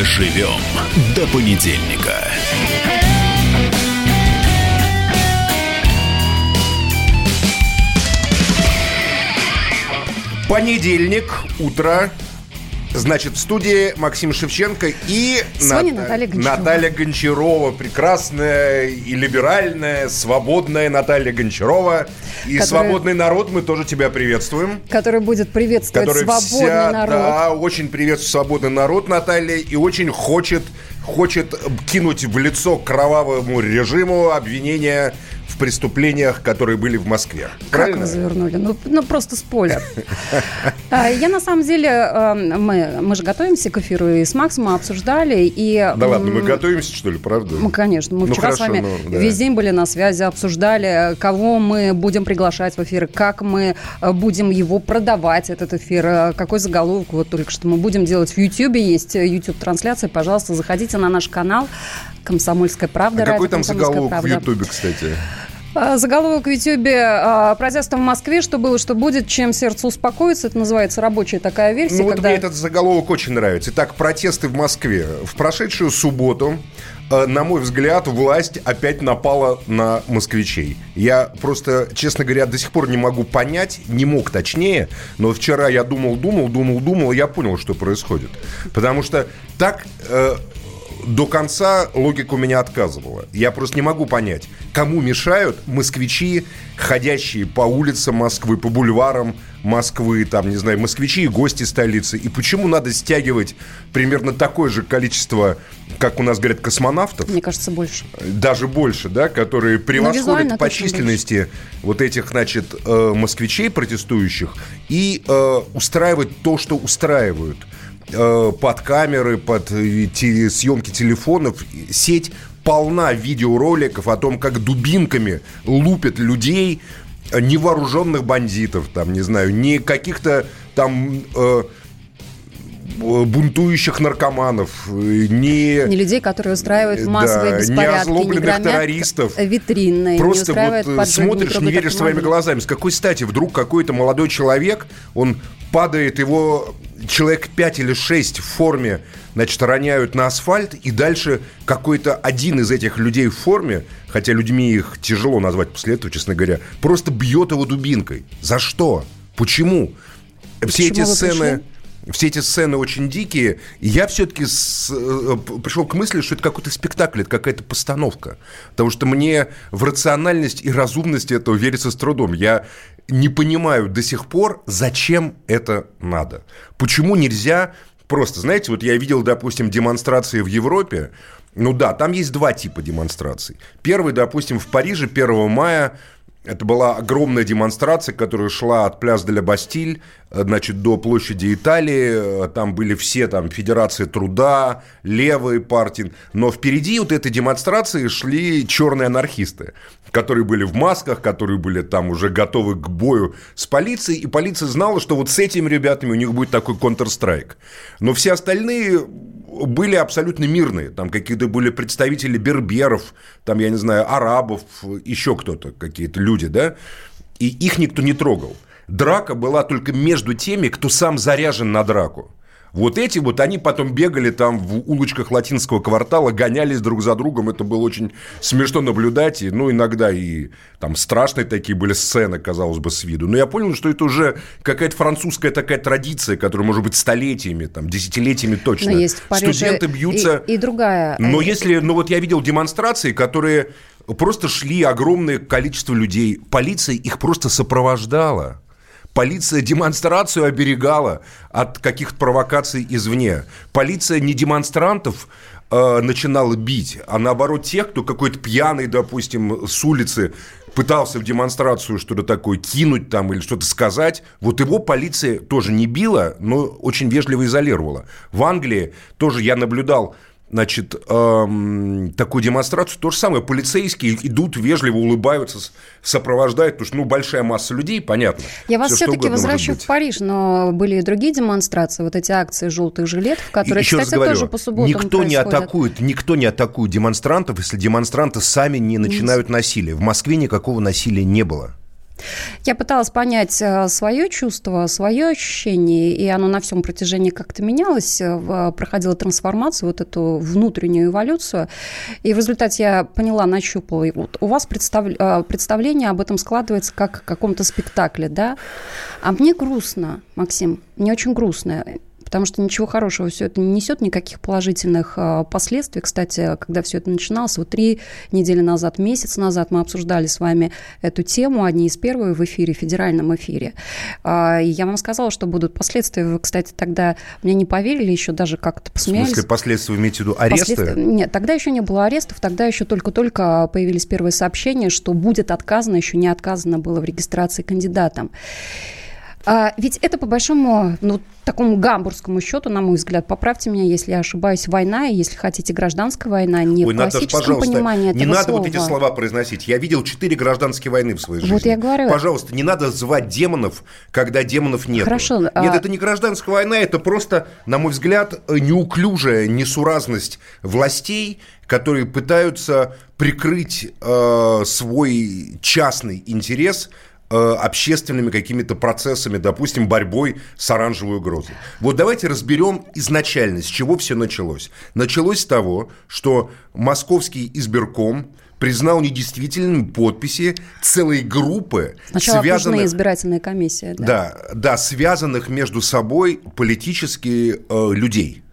Доживем до понедельника. Понедельник, утро. Значит, в студии Максим Шевченко и Сегодня Наталья Гончарова. Наталья Гончарова. Прекрасная и либеральная, свободная Наталья Гончарова. И Которая- свободный народ, мы тоже тебя приветствуем. который будет приветствовать Который свободный вся, народ. да, очень приветствует свободный народ, Наталья, и очень хочет, хочет кинуть в лицо кровавому режиму обвинения преступлениях, которые были в Москве. Как Правильно? вы завернули? Ну, ну, просто спойлер. А, Я на самом деле, э, мы, мы же готовимся к эфиру и с Максом мы обсуждали. И, Да ладно, мы готовимся, что ли, правда? Ну, конечно. Мы Ну, вчера с хорошо, вами ну, да. весь день были на связи, обсуждали, кого мы будем приглашать в эфир, как мы э, будем его продавать, этот эфир, э, какой заголовок. Вот только что мы будем делать в YouTube. Есть YouTube-трансляция. Пожалуйста, заходите на наш канал «Комсомольская правда». А какой там «Комсомольская заголовок в правда». Ютубе, кстати? А, Заголовок в Ютьюбе а, «Протесты в Москве. Что было, что будет, чем сердце успокоится». Это называется рабочая такая версия. Ну вот когда... мне этот заголовок очень нравится. Итак, протесты в Москве. В прошедшую субботу, э, на мой взгляд, власть опять напала на москвичей. Я просто, честно говоря, до сих пор не могу понять, не мог точнее, но вчера я думал, думал, думал, думал, и я понял, что происходит. Потому что так... э, до конца логика у меня отказывала. Я просто не могу понять, кому мешают москвичи, ходящие по улицам Москвы, по бульварам Москвы, там, не знаю, москвичи и гости столицы, и почему надо стягивать примерно такое же количество, как у нас говорят, космонавтов, Мне кажется, больше. даже больше, да, которые превосходят визуально по численности вот этих, значит, э, москвичей протестующих и э, устраивать то, что устраивают под камеры, под э, те- съемки телефонов, сеть полна видеороликов о том, как дубинками лупят людей, э, невооруженных бандитов, там, не знаю, не каких-то там э, э, бунтующих наркоманов, э, не... Не людей, которые устраивают массовые Да, не беспорядки, не озлобленных громят террористов. витрины, не Просто устраивают вот э, смотришь, не веришь своими глазами. С какой стати вдруг какой-то молодой человек, он падает, его человек 5 или 6 в форме, значит, роняют на асфальт, и дальше какой-то один из этих людей в форме, хотя людьми их тяжело назвать после этого, честно говоря, просто бьет его дубинкой. За что? Почему? Все Почему эти вы сцены... пришли? Все эти сцены очень дикие, и я все-таки пришел к мысли, что это какой-то спектакль, это какая-то постановка. Потому что мне в рациональность и разумность этого верится с трудом. Я не понимаю до сих пор, зачем это надо. Почему нельзя просто, знаете, вот я видел, допустим, демонстрации в Европе, ну да, там есть два типа демонстраций. Первый, допустим, в Париже 1 мая это была огромная демонстрация, которая шла от пляж де ла Бастиль, э, значит, до площади Италии. Э, Там были все, там, Федерация труда, левые партии. Но впереди вот этой демонстрации шли черные анархисты, которые были в масках, которые были там уже готовы к бою с полицией. И полиция знала, что вот с этими ребятами у них будет такой Counter-Strike. Но все остальные были абсолютно мирные. Там какие-то были представители берберов, там, я не знаю, арабов, еще кто-то, какие-то люди, да? И их никто не трогал. Драка была только между теми, кто сам заряжен на драку. Вот эти вот, они потом бегали там в улочках латинского квартала, гонялись друг за другом. Это было очень смешно наблюдать. И, ну, иногда и там страшные такие были сцены, казалось бы, с виду. Но я понял, что это уже какая-то французская такая традиция, которая может быть столетиями, там, десятилетиями точно. Но есть в Париже Студенты бьются... и, и другая. Но э, если, ну вот я видел демонстрации, которые просто шли огромное количество людей, полиция их просто сопровождала. Полиция демонстрацию оберегала от каких-то провокаций извне. Полиция не демонстрантов э, начинала бить, а наоборот тех, кто какой-то пьяный, допустим, с улицы пытался в демонстрацию что-то такое кинуть там или что-то сказать, вот его полиция тоже не била, но очень вежливо изолировала. В Англии тоже я наблюдал значит, эм, такую демонстрацию. То же самое, полицейские идут, вежливо улыбаются, сопровождают, потому что, ну, большая масса людей, понятно. Я вас все-таки возвращу в Париж, но были и другие демонстрации, вот эти акции желтых жилетов, которые, Еще раз кстати, говорю, тоже по субботам никто не атакует, никто не атакует демонстрантов, если демонстранты сами не начинают насилие. В Москве никакого насилия не было. Я пыталась понять э, свое чувство, свое ощущение, и оно на всем протяжении как-то менялось, э, проходила трансформацию, вот эту внутреннюю эволюцию, и в результате я поняла, нащупала. И вот у вас представ... Э, представление об этом складывается как о каком-то спектакле, да? А мне грустно, Максим, мне очень грустно потому что ничего хорошего все это не несет, никаких положительных а, последствий. Кстати, когда все это начиналось, вот три недели назад, месяц назад мы обсуждали с вами эту тему, одни из первых в эфире, в федеральном эфире. А, я вам сказала, что будут последствия. Вы, кстати, тогда мне не поверили, еще даже как-то посмеялись. В смысле последствия, вы имеете в виду аресты? Последствия... Нет, тогда еще не было арестов, тогда еще только-только появились первые сообщения, что будет отказано, еще не отказано было в регистрации кандидатам. А, ведь это по большому, ну, такому гамбургскому счету, на мой взгляд, поправьте меня, если я ошибаюсь, война, если хотите, гражданская война, не Ой, в классическом Наташа, понимании этого Не надо слова. вот эти слова произносить. Я видел четыре гражданские войны в своей жизни. Вот я говорю. Пожалуйста, не надо звать демонов, когда демонов нет. Хорошо. Нет, а... это не гражданская война, это просто, на мой взгляд, неуклюжая несуразность властей, которые пытаются прикрыть э, свой частный интерес – общественными какими-то процессами, допустим, борьбой с оранжевой угрозой. Вот давайте разберем изначально, с чего все началось. Началось с того, что московский избирком признал недействительными подписи целой группы Сначала связанных... избирательная комиссия. Да. да, да, связанных между собой политически э, людей.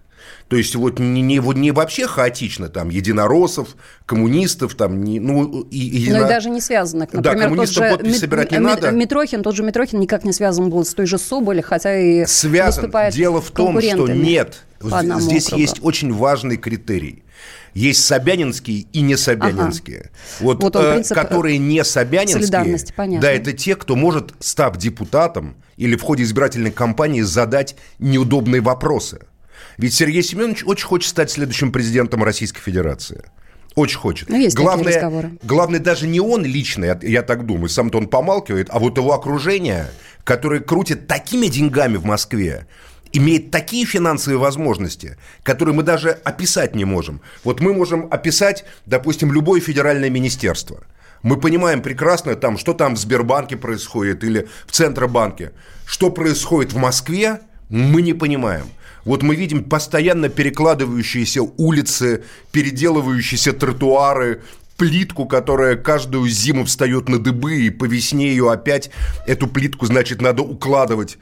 То есть вот не, не, вот не вообще хаотично, там, единороссов, коммунистов, там, не, ну, и, едино... Ну и даже не связанных. Например, да, коммунистам тот же подпись собирать не надо. Митрохин, тот же Митрохин никак не связан был с той же Соболь, хотя и Связан. выступает Дело в том, что нет. Здесь округу. есть очень важный критерий. Есть Собянинские и не Собянинские. Ага. Вот, вот он, э, принцип которые не Собянинские, понятно. да, это те, кто может, став депутатом или в ходе избирательной кампании, задать неудобные вопросы. Ведь Сергей Семенович очень хочет стать следующим президентом Российской Федерации. Очень хочет. Ну, есть главное, главное даже не он лично, я, я так думаю, сам-то он помалкивает, а вот его окружение, которое крутит такими деньгами в Москве, имеет такие финансовые возможности, которые мы даже описать не можем. Вот мы можем описать, допустим, любое федеральное министерство. Мы понимаем прекрасно, там, что там в Сбербанке происходит или в Центробанке. Что происходит в Москве, мы не понимаем. Вот мы видим постоянно перекладывающиеся улицы, переделывающиеся тротуары, плитку, которая каждую зиму встает на дыбы, и по весне ее опять, эту плитку, значит, надо укладывать.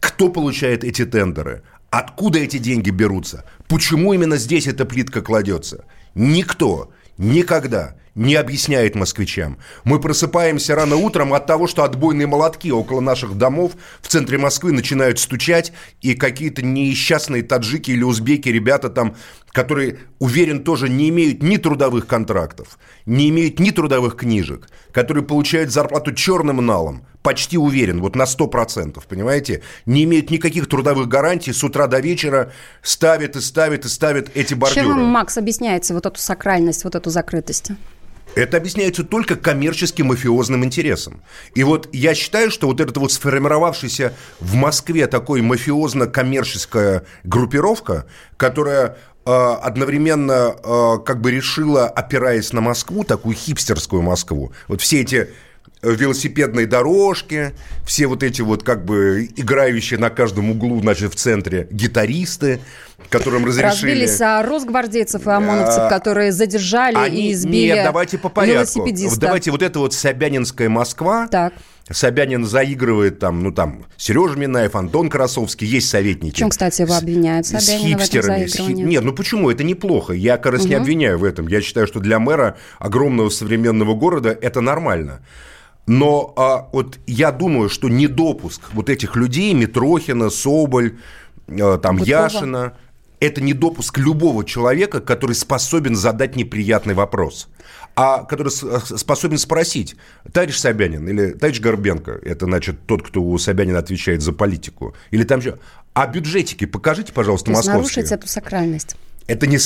Кто получает эти тендеры? Откуда эти деньги берутся? Почему именно здесь эта плитка кладется? Никто никогда не объясняет москвичам. Мы просыпаемся рано утром от того, что отбойные молотки около наших домов в центре Москвы начинают стучать, и какие-то несчастные таджики или узбеки, ребята там, которые, уверен, тоже не имеют ни трудовых контрактов, не имеют ни трудовых книжек, которые получают зарплату черным налом, почти уверен, вот на 100%, понимаете, не имеют никаких трудовых гарантий, с утра до вечера ставят и ставят и ставят эти бордюры. Чем Макс объясняется вот эту сакральность, вот эту закрытость? Это объясняется только коммерческим мафиозным интересом. И вот я считаю, что вот эта вот сформировавшаяся в Москве такой мафиозно-коммерческая группировка, которая э, одновременно э, как бы решила, опираясь на Москву, такую хипстерскую Москву, вот все эти велосипедные дорожки, все вот эти вот как бы играющие на каждом углу, значит, в центре гитаристы, которым разрешили... Разбились о росгвардейцев и ОМОНовцев, которые задержали Они... и избили Нет, давайте по порядку. Давайте вот это вот Собянинская Москва. Так. Собянин заигрывает там, ну там, Сережа Минаев, Антон Красовский, есть советники. В чем, кстати, его обвиняют Собянина с хипстерами. В этом Нет, ну почему? Это неплохо. Я, как раз, угу. не обвиняю в этом. Я считаю, что для мэра огромного современного города это нормально. Но а, вот я думаю, что недопуск вот этих людей, Митрохина, Соболь, а, там Бытова. Яшина, это недопуск любого человека, который способен задать неприятный вопрос. А который способен спросить, товарищ Собянин или товарищ Горбенко, это значит тот, кто у Собянина отвечает за политику, или там же, а бюджетики покажите, пожалуйста, То московские. нарушить эту сакральность. Это не,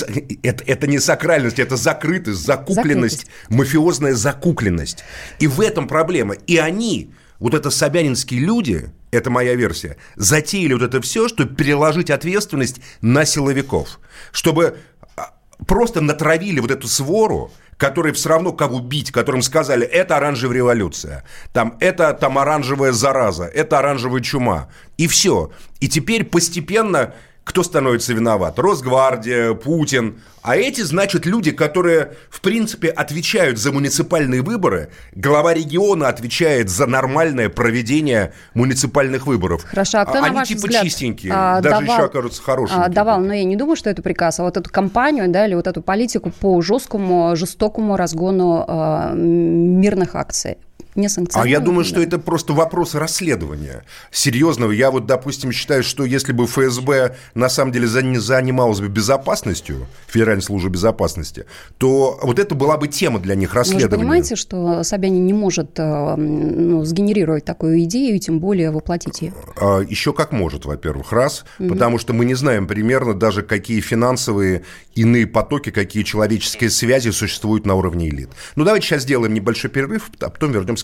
это, это не сакральность, это закрытость, закупленность, закрытость. мафиозная закупленность. И в этом проблема. И они, вот это собянинские люди, это моя версия, затеяли вот это все, чтобы переложить ответственность на силовиков. Чтобы а, просто натравили вот эту свору, которые все равно кого бить, которым сказали, это оранжевая революция, там, это там оранжевая зараза, это оранжевая чума. И все. И теперь постепенно кто становится виноват? Росгвардия, Путин. А эти, значит, люди, которые, в принципе, отвечают за муниципальные выборы. Глава региона отвечает за нормальное проведение муниципальных выборов. Хорошо, а кто, Они на ваш типа взгляд, чистенькие, а, даже давал- еще окажутся хорошими. а, давал, но я не думаю, что это приказ, а вот эту кампанию, да, или вот эту политику по жесткому, жестокому разгону а, мирных акций. Не А я думаю, что это просто вопрос расследования серьезного. Я вот, допустим, считаю, что если бы ФСБ на самом деле зан- занималась бы безопасностью, Федеральной службы безопасности, то вот это была бы тема для них Вы же расследования. понимаете, что Собянин не может а, ну, сгенерировать такую идею и тем более воплотить ее? А, Еще как может, во-первых, раз, потому что мы не знаем примерно даже, какие финансовые иные потоки, какие человеческие связи существуют на уровне элит. Ну, давайте сейчас сделаем небольшой перерыв, а потом вернемся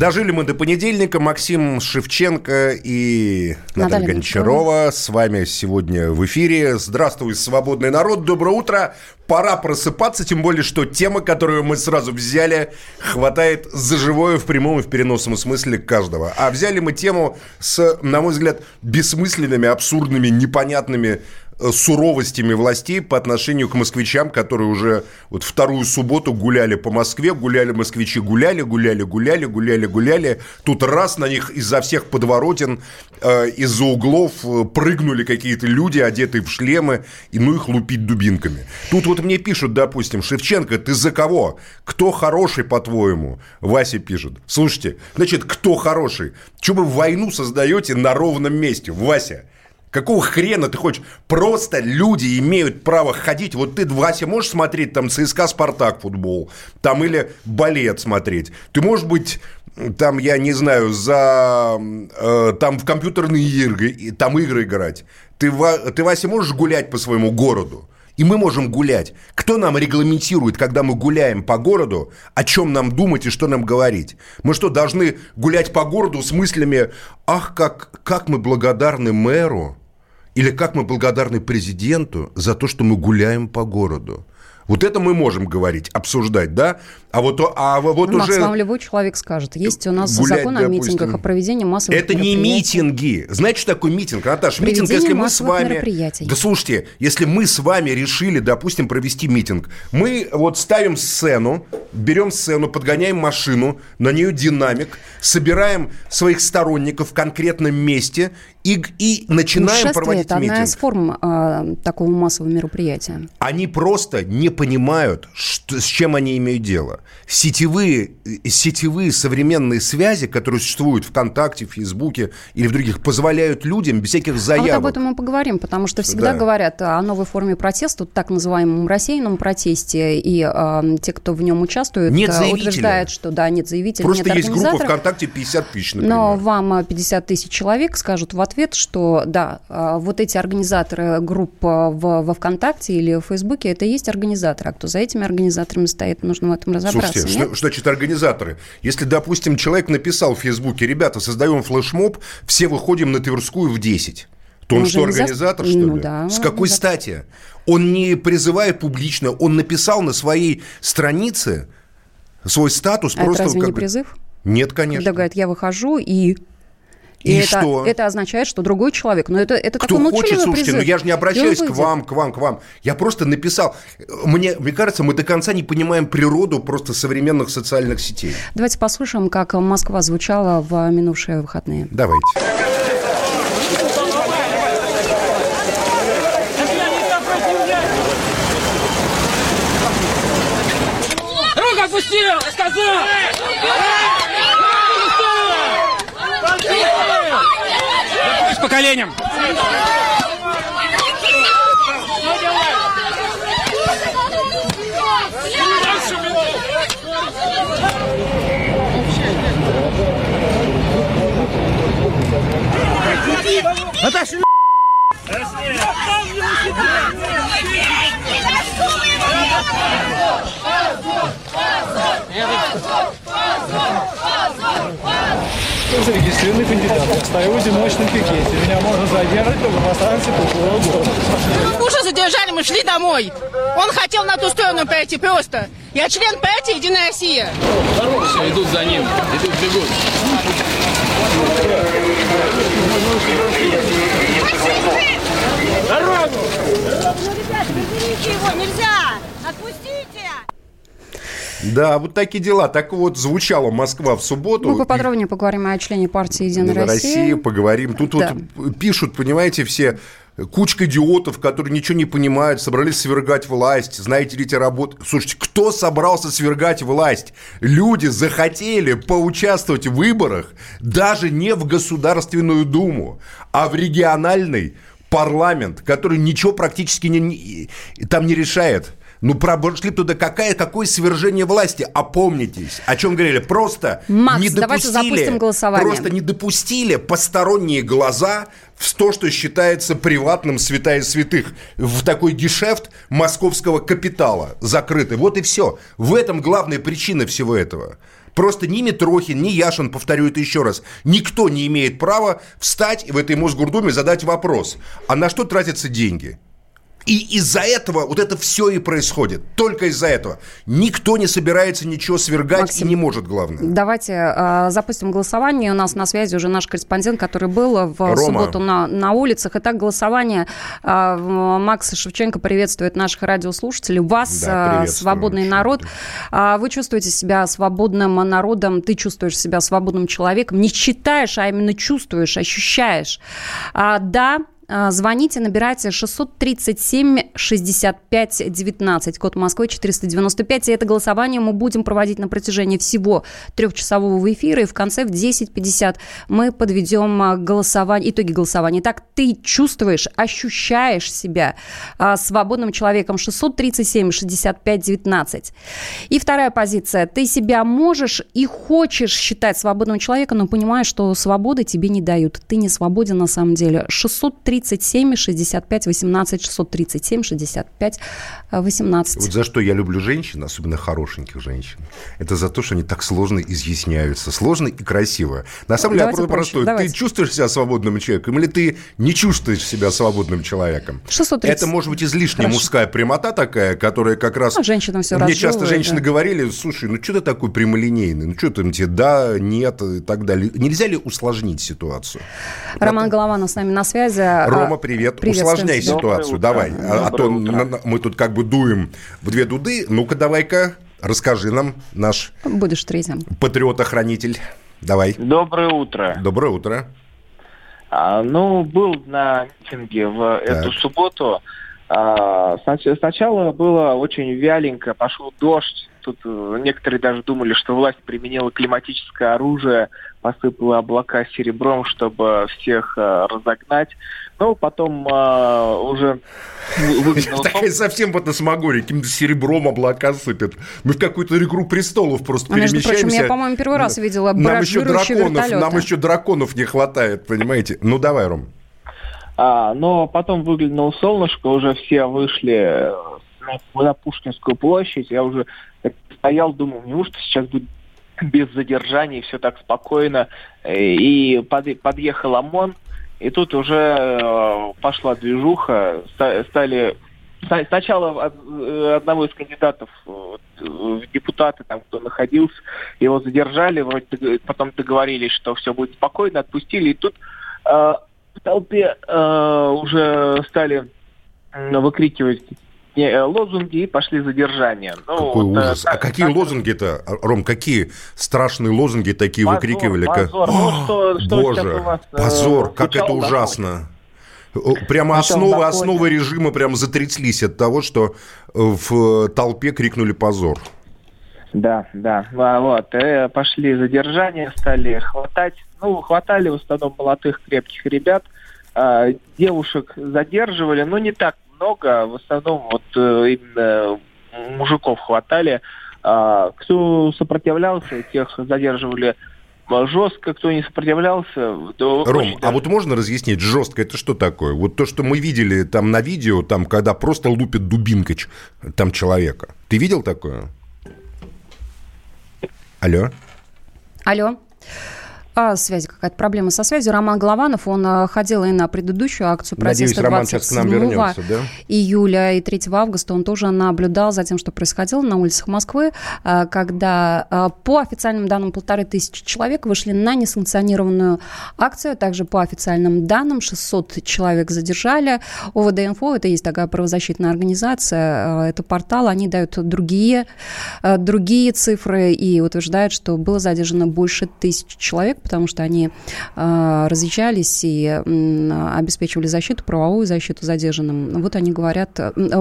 Дожили мы до понедельника. Максим Шевченко и Наталья, Наталья Гончарова с вами сегодня в эфире. Здравствуй, свободный народ. Доброе утро. Пора просыпаться, тем более, что тема, которую мы сразу взяли, хватает за живое в прямом и в переносном смысле каждого. А взяли мы тему с, на мой взгляд, бессмысленными, абсурдными, непонятными суровостями властей по отношению к москвичам, которые уже вот вторую субботу гуляли по Москве, гуляли москвичи, гуляли, гуляли, гуляли, гуляли, гуляли. Тут раз на них изо всех подворотен, э, из-за углов э, прыгнули какие-то люди, одетые в шлемы, и ну их лупить дубинками. Тут вот мне пишут, допустим, Шевченко, ты за кого? Кто хороший, по-твоему? Вася пишет. Слушайте, значит, кто хороший? Чего вы войну создаете на ровном месте, Вася? Какого хрена ты хочешь? Просто люди имеют право ходить. Вот ты, Вася, можешь смотреть там ЦСКА «Спартак» футбол, там или балет смотреть. Ты можешь быть там, я не знаю, за э, там в компьютерные игры, там игры играть. Ты, ты, Вася, можешь гулять по своему городу? И мы можем гулять. Кто нам регламентирует, когда мы гуляем по городу, о чем нам думать и что нам говорить? Мы что, должны гулять по городу с мыслями, ах, как, как мы благодарны мэру, или как мы благодарны президенту за то, что мы гуляем по городу? Вот это мы можем говорить, обсуждать, да? А вот, а вот Ну, Макс, уже... вам любой человек скажет. Есть у нас гулять, закон о допустим. митингах, о проведении массовых Это не мероприятий. митинги. Знаете, что такое митинг, Наташа? Митинг, если мы с вами... мероприятий. Да слушайте, если мы с вами решили, допустим, провести митинг, мы вот ставим сцену, берем сцену, подгоняем машину, на нее динамик, собираем своих сторонников в конкретном месте и, и начинаем Шествие проводить – это одна митинг. из форм а, такого массового мероприятия. Они просто не понимают, что- с чем они имеют дело. Сетевые, э, сетевые современные связи, которые существуют ВКонтакте, в Фейсбуке или в других, позволяют людям без всяких А вот заявок. об этом мы поговорим, потому что всегда Да. говорят о новой форме протеста, так называемом рассеянном протесте, и а, те, кто в нем участвует, Нет а, заявителя. утверждают, что да, нет заявителя, Просто нет есть группа. ВКонтакте 50 тысяч, например. Но вам а, 50 тысяч человек скажут в ответ, что да, а, вот эти организаторы групп а, в, во ВКонтакте или в Фейсбуке, это и есть организаторы. А кто за этими организаторами стоит, нужно в этом разобраться. Слушайте, нет? что, что значит организаторы? Если, допустим, человек написал в Фейсбуке, ребята, создаем флешмоб, все выходим на Тверскую в 10, то он Ну, что, организа- организатор, что Ну ли? да, С какой стати? Он не призывает публично, он написал на своей странице свой статус А это просто... разве как не бы- призыв? Нет, конечно. Когда говорят, я выхожу и... И это, что? это означает, что другой человек. Но это, это Кто такой хочет, слушайте, призыв. ну я же не И обращаюсь к вам, к вам, к вам. Я просто написал. Мне, мне кажется, мы до конца не понимаем природу просто современных социальных сетей. Давайте послушаем, как Москва звучала в минувшие выходные. Давайте. Руку опустил! Я по коленям. Наташа, Зарегистрированный кандидат. Стою в одиночном пикете. Меня можно задержать только в останции полтора года. Ну, задержали, мы шли домой. Он хотел на ту сторону пойти просто. Я член партии «Единая Россия». Все, идут за ним. Идут, бегут. Берегите его, нельзя! Отпустите! Да, вот такие дела. Так вот звучала Москва в субботу. Мы поподробнее поговорим о члене партии «Единая Россия». Россия, поговорим. Тут Да. вот пишут, понимаете, все кучка идиотов, которые ничего не понимают, собрались свергать власть. Знаете ли, эти работы... Слушайте, кто собрался свергать власть? Люди захотели поучаствовать в выборах даже не в Государственную Думу, а в региональный парламент, который ничего практически не, не- там не решает. Ну, прошли туда какая, какое свержение власти? Опомнитесь. О чем говорили? Просто Макс, не допустили, запустим голосование. Просто не допустили посторонние глаза в то, что считается приватным святая святых, в такой гешефт московского капитала закрытый. Вот и все. В этом главная причина всего этого. Просто ни Митрохин, ни Яшин, повторю это еще раз, никто не имеет права встать в этой Мосгордуме задать вопрос, а на что тратятся деньги? И из-за этого вот это все и происходит. Только из-за этого. Никто не собирается ничего свергать Максим, и не может, главное. Давайте э, запустим голосование. У нас на связи уже наш корреспондент, который был в Рома. субботу на, на улицах. Итак, голосование. Э, Макс Шевченко приветствует наших радиослушателей. Вас, Да, э, приветствую, свободный очень народ. А Вы чувствуете себя свободным народом, ты чувствуешь себя свободным человеком. Не считаешь, а именно чувствуешь, ощущаешь. А, Да, а, Звоните, набирайте 637 65 19, код Москвы 495. И это голосование мы будем проводить на протяжении всего трехчасового эфира. И в конце, в 10.50, мы подведем а, голосование, итоги голосования. Так ты чувствуешь, ощущаешь себя а, свободным человеком 637 65 19. И вторая позиция. Ты себя можешь и хочешь считать свободным человеком, но понимаешь, что свободы тебе не дают. Ты не свободен на самом деле. 637 65 18 637 65 18. Вот за что я люблю женщин, особенно хорошеньких женщин, это за то, что они так сложно изъясняются. Сложно и красиво. На самом деле, вопрос простой. давайте. Ты чувствуешь себя свободным человеком или ты не чувствуешь себя свободным человеком? 630. Это может быть излишняя Хорошо. мужская прямота такая, которая как раз... Ну, женщинам всё Мне часто женщины да. говорили, слушай, ну что ты такой прямолинейный? Ну что там тебе да, нет и так далее. Нельзя ли усложнить ситуацию? Роман Голованов с нами на связи. А, Рома, привет. Усложняй ситуацию, давай. А, а то мы тут как бы дуем в две дуды. Ну-ка, давай-ка, расскажи нам, наш Будешь третьим. патриот-охранитель. Давай. Доброе утро. Доброе утро. А, ну, был на митинге в эту субботу. А, снач- сначала было очень вяленько, пошел дождь. Тут э, некоторые даже думали, что власть применила климатическое оружие, посыпала облака серебром, чтобы всех э, разогнать. Ну, потом э, уже вы- выглянуло Такая совсем фантасмагория, каким-то серебром облака сыпет. Мы в какую-то игру престолов просто А, между прочим, перемещаемся. я, по-моему, первый раз видела нам еще драконов, нам еще драконов не хватает, понимаете? Ну давай, Ром. А, но потом выглянуло солнышко, уже все вышли э, на, на Пушкинскую площадь. Я уже стоял, думал, неужто сейчас будет без задержаний, все так спокойно. Э, И под- подъехал ОМОН, и тут уже э, пошла движуха, ста- стали... ста- Сначала э, одного из кандидатов э, в депутаты, там, кто находился, его задержали, вроде потом договорились, что все будет спокойно, отпустили, и тут в толпе уже стали выкрикивать лозунги и пошли задержания. Ну, Какой вот, э, ужас. А так- какие так- лозунги-то, Ром, какие страшные лозунги такие Позор, выкрикивали? позор. Как- Ну, что- что Боже, вас, э, позор, как это ужасно. Прямо основы, основы режима прям затряслись от того, что э, в толпе крикнули позор. Да, да. А, Вот, э, пошли задержания, стали хватать. Ну, хватали в основном молодых крепких ребят. А, девушек задерживали, но не так много. В основном вот э, именно мужиков хватали. А, кто сопротивлялся, тех задерживали а, жестко. Кто не сопротивлялся... то Ром, очень а даже- вот можно разъяснить жестко, это что такое? Вот то, что мы видели там на видео, там, когда просто лупит дубинкой там человека. Ты видел такое? Алло. Алло. А, связи какая-то проблема со связью. Роман Голованов, он а, ходил и на предыдущую акцию Надеюсь, протеста нам 27 вернется, да? июля и 3 августа. Он тоже наблюдал за тем, что происходило на улицах Москвы, а, когда а, по официальным данным полторы тысячи человек вышли на несанкционированную акцию. Также по официальным данным 600 человек задержали. ОВД-инфо, это есть такая правозащитная организация, а, это портал, они дают другие, а, другие цифры и утверждают, что было задержано больше тысячи человек, потому что они э, разъезжались и обеспечивали защиту, правовую защиту задержанным. Вот они говорят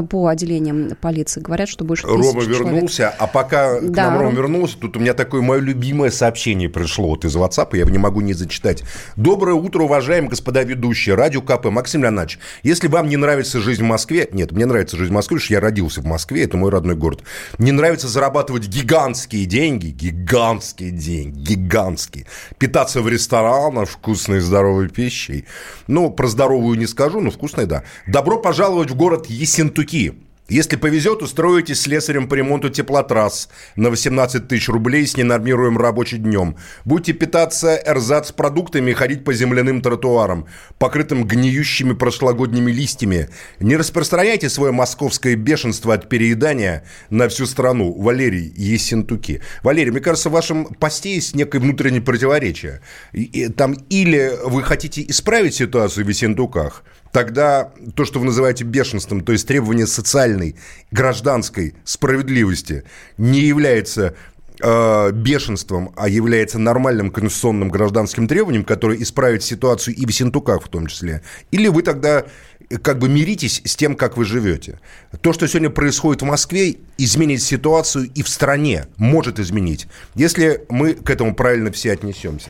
по отделениям полиции, говорят, что больше Рома человек. вернулся, а пока к Да, нам Рома Ром- вернулся, тут у меня такое мое любимое сообщение пришло вот из WhatsApp, я его не могу не зачитать. Доброе утро, уважаемые господа ведущие, радио КП, Максим Леонидович. Если вам не нравится жизнь в Москве, нет, мне нравится жизнь в Москве, потому что я родился в Москве, это мой родной город. Не нравится зарабатывать гигантские деньги, гигантские деньги, гигантские. Питаться в ресторанах вкусной здоровой пищей. Ну, про здоровую не скажу, но вкусной, да. Добро пожаловать в город Ессентуки. Если повезет, устроитесь слесарем по ремонту теплотрасс на 18 тысяч рублей с ненормируемым рабочим днем. Будете питаться эрзац продуктами и ходить по земляным тротуарам, покрытым гниющими прошлогодними листьями. Не распространяйте свое московское бешенство от переедания на всю страну. Валерий Ессентуки. Валерий, мне кажется, в вашем посте есть некое внутреннее противоречие. И- и Там или вы хотите исправить ситуацию в Ессентуках, тогда то, что вы называете бешенством, то есть требование социальной, гражданской справедливости, не является э, бешенством, а является нормальным конституционным гражданским требованием, которое исправит ситуацию и в Сентуках в том числе. Или вы тогда э, как бы миритесь с тем, как вы живете. То, что сегодня происходит в Москве, изменит ситуацию и в стране, может изменить, если мы к этому правильно все отнесемся.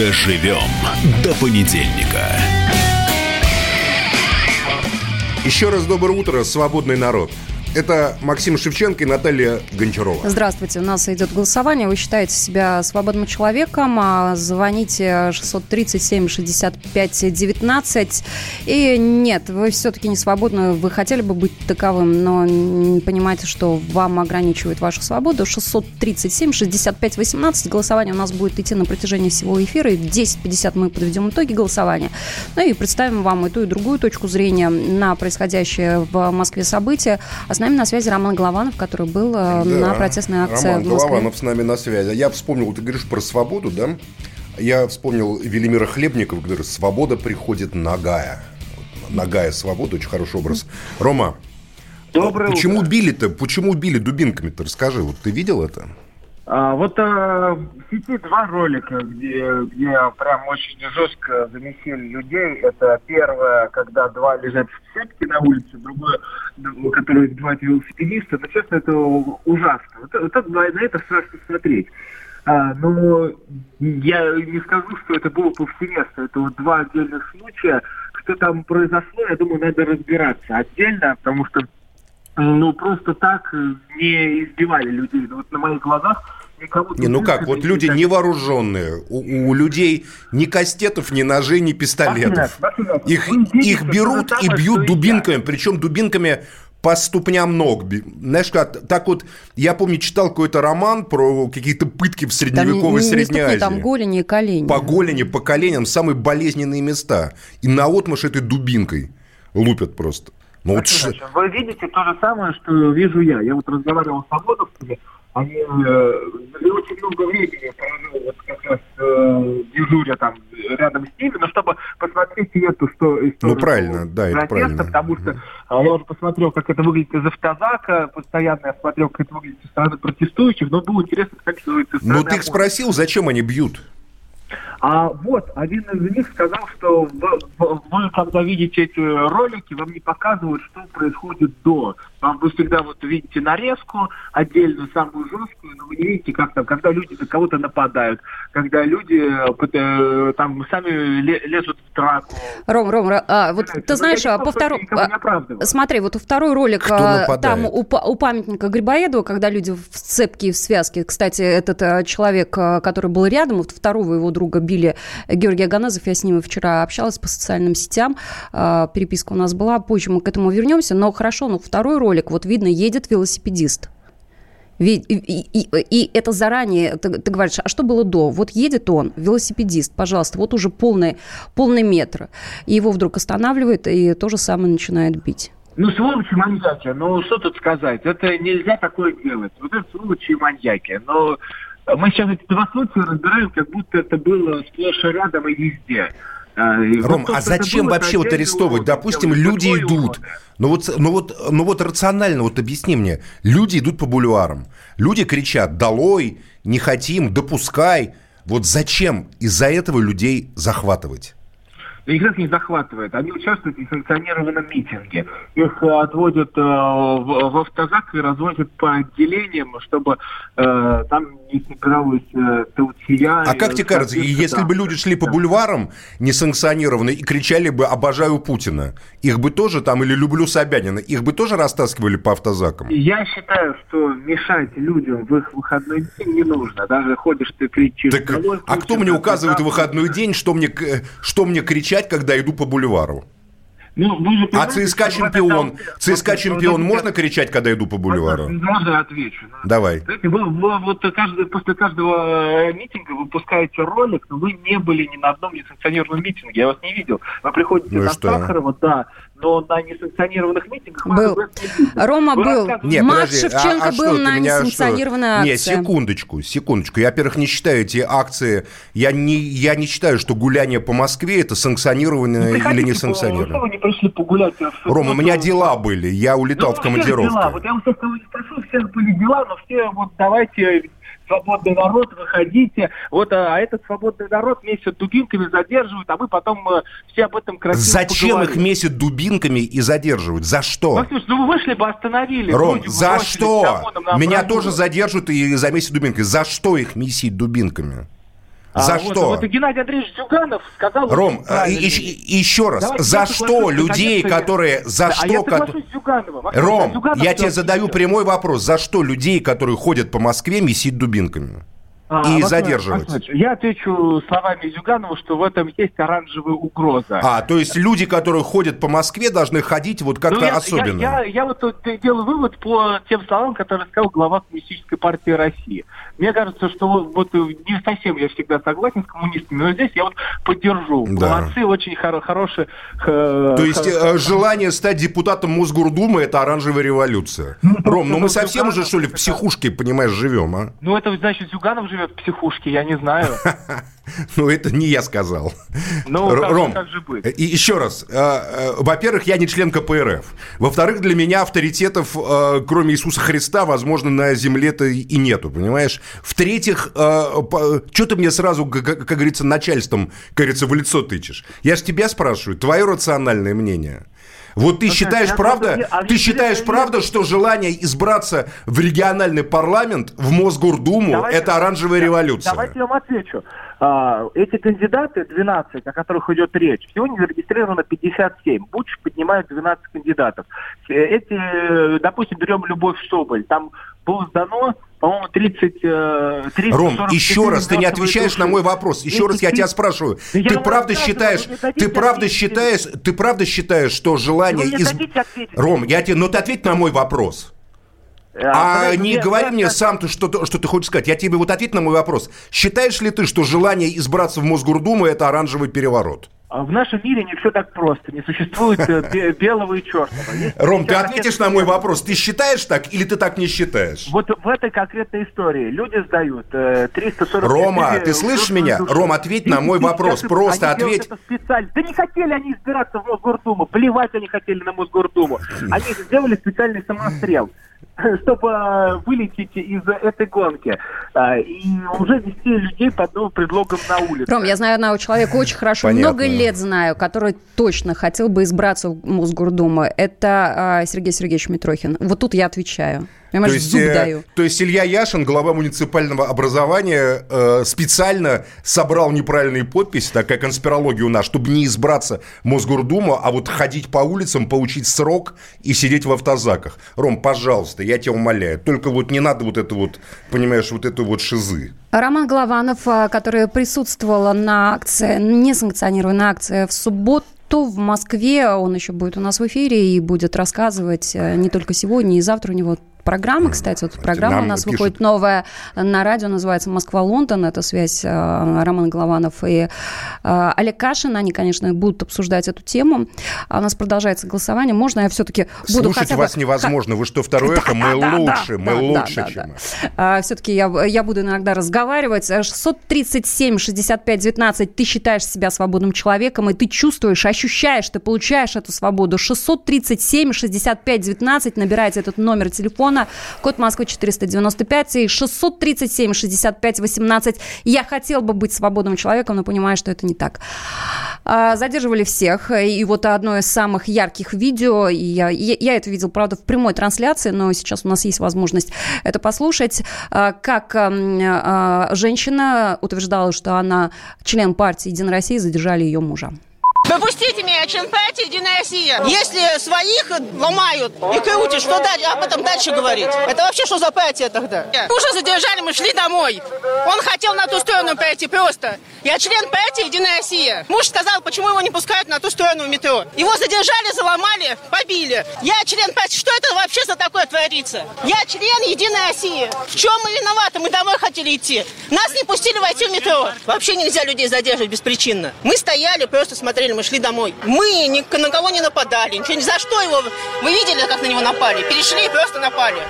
Доживем до понедельника. Еще раз доброе утро, свободный народ. Это Максим Шевченко и Наталья Гончарова. Здравствуйте, у нас идет голосование. Вы считаете себя свободным человеком? а, Звоните 637-65-19. И нет, вы все-таки не свободны. Вы хотели бы быть таковым, но понимаете, что вам ограничивает вашу свободу. 637-65-18. Голосование у нас будет идти на протяжении всего эфира. И в 10.50 мы подведем итоги голосования. Ну и представим вам и ту, и другую точку зрения на происходящее в Москве события. С нами на связи Роман Голованов, который был э, на Да. протестной акции Роман в Москве. Голованов с нами на связи. Я вспомнил, ты говоришь про свободу, да? Я вспомнил Велимира Хлебникова, который свобода приходит нагая. Нагая свобода, очень хороший образ. Рома, Доброе почему утро. били-то? Почему били дубинками-то? Расскажи, вот ты видел это? А, вот а, в сети два ролика, где, где прям очень жестко замесили людей. Это первое, когда два лежат в цепке на улице, другое, д- который два велосипедиста. Но, честно, это ужасно. Вот это- на это страшно смотреть. А, но я не скажу, что это было повсеместно. Это вот два отдельных случая. Что там произошло, я думаю, надо разбираться отдельно, потому что ну, просто так не избивали людей. Ну, Вот на моих глазах никого... Не, ну как, вот люди не невооруженные, у, у людей ни кастетов, ни ножей, ни пистолетов. Их, видите их берут и бьют дубинками, причем дубинками по ступням ног. Знаешь, как, так вот, я помню, читал какой-то роман про какие-то пытки в Там средневековой не, не Средней ступни, Азии. там голени и колени. По голени, по коленям, самые болезненные места. И наотмашь этой дубинкой лупят просто. Ну вот Вы видите то же самое, что вижу я. Я вот разговаривал с ободовцами, они э, очень много времени провел вот как раз э, дежуря там рядом с ними, но чтобы посмотреть эту что, Ну, историю правильно, да, это протеста, правильно. потому что а, я уже посмотрел, как это выглядит из автозака, постоянно я смотрел, как это выглядит со стороны протестующих, но было интересно, как это выглядит со стороны Ну ты их спросил, зачем они бьют? А вот один из них сказал, что вы, вы, когда видите эти ролики, вам не показывают, что происходит до. Вам вы всегда вот видите нарезку отдельную, самую жесткую, но вы не видите, как там, когда люди на кого-то нападают, когда люди э, там сами лезут в драку. Ром, Ром, а, вот ты знаешь, по второму... Смотри, вот второй ролик, а, там у, у памятника Грибоедова, когда люди в цепке и в связке, кстати, этот а, человек, а, который был рядом, вот второго его друга били, Георгий Аганазов, я с ним вчера общалась по социальным сетям, переписка у нас была, позже мы к этому вернемся, но хорошо, но второй ролик ролик, вот видно, едет велосипедист. Ведь, и, и, и это заранее, ты, ты говоришь, а что было до? Вот едет он, велосипедист, пожалуйста, вот уже полный, полный метр. И его вдруг останавливает и то же самое начинает бить. Ну, сволочи маньяки, ну, что тут сказать? Это нельзя такое делать. Вот это сволочи маньяки. Но мы сейчас эти два случая разбираем, как будто это было сплошь и рядом и везде. А, Ром, а зачем вообще вот арестовывать? Допустим, люди идут. Ну вот, ну, вот, ну вот рационально, вот объясни мне. Люди идут по бульварам. Люди кричат «Долой! Не хотим! Допускай!» Вот зачем из-за этого людей захватывать? их не захватывает. Они участвуют в несанкционированном митинге. Их э, отводят э, в, в автозак и разводят по отделениям, чтобы э, там не собиралась э, толчья. А как тебе кажется, если бы люди шли по бульварам несанкционированно и кричали бы «обожаю Путина», их бы тоже там, или «люблю Собянина», их бы тоже растаскивали по автозакам? Я считаю, что мешать людям в их выходной день не нужно. Даже ходишь ты кричишь. Так, а кто мне указывает в выходной день, что мне, что мне кричать, когда иду по бульвару. Ну, вы а ЦСКА чемпион, ЦСКА чемпион можно кричать, когда иду по бульвару? Можно отвечу. Давай. Вы, вы вот каждый, после каждого э, митинга выпускаете ролик, но вы не были ни на одном несанкционированном митинге, я вас не видел. Вы приходите ну на Сахарова, да, но на несанкционированных митингах был. Рома Вы был. Нет, Макс подожди, Шевченко а, а был на несанкционированной акции. Нет, секундочку, секундочку. Я, во-первых, не считаю эти акции, я не, я не считаю, что гуляние по Москве это санкционированное ну, или не санкционированное. Вы не пришли погулять? Рома, у меня дела были, я улетал ну, в командировку. Дела. Вот я у кого не спрошу, всех были дела, но все вот давайте свободный народ, выходите. Вот, а, а этот свободный народ месяц дубинками задерживают, а мы потом э, все об этом красиво Зачем поговорим. их месяц дубинками и задерживают? За что? Максим, ну вы вышли бы, остановили. Ром, за что? Меня тоже задержат и за месяц дубинками. За что их месить дубинками? А за а, что? Вот, вот Геннадий Андреевич Зюганов сказал... Ром, и, и, еще раз, Давайте за что людей, которые... За да, что... А я ко... Зюганова. Ром, Зюганов я тебе задаю прямой вопрос. За что людей, которые ходят по Москве, месить дубинками? А, и задерживать. Я отвечу словами Зюганова, что в этом есть оранжевая угроза. А, то есть люди, которые ходят по Москве, должны ходить вот как-то ну, я, особенно. Я, я, я вот делаю вывод по тем словам, которые сказал глава Коммунистической партии России. Мне кажется, что вот не совсем я всегда согласен с коммунистами, но здесь я вот поддержу. Да. Молодцы, очень хоро- хорошие. То есть э, желание стать депутатом Мосгордумы – это оранжевая революция. Ну, Ром, ну мы совсем уже, что ли, в психушке, понимаешь, живем, а? Ну это, значит, Зюганов живет в психушке, я не знаю. Ну, это не я сказал. Ну, Ром, как же быть? И еще раз. Э, э, во-первых, я не член КПРФ. Во-вторых, для меня авторитетов, э, кроме Иисуса Христа, возможно, на земле-то и нету, понимаешь? В-третьих, что ты мне сразу, как говорится, начальством, как говорится, в лицо тычешь? Я же тебя спрашиваю, твое рациональное мнение – вот ты ну, считаешь, правда, а ты считаешь, правда, что желание избраться в региональный парламент, в Мосгордуму, давайте, это оранжевая революция? Давайте я вам отвечу. А, эти кандидаты, 12, о которых идет речь, сегодня зарегистрировано 57. Буч поднимает 12 кандидатов. Э, эти, допустим, берем Любовь Соболь, там было сдано по-моему, 30, 30 Ром, еще раз, ты не отвечаешь на мой вопрос. Еще раз я тебя спрашиваю. ты правда считаешь, ты правда считаешь, ты правда считаешь, что желание... Из... Ром, я тебе, ну ты ответь на мой вопрос. А, а не я, говори я, мне я, сам, ты, что, что ты хочешь сказать. Я тебе вот ответь на мой вопрос. Считаешь ли ты, что желание избраться в Мосгордуму – это оранжевый переворот? А В нашем мире не все так просто. Не существует э, бе- белого и черного. Есть Ром, ты ответишь на мой вопрос. Ты считаешь так или ты так не считаешь? Вот в этой конкретной истории люди сдают э, 340... Рома, тысяч ты слышишь меня? Ром, ответь на мой 30 тысяч вопрос. Просто ответь. это специально. Да не хотели они избираться в Мосгордуму. Плевать они хотели на Мосгордуму. Они сделали специальный самострел чтобы вылететь из этой гонки. А, И уже вести людей под новым предлогом на улице. Ром, я знаю одного человека очень хорошо, Понятно. много лет знаю, который точно хотел бы избраться в Мосгордуму. Это а, Сергей Сергеевич Митрохин. Вот тут я отвечаю. Понимаешь, То есть, зуб э, даю. то есть Илья Яшин, глава муниципального образования, э, специально собрал неправильные подписи, такая конспирология у нас, чтобы не избраться в Мосгордуму, а вот ходить по улицам, получить срок и сидеть в автозаках. Ром, пожалуйста, я тебя умоляю, только вот не надо вот это вот, понимаешь, вот эту вот шизы. Роман Голованов, а, который присутствовал на акции, несанкционированной акции в субботу, в Москве, он еще будет у нас в эфире и будет рассказывать э, не только сегодня, и завтра у него программа, кстати, вот программа Нам у нас пишут. выходит новая на радио, называется «Москва-Лондон», это связь э, Роман Голованов и э, Олег Кашин, они, конечно, будут обсуждать эту тему. А у нас продолжается голосование, можно я все-таки буду Слушать хотя бы... вас невозможно, вы что, второе эхо? Мы Да, лучше, мы да, лучше, да, да, чем... да. все-таки я, я буду иногда разговаривать. 637 65 19 ты считаешь себя свободным человеком, и ты чувствуешь, ощущаешь, ты получаешь эту свободу. 637 65 19 набирайте этот номер телефона, код Москвы 495 и 637 65 18. Я хотел бы быть свободным человеком, но понимаю, что это не так. А, Задерживали всех, и вот одно из самых ярких видео, и я, я, это видел, правда, в прямой трансляции, но сейчас у нас есть возможность это послушать, а, как ам, а, женщина утверждала, что она член партии «Единая Россия», задержали ее мужа. Пропустите меня, член партии «Единая Россия». Если своих ломают и крутят, что дальше, об этом дальше говорить? Это вообще что за партия тогда? Мужа задержали, мы шли домой. Он хотел на ту сторону пойти просто. Я член партии «Единая Россия». Муж сказал, почему его не пускают на ту сторону метро. Его задержали, заломали, побили. Я член партии. Что это вообще за такое творится? Я член «Единой России». В чем мы виноваты? Мы домой хотели идти. Нас не пустили войти в метро. Вообще нельзя людей задерживать беспричинно. Мы стояли, просто смотрели, мы шли домой. Мы ни на кого не нападали, за что его... Вы видели, как на него напали? Перешли и просто напали.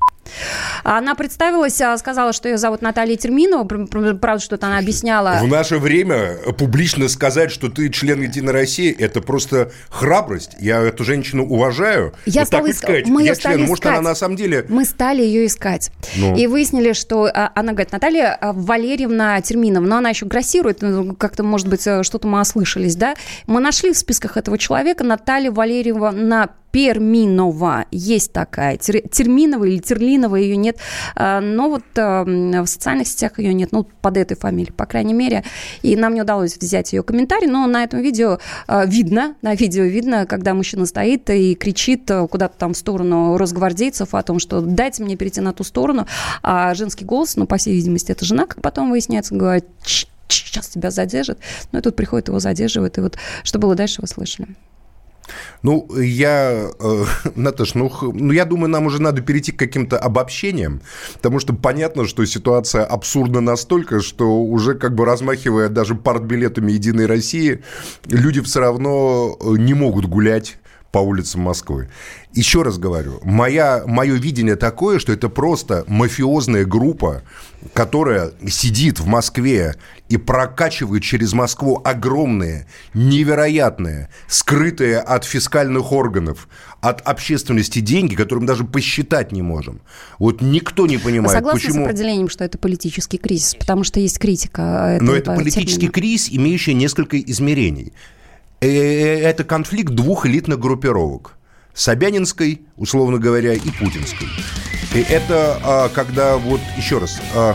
Она представилась, а, сказала, что ее зовут Наталья Терминова, пр- пр- правда, что-то она объясняла. В наше время публично сказать, что ты член Единой России, это просто храбрость. Я эту женщину уважаю. Я вот стала так иск- сказать. мы я член. Может, она искать. на самом деле... Мы стали ее искать. Ну. И выяснили, что а, она говорит, Наталья а, Валерьевна Терминова, но она еще грассирует, ну, как-то, может быть, э, что-то мы ослышались, да? Мы нашли в списках этого человека Наталья Валерьевна Перминова. Есть такая. Тер- Терминова или Терлинова ее нет. А, Но вот а, м, в социальных сетях ее нет. Ну, под этой фамилией, по крайней мере. И нам не удалось взять ее комментарий. Но на этом видео а, видно, на видео видно, когда мужчина стоит и кричит а, куда-то там в сторону росгвардейцев о том, что дайте мне перейти на ту сторону. А женский голос, ну, по всей видимости, это жена, как потом выясняется, говорит, «Ч- ч- сейчас тебя задержат. Ну, и тут приходит, его задерживают. И вот что было дальше, вы слышали. Ну, я, э, Наташ, ну, ну, я думаю, нам уже надо перейти к каким-то обобщениям, потому что понятно, что ситуация абсурдна настолько, что уже как бы размахивая даже партбилетами «Единой России», люди все равно э, не могут гулять по улицам Москвы. Еще раз говорю, моя, мое видение такое, что это просто мафиозная группа, которая сидит в Москве и прокачивает через Москву огромные, невероятные, скрытые от фискальных органов, от общественности деньги, которые мы даже посчитать не можем. Вот никто не понимает, согласны почему... с определением, что это политический кризис? Потому что есть критика Но это политический термина. кризис, имеющий несколько измерений. Э, Это конфликт двух элитных группировок. Собянинской, условно говоря, и путинской. И это а, когда вот, еще раз, а,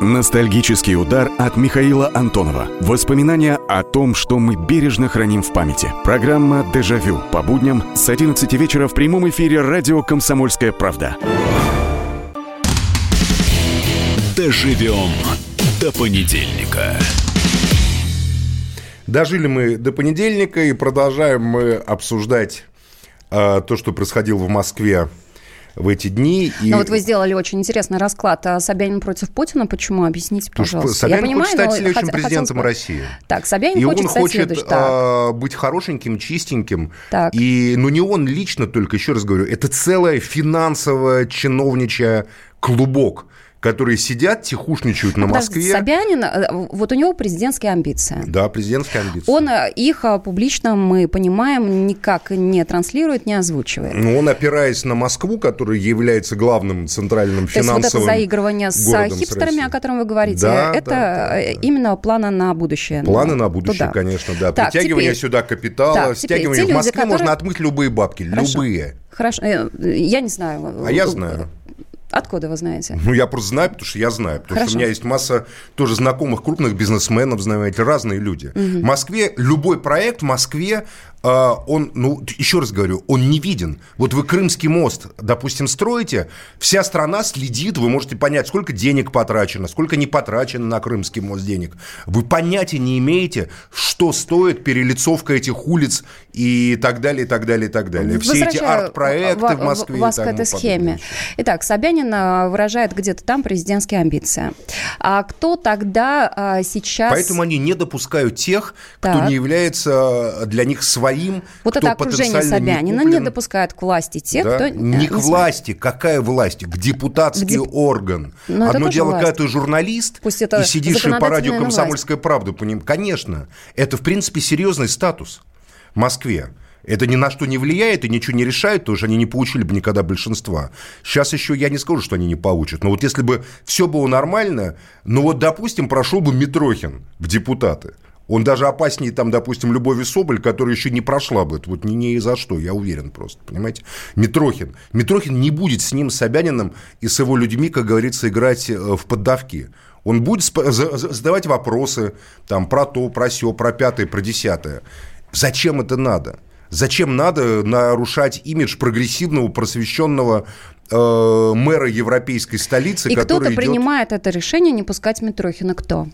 Ностальгический удар от Михаила Антонова. Воспоминания о том, что мы бережно храним в памяти. Программа «Дежавю» по будням с 11 вечера в прямом эфире радио «Комсомольская правда». Доживем до понедельника. Дожили мы до понедельника и продолжаем мы обсуждать э, то, что происходило в Москве в эти дни. И... Ну вот вы сделали очень интересный расклад. А Собянин против Путина. Почему? Объясните, пожалуйста. Собянин Я понимаю, хочет стать следующим хот- президентом бы... России. Так, Собянин и хочет он стать хочет а, быть хорошеньким, чистеньким. Так. И, ну, не он лично только, еще раз говорю, это целая финансовая чиновничья клубок которые сидят, тихушничают на Москве. Собянин, э, вот у него президентские амбиции. Да, президентские амбиции. Он э, их э, публично, мы понимаем, никак не транслирует, не озвучивает. Ну, он, опираясь на Москву, которая является главным центральным То финансовым есть вот это заигрывание с хипстерами, с о котором вы говорите, да, это да, да, именно планы на будущее. Планы на будущее, туда. конечно, да. Так, Притягивание теперь, сюда капитала, так, стягивание. в Москве которые... можно отмыть любые бабки, Хорошо. любые. Хорошо, я не знаю. А я знаю. Откуда вы знаете? Ну, я просто знаю, потому что я знаю. Потому Хорошо. что у меня есть масса тоже знакомых крупных бизнесменов, знаете, разные люди. Угу. В Москве любой проект в Москве он, ну, еще раз говорю, он не виден. Вот вы Крымский мост, допустим, строите, вся страна следит, вы можете понять, сколько денег потрачено, сколько не потрачено на Крымский мост денег. Вы понятия не имеете, что стоит перелицовка этих улиц и так далее, и так далее, и так далее. Все эти арт-проекты в, в Москве. Вас к этой схеме. Итак, Собянин а, выражает где-то там президентские амбиции. А кто тогда а, сейчас... Поэтому они не допускают тех, так. кто не является для них своим своим. Вот это окружение Собянина не, не допускает к власти тех, да? кто... Не к власти. Какая власть? К депутатский к деп... орган. Но ну, Одно дело, власть. когда ты журналист Пусть это и сидишь по радио «Комсомольская правда», поним... конечно, это, в принципе, серьезный статус в Москве. Это ни на что не влияет и ничего не решает, потому что они не получили бы никогда большинства. Сейчас еще я не скажу, что они не получат. Но вот если бы все было нормально, ну вот, допустим, прошел бы Митрохин в депутаты – он даже опаснее, там, допустим, Любови Соболь, которая еще не прошла бы. Вот ни, ни за что, я уверен просто, понимаете? Митрохин. Митрохин не будет с ним, с Собяниным и с его людьми, как говорится, играть э, в поддавки. Он будет задавать вопросы там, про то, про все, про пятое, про десятое. Зачем это надо? Зачем надо нарушать имидж прогрессивного, просвещенного э, мэра европейской столицы, И кто-то идет... принимает это решение не пускать Митрохина. Кто?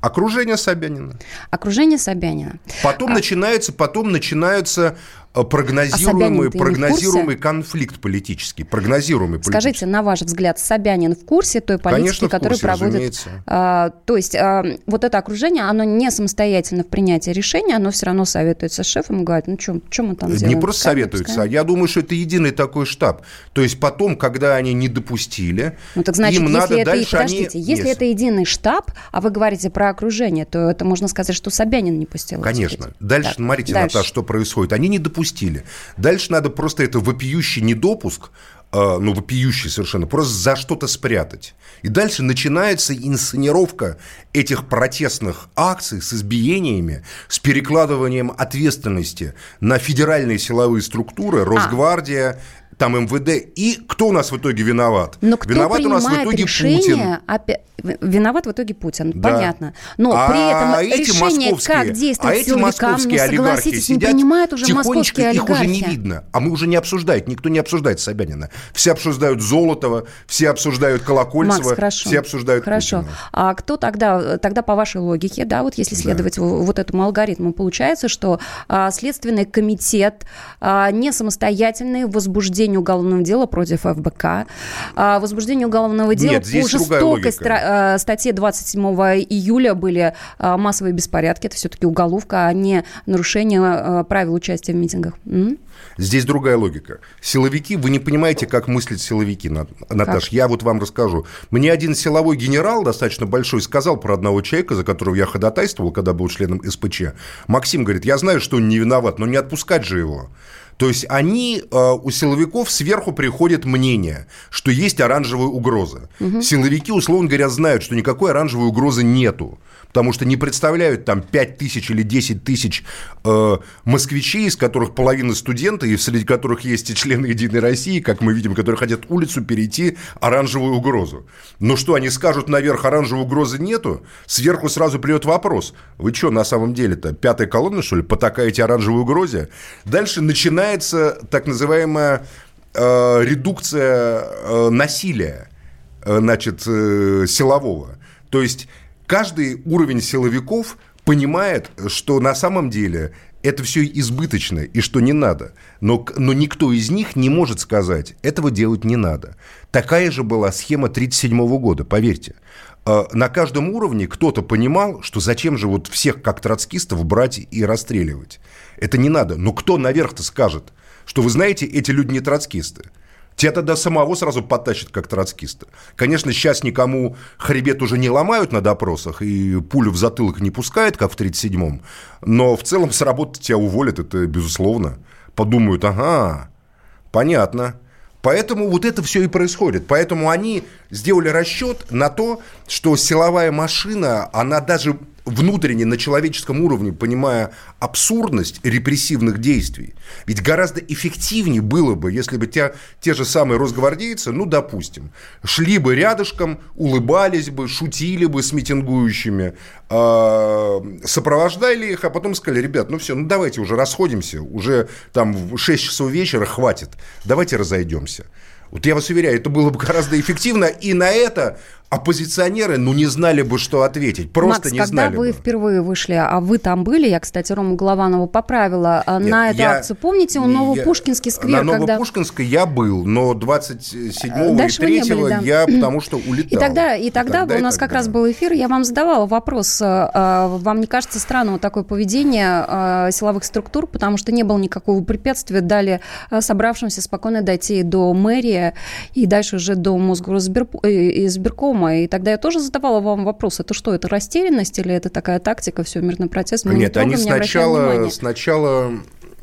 Окружение Собянина. Окружение Собянина. Потом а... начинается, потом начинаются прогнозируемый, а прогнозируемый конфликт политический, прогнозируемый Скажите, на ваш взгляд, Собянин в курсе той политики, которую проводит? А, то есть а, вот это окружение, оно не самостоятельно в принятии решения, оно все равно советуется с шефом и говорит, ну что мы там делаем? Не просто советуется, а я думаю, что это единый такой штаб. То есть потом, когда они не допустили, ну так значит, им если надо это, дальше подождите, они... если Нет. это единый штаб, а вы говорите про окружение, то это можно сказать, что Собянин не пустил. Конечно. Дальше, так, смотрите, дальше. Наташа, что происходит. Они не допустили допустили. Дальше надо просто это вопиющий недопуск, э, ну, вопиющий совершенно, просто за что-то спрятать. И дальше начинается инсценировка этих протестных акций с избиениями, с перекладыванием ответственности на федеральные силовые структуры, а. Росгвардия, там МВД. И кто у нас в итоге виноват? Но кто виноват у нас в итоге Путин. Опять, виноват в итоге Путин, да. понятно. Но а при этом эти решение, как действовать а эти московские ну, согласитесь, не принимают уже московские олигархи. Их уже не видно. А мы уже не обсуждаем. Никто не обсуждает Собянина. Все обсуждают Золотого, все обсуждают Колокольцева, Макс, хорошо. все обсуждают Хорошо. Путина. А кто тогда, тогда по вашей логике, да, вот если следовать да. вот этому алгоритму, получается, что а, Следственный комитет а, не самостоятельный в возбуждении возбуждение уголовного дела против ФБК, а, возбуждение уголовного дела Нет, по жестокой стра- статье 27 июля были а, массовые беспорядки. Это все-таки уголовка, а не нарушение а, правил участия в митингах. М? Здесь другая логика. Силовики, вы не понимаете, как мыслят силовики, Наташ. Как? Я вот вам расскажу. Мне один силовой генерал, достаточно большой, сказал про одного человека, за которого я ходатайствовал, когда был членом СПЧ. Максим говорит, я знаю, что он не виноват, но не отпускать же его. То есть они, э, у силовиков сверху приходит мнение, что есть оранжевая угроза. Угу. Силовики, условно говоря, знают, что никакой оранжевой угрозы нету потому что не представляют там 5 тысяч или 10 тысяч э, москвичей, из которых половина студенты, и среди которых есть и члены Единой России, как мы видим, которые хотят улицу перейти оранжевую угрозу. Но что, они скажут наверх, оранжевой угрозы нету? Сверху сразу придет вопрос. Вы что, на самом деле-то, пятая колонна, что ли, потакаете оранжевой угрозе? Дальше начинается так называемая э, редукция э, насилия э, значит, э, силового. То есть каждый уровень силовиков понимает, что на самом деле это все избыточно и что не надо. Но, но никто из них не может сказать, этого делать не надо. Такая же была схема 1937 года, поверьте. Э, На каждом уровне кто-то понимал, что зачем же вот всех как троцкистов брать и расстреливать. Это не надо. Но кто наверх-то скажет, что вы знаете, эти люди не троцкисты? Тебя тогда самого сразу подтащат как троцкиста. Конечно, сейчас никому хребет уже не ломают на допросах и пулю в затылок не пускают, как в 37-м. Но в целом с работы тебя уволят, это безусловно. Подумают, ага, понятно. Поэтому вот это все и происходит. Поэтому они сделали расчет на то, что силовая машина, она даже внутренне на человеческом уровне, понимая абсурдность репрессивных действий, ведь гораздо эффективнее было бы, если бы те, те же самые росгвардейцы, ну, допустим, шли бы рядышком, улыбались бы, шутили бы с митингующими, э, сопровождали их, а потом сказали, ребят, ну все, ну давайте уже расходимся, уже там в 6 часов вечера хватит, давайте разойдемся. Вот я вас уверяю, это было бы гораздо эффективно, и на это оппозиционеры, ну, не знали бы, что ответить. Просто Макс, не когда знали вы бы. впервые вышли, а вы там были, я, кстати, Рому Голованова поправила, а Нет, на эту я- акцию, помните, у Новопушкинский сквер, На когда... Новопушкинской я был, но 27 и Дальше не 3 были, да. я потому что улетал. И тогда, и тогда, Тогда у и нас как раз был эфир, я вам задавала вопрос, э, э, вам не кажется странным такое поведение э, силовых структур, потому что не было никакого препятствия, дали э, собравшимся спокойно дойти до мэрии и дальше уже до Мосгоризбиркома, и тогда я тоже задавала вам вопрос, это что, это растерянность или это такая тактика, все, мирный протест, мы не Нет, они не сначала, внимания? сначала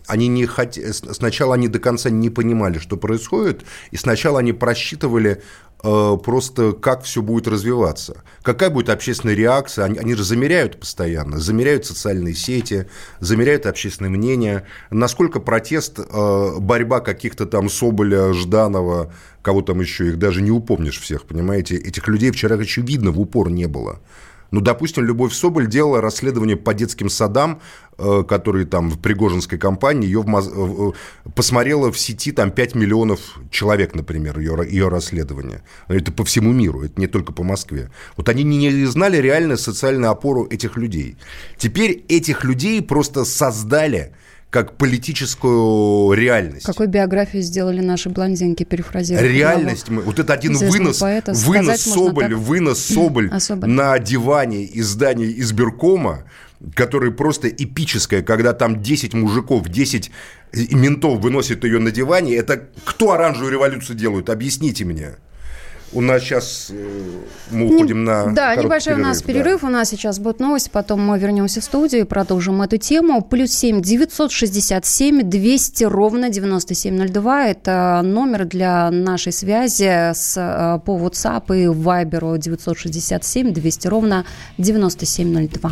они не хот... сначала они до конца не понимали, что происходит, и сначала они просчитывали э, просто, как все будет развиваться, какая будет общественная реакция. Они, они же замеряют постоянно, замеряют социальные сети, замеряют общественное мнение, насколько протест, э, борьба каких-то там Соболя, Жданова, кого там еще, их даже не упомнишь всех, понимаете? Этих людей вчера, очевидно, в упор не было. Ну, допустим, Любовь Соболь делала расследование по детским садам, э, которые там в Пригожинской компании, ее в Моз- э, посмотрело в сети там 5 миллионов человек, например, ее, ее расследование. Это по всему миру, это не только по Москве. Вот они не не знали реально социальную опору этих людей. Теперь этих людей просто создали как политическую реальность. Какой биографию сделали наши блондинки, перефразируя? Реальность, мы, вот это один вынос, поэта, вынос Соболь, вынос Соболь А Соболь? на диване из здания избиркома, который просто эпическое, когда там 10 мужиков, 10 ментов выносят ее на диване, это кто оранжевую революцию делают? Объясните мне. У нас сейчас мы уходим на Да, небольшой у нас да. перерыв. У нас сейчас будет новость, потом мы вернемся в студию и продолжим эту тему. Плюс семь девятьсот шестьдесят семь двести ровно девяносто семь ноль два. Это номер для нашей связи с, э, по WhatsApp и Viber 967 200 ровно 9702.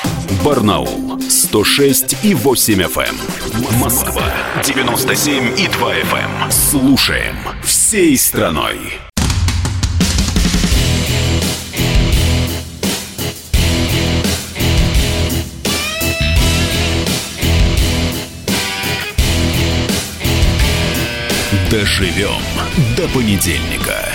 Барнаул 106 и 8 FM. Москва 97 и 2 FM. Слушаем всей страной. Доживем до понедельника.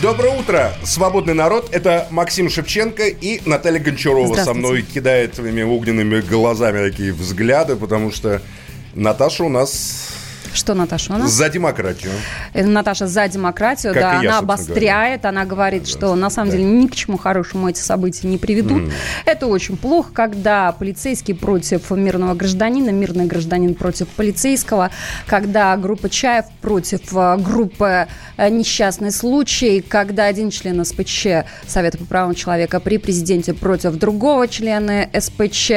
Доброе утро, свободный народ. Это Максим Шевченко и Наталья Гончарова со мной кидает своими огненными глазами такие взгляды, потому что Наташа у нас Что, Наташа, у нас? За демократию. Э, Наташа за демократию, Как да, я, она обостряет, она говорит, что на самом деле ни к чему хорошему эти события не приведут. Мгм. Это очень плохо, когда полицейский против мирного гражданина, мирный гражданин против полицейского, когда группа Чаев против э, группы э, несчастный случай, когда один член СПЧ Совета по правам человека при президенте против другого члена СПЧ.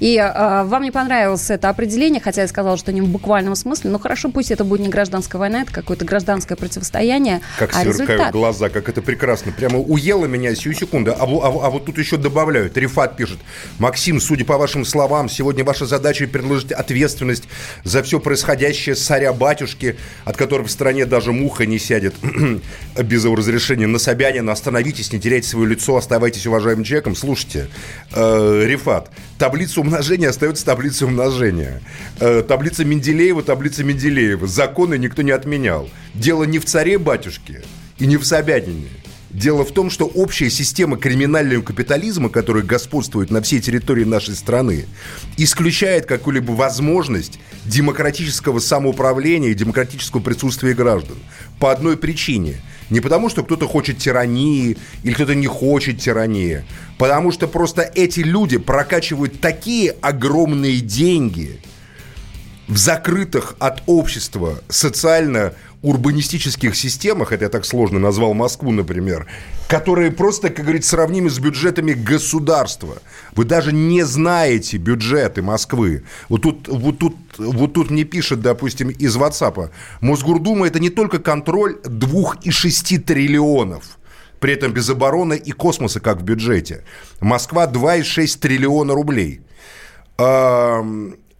И э, вам не понравилось это определение, хотя я сказала, что не в буквальном смысле, но хорошо, пусть это будет не гражданская война, это какое-то гражданское противостояние, Как а сверкают результат глаза, как это прекрасно. Прямо уело меня сию секунду. А, а а вот тут еще добавляют. Рифат пишет. Максим, судя по вашим словам, сегодня ваша задача предложить ответственность за все происходящее царя-батюшки, от которого в стране даже муха не сядет без его разрешения на Собянина. Остановитесь, не теряйте свое лицо, оставайтесь уважаемым человеком. Слушайте, э, Рифат, таблица умножения остается таблицей умножения. Э, таблица Менделеева, таблица Менделеева. Законы никто не отменял. Дело не в царе-батюшке и не в Собянине. Дело в том, что общая система криминального капитализма, которая господствует на всей территории нашей страны, исключает какую-либо возможность демократического самоуправления и демократического присутствия граждан. По одной причине. Не потому, что кто-то хочет тирании или кто-то не хочет тирании. Потому что просто эти люди прокачивают такие огромные деньги – в закрытых от общества социально-урбанистических системах, это я так сложно назвал Москву, например, которые просто, как говорится, сравнимы с бюджетами государства. Вы даже не знаете бюджеты Москвы. Вот тут, вот тут, вот тут мне пишет, допустим, из WhatsApp, Мосгордума это не только контроль 2,6 триллионов, при этом без обороны и космоса, как в бюджете. Москва 2,6 триллиона рублей.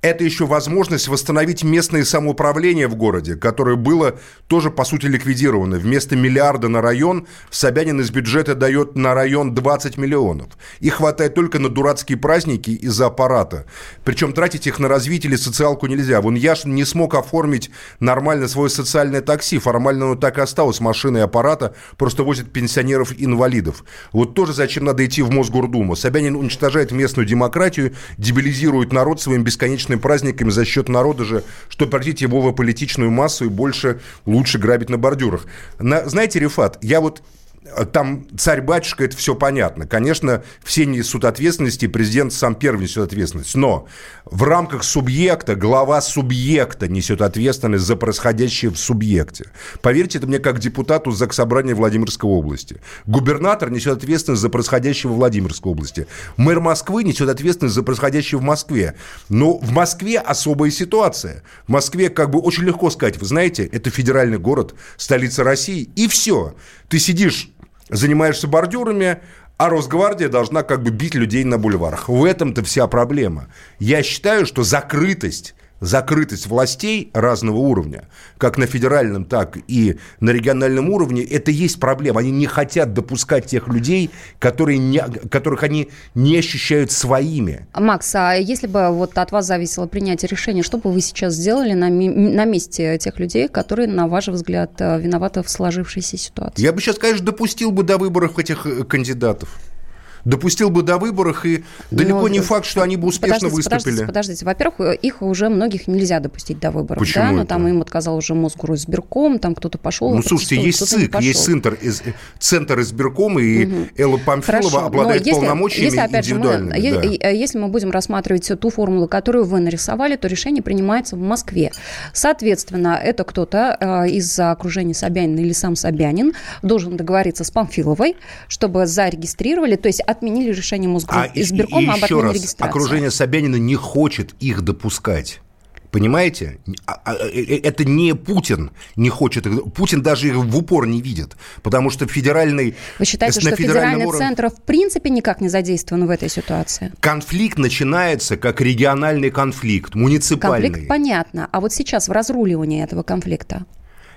Это еще возможность восстановить местное самоуправление в городе, которое было тоже, по сути, ликвидировано. Вместо миллиарда на район Собянин из бюджета дает на район 20 миллионов. И хватает только на дурацкие праздники из-за аппарата. Причем тратить их на развитие или социалку нельзя. Вон Яшин не смог оформить нормально свое социальное такси. Формально оно так и осталось машиной аппарата, просто возит пенсионеров-инвалидов. Вот тоже зачем надо идти в Мосгордуму. Собянин уничтожает местную демократию, дебилизирует народ своими бесконечными праздниками за счет народа же, что превратить его в политичную массу и больше, лучше грабить на бордюрах. На, знаете, Рифат, я вот там царь-батюшка, это все понятно. Конечно, все несут ответственность, и президент сам первый несет ответственность. Но в рамках субъекта глава субъекта несет ответственность за происходящее в субъекте. Поверьте, это мне как депутату Заксобрания Владимирской области. Губернатор несет ответственность за происходящее в Владимирской области. Мэр Москвы несет ответственность за происходящее в Москве. Но в Москве особая ситуация. В Москве как бы очень легко сказать, вы знаете, это федеральный город, столица России, и все. Ты сидишь занимаешься бордюрами, а Росгвардия должна как бы бить людей на бульварах. В этом-то вся проблема. Я считаю, что закрытость закрытость властей разного уровня, как на федеральном, так и на региональном уровне, это есть проблема. Они не хотят допускать тех людей, которые не, которых они не ощущают своими. Макс, а если бы вот от вас зависело принятие решения, что бы вы сейчас сделали на, ми- на месте тех людей, которые, на ваш взгляд, э, виноваты в сложившейся ситуации? Я бы сейчас, конечно, допустил бы до выборов этих э, кандидатов. Допустил бы до выборов, и далеко Но- не факт, что они бы успешно подождите, выступили. Подождите, подождите. Во-первых, их уже многих нельзя допустить до выборов. Почему да? Но это? там им отказал уже Мосгоризбирком, там кто-то пошел. Ну, слушайте, есть ЦИК, есть центр, из, центр избиркома, и Мгм. Элла Памфилова Хорошо, обладает если- полномочиями если, опять же, мы- да. если мы будем рассматривать ту формулу, которую вы нарисовали, то решение принимается в Москве. Соответственно, это кто-то э, из окружения Собянина или сам Собянин должен договориться с Памфиловой, чтобы зарегистрировали, то есть отменили решение А и- Мосгоризбиркома и об еще раз, регистрации. окружение Собянина не хочет их допускать. Понимаете? А- а- э- Это не Путин не хочет. Путин даже их в упор не видит. Потому что федеральный... Вы считаете, что федеральный уровне- центр в принципе никак не задействован в этой ситуации? Конфликт начинается как региональный конфликт, муниципальный. Конфликт понятно. А вот сейчас в разруливании этого конфликта?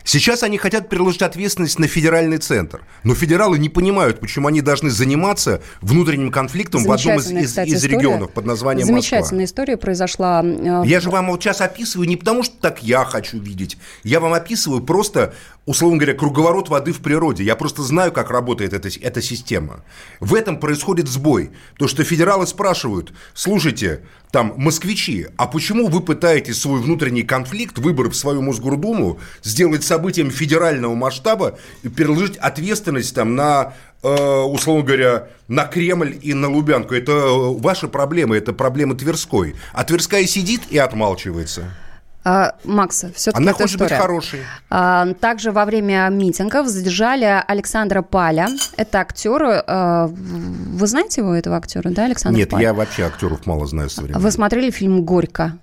Сейчас они хотят переложить ответственность на федеральный центр. Но федералы не понимают, почему они должны заниматься внутренним конфликтом в одном из, из, кстати, из история. регионов под названием Замечательная Москва. история произошла. э, Я же вам вот сейчас описываю не потому, что так я хочу видеть. Я вам описываю просто, условно говоря, круговорот воды в природе. Я просто знаю, как работает эта, эта система. В этом происходит сбой. То, что федералы спрашивают, слушайте, там, москвичи, а почему вы пытаетесь свой внутренний конфликт, выборы в свою Мосгордуму, сделать событием федерального масштаба и переложить ответственность там на э, условно говоря, на Кремль и на Лубянку. Это э, ваши проблемы, это проблемы Тверской. А Тверская сидит и отмалчивается. А, Макса, все-таки Она хочет быть история. хорошей. А, Также во время митингов задержали Александра Паля. Это актер. э, Вы знаете его, этого актера, да, Александр Нет, Паль? я вообще актеров мало знаю современных. Вы смотрели фильм «Горько»?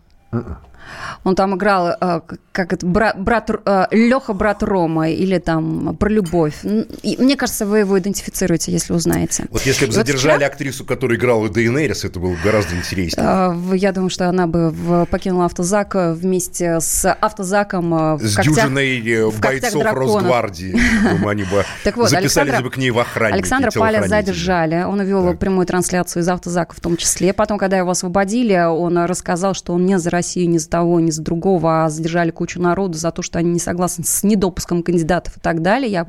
Он там играл, э, как это, брат, брат Леха, брат Рома, или там про любовь. И Мне кажется, вы его идентифицируете, если узнаете. Вот если бы И вот задержали вчера, актрису, которая играла Дейенерис, это было бы гораздо интереснее. э, в- Я думаю, что она бы покинула автозак э, вместе с автозаком э, в С когтях- дюжиной э, в бойцов дракона. Росгвардии. Думаю, они бы Так вот, записались бы к ней в охранники, Александра Паля задержали. Он вел прямую трансляцию из автозака в том числе. Потом, когда его освободили, он рассказал, что он не за Россию, не за того, не за другого, а задержали кучу народу за то, что они не согласны с недопуском кандидатов и так далее. Я...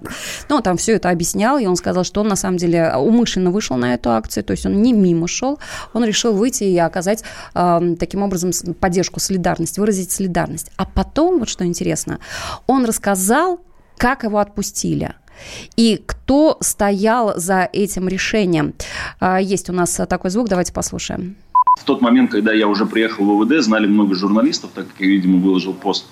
Ну, там все это объяснял, и он сказал, что он на самом деле умышленно вышел на эту акцию, то есть он не мимо шел, он решил выйти и оказать э, таким образом с- поддержку, солидарность, выразить солидарность. А потом, вот что интересно, он рассказал, как его отпустили. И кто стоял за этим решением? А, Есть у нас такой звук, давайте послушаем. В тот момент, когда я уже приехал в ОВД, знали много журналистов, так как я, видимо, выложил пост.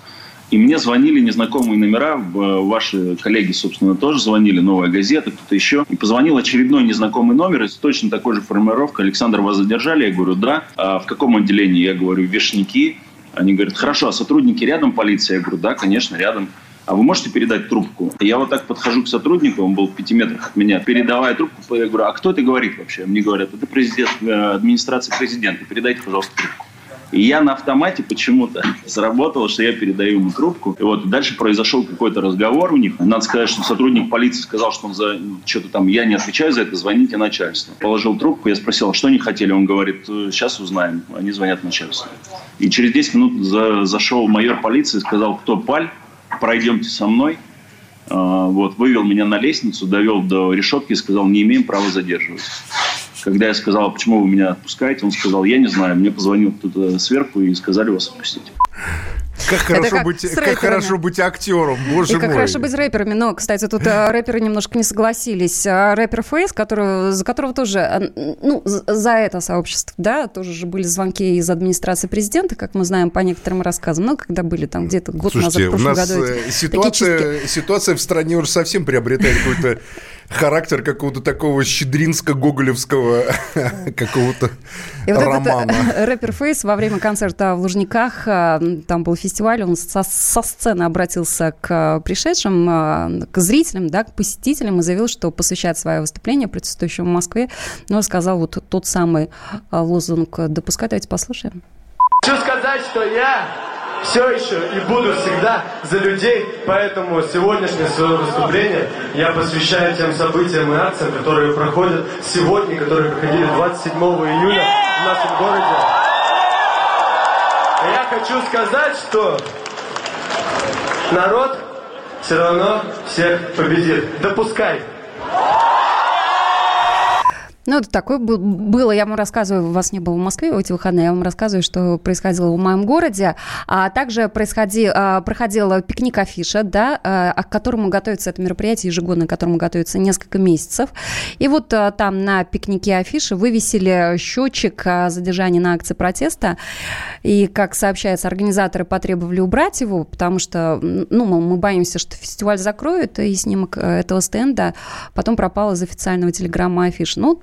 И мне звонили незнакомые номера, ваши коллеги, собственно, тоже звонили, «Новая газета», кто-то еще. И позвонил очередной незнакомый номер, и точно такой же формулировкой. «Александр, вас задержали?» Я говорю, «Да». «А в каком отделении?» Я говорю, «Вешники». Они говорят, «Хорошо, а сотрудники рядом полиции?» Я говорю, «Да, конечно, рядом». А вы можете передать трубку? Я вот так подхожу к сотруднику, он был в пяти метрах от меня, передавая трубку, я говорю, а кто это говорит вообще? Мне говорят, это президент, э, администрация президента, передайте, пожалуйста, трубку. И я на автомате почему-то сработало, что я передаю ему трубку. И вот дальше произошел какой-то разговор у них. Надо сказать, что сотрудник полиции сказал, что он за что-то там, я не отвечаю за это, звоните начальству. Положил трубку, я спросил, а что они хотели? Он говорит, «Э, сейчас узнаем. Они звонят начальству. И через 10 минут за- зашел майор полиции сказал, кто паль, пройдемте со мной. А, Вот, вывел меня на лестницу, довел до решетки и сказал, не имеем права задерживать. Когда я сказал, почему вы меня отпускаете, он сказал, я не знаю, мне позвонил кто-то сверху и сказали вас отпустить. Как хорошо, как быть, как хорошо быть актером, боже и как мой. хорошо быть рэперами. Но, кстати, тут э, рэперы немножко не согласились. А Рэпер Фейс, который, за которого тоже, э, ну, за это сообщество, да, тоже же были звонки из администрации президента, как мы знаем по некоторым рассказам. Ну, когда были там где-то год Слушайте, назад, в у прошлом нас году. э, ситуация, ситуация в стране уже совсем приобретает какой-то характер какого-то такого щедринско-гоголевского какого-то И вот романа. этот э, рэпер Фейс во время концерта в Лужниках, э, там был фестиваль, он со, со сцены обратился к пришедшим, э, к зрителям, да, к посетителям и заявил, что посвящает свое выступление протестующим в Москве, но сказал вот тот самый э, лозунг «Допускать». Давайте послушаем. Хочу сказать, что я все еще и буду всегда за людей, поэтому сегодняшнее свое выступление я посвящаю тем событиям и акциям, которые проходят сегодня, которые проходили 27 июля в нашем городе. Я хочу сказать, что народ все равно всех победит. Допускай. Ну, это такое был- было, я вам рассказываю, у вас не было в Москве в эти выходные, я вам рассказываю, что происходило в моем городе. А также происходи, а, проходил пикник афиша, да, а, к которому готовится это мероприятие ежегодно, к которому готовится несколько месяцев. И вот а, там на пикнике афиши вывесили счетчик а, задержания на акции протеста. И, как сообщается, организаторы потребовали убрать его, потому что, ну, мы боимся, что фестиваль закроют, и снимок э, этого стенда потом пропал из официального телеграмма афиш. Ну,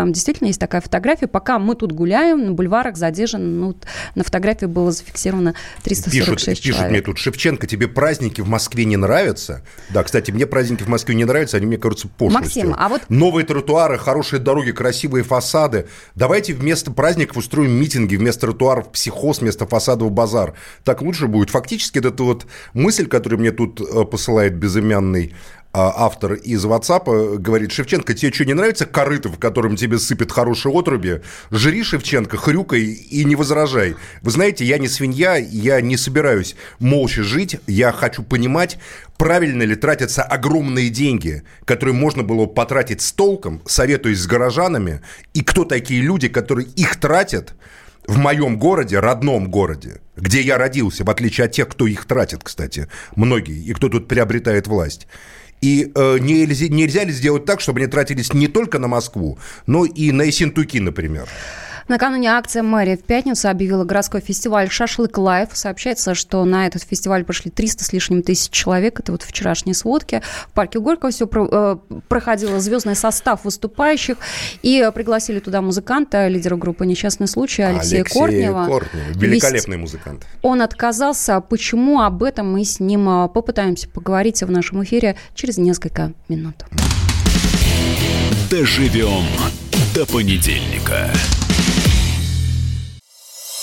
там действительно есть такая фотография. Пока мы тут гуляем, на бульварах задержан, ну, на фотографии было зафиксировано 346 пишут, человек. Пишут мне тут, Шевченко, тебе праздники в Москве не нравятся? Да, кстати, мне праздники в Москве не нравятся, они мне кажутся пошлостью. Максим, а вот... Новые тротуары, хорошие дороги, красивые фасады. Давайте вместо праздников устроим митинги, вместо тротуаров психоз, вместо фасадов базар. Так лучше будет. Фактически, это вот мысль, которую мне тут э, посылает безымянный автор из WhatsApp говорит, Шевченко, тебе что, не нравится корыто, в котором тебе сыпят хорошие отруби? Жри, Шевченко, хрюкай и не возражай. Вы знаете, я не свинья, я не собираюсь молча жить, я хочу понимать, правильно ли тратятся огромные деньги, которые можно было потратить с толком, советуясь с горожанами, и кто такие люди, которые их тратят, в моем городе, родном городе, где я родился, в отличие от тех, кто их тратит, кстати, многие, и кто тут приобретает власть. И э, нельзя, нельзя ли сделать так, чтобы они тратились не только на Москву, но и на Ессентуки, например? Накануне акции мэрия в пятницу объявила городской фестиваль «Шашлык Live». Сообщается, что на этот фестиваль пошли 300 с лишним тысяч человек. Это вот вчерашние сводки. В парке Горького все э, проходило. Звездный состав выступающих. И пригласили туда музыканта, лидера группы «Несчастный случай» Алексея, Алексея Кортнева. Кортнева. Великолепный музыкант. Он отказался. Почему? Об этом мы с ним э, попытаемся поговорить в нашем эфире через несколько минут. Доживем до понедельника.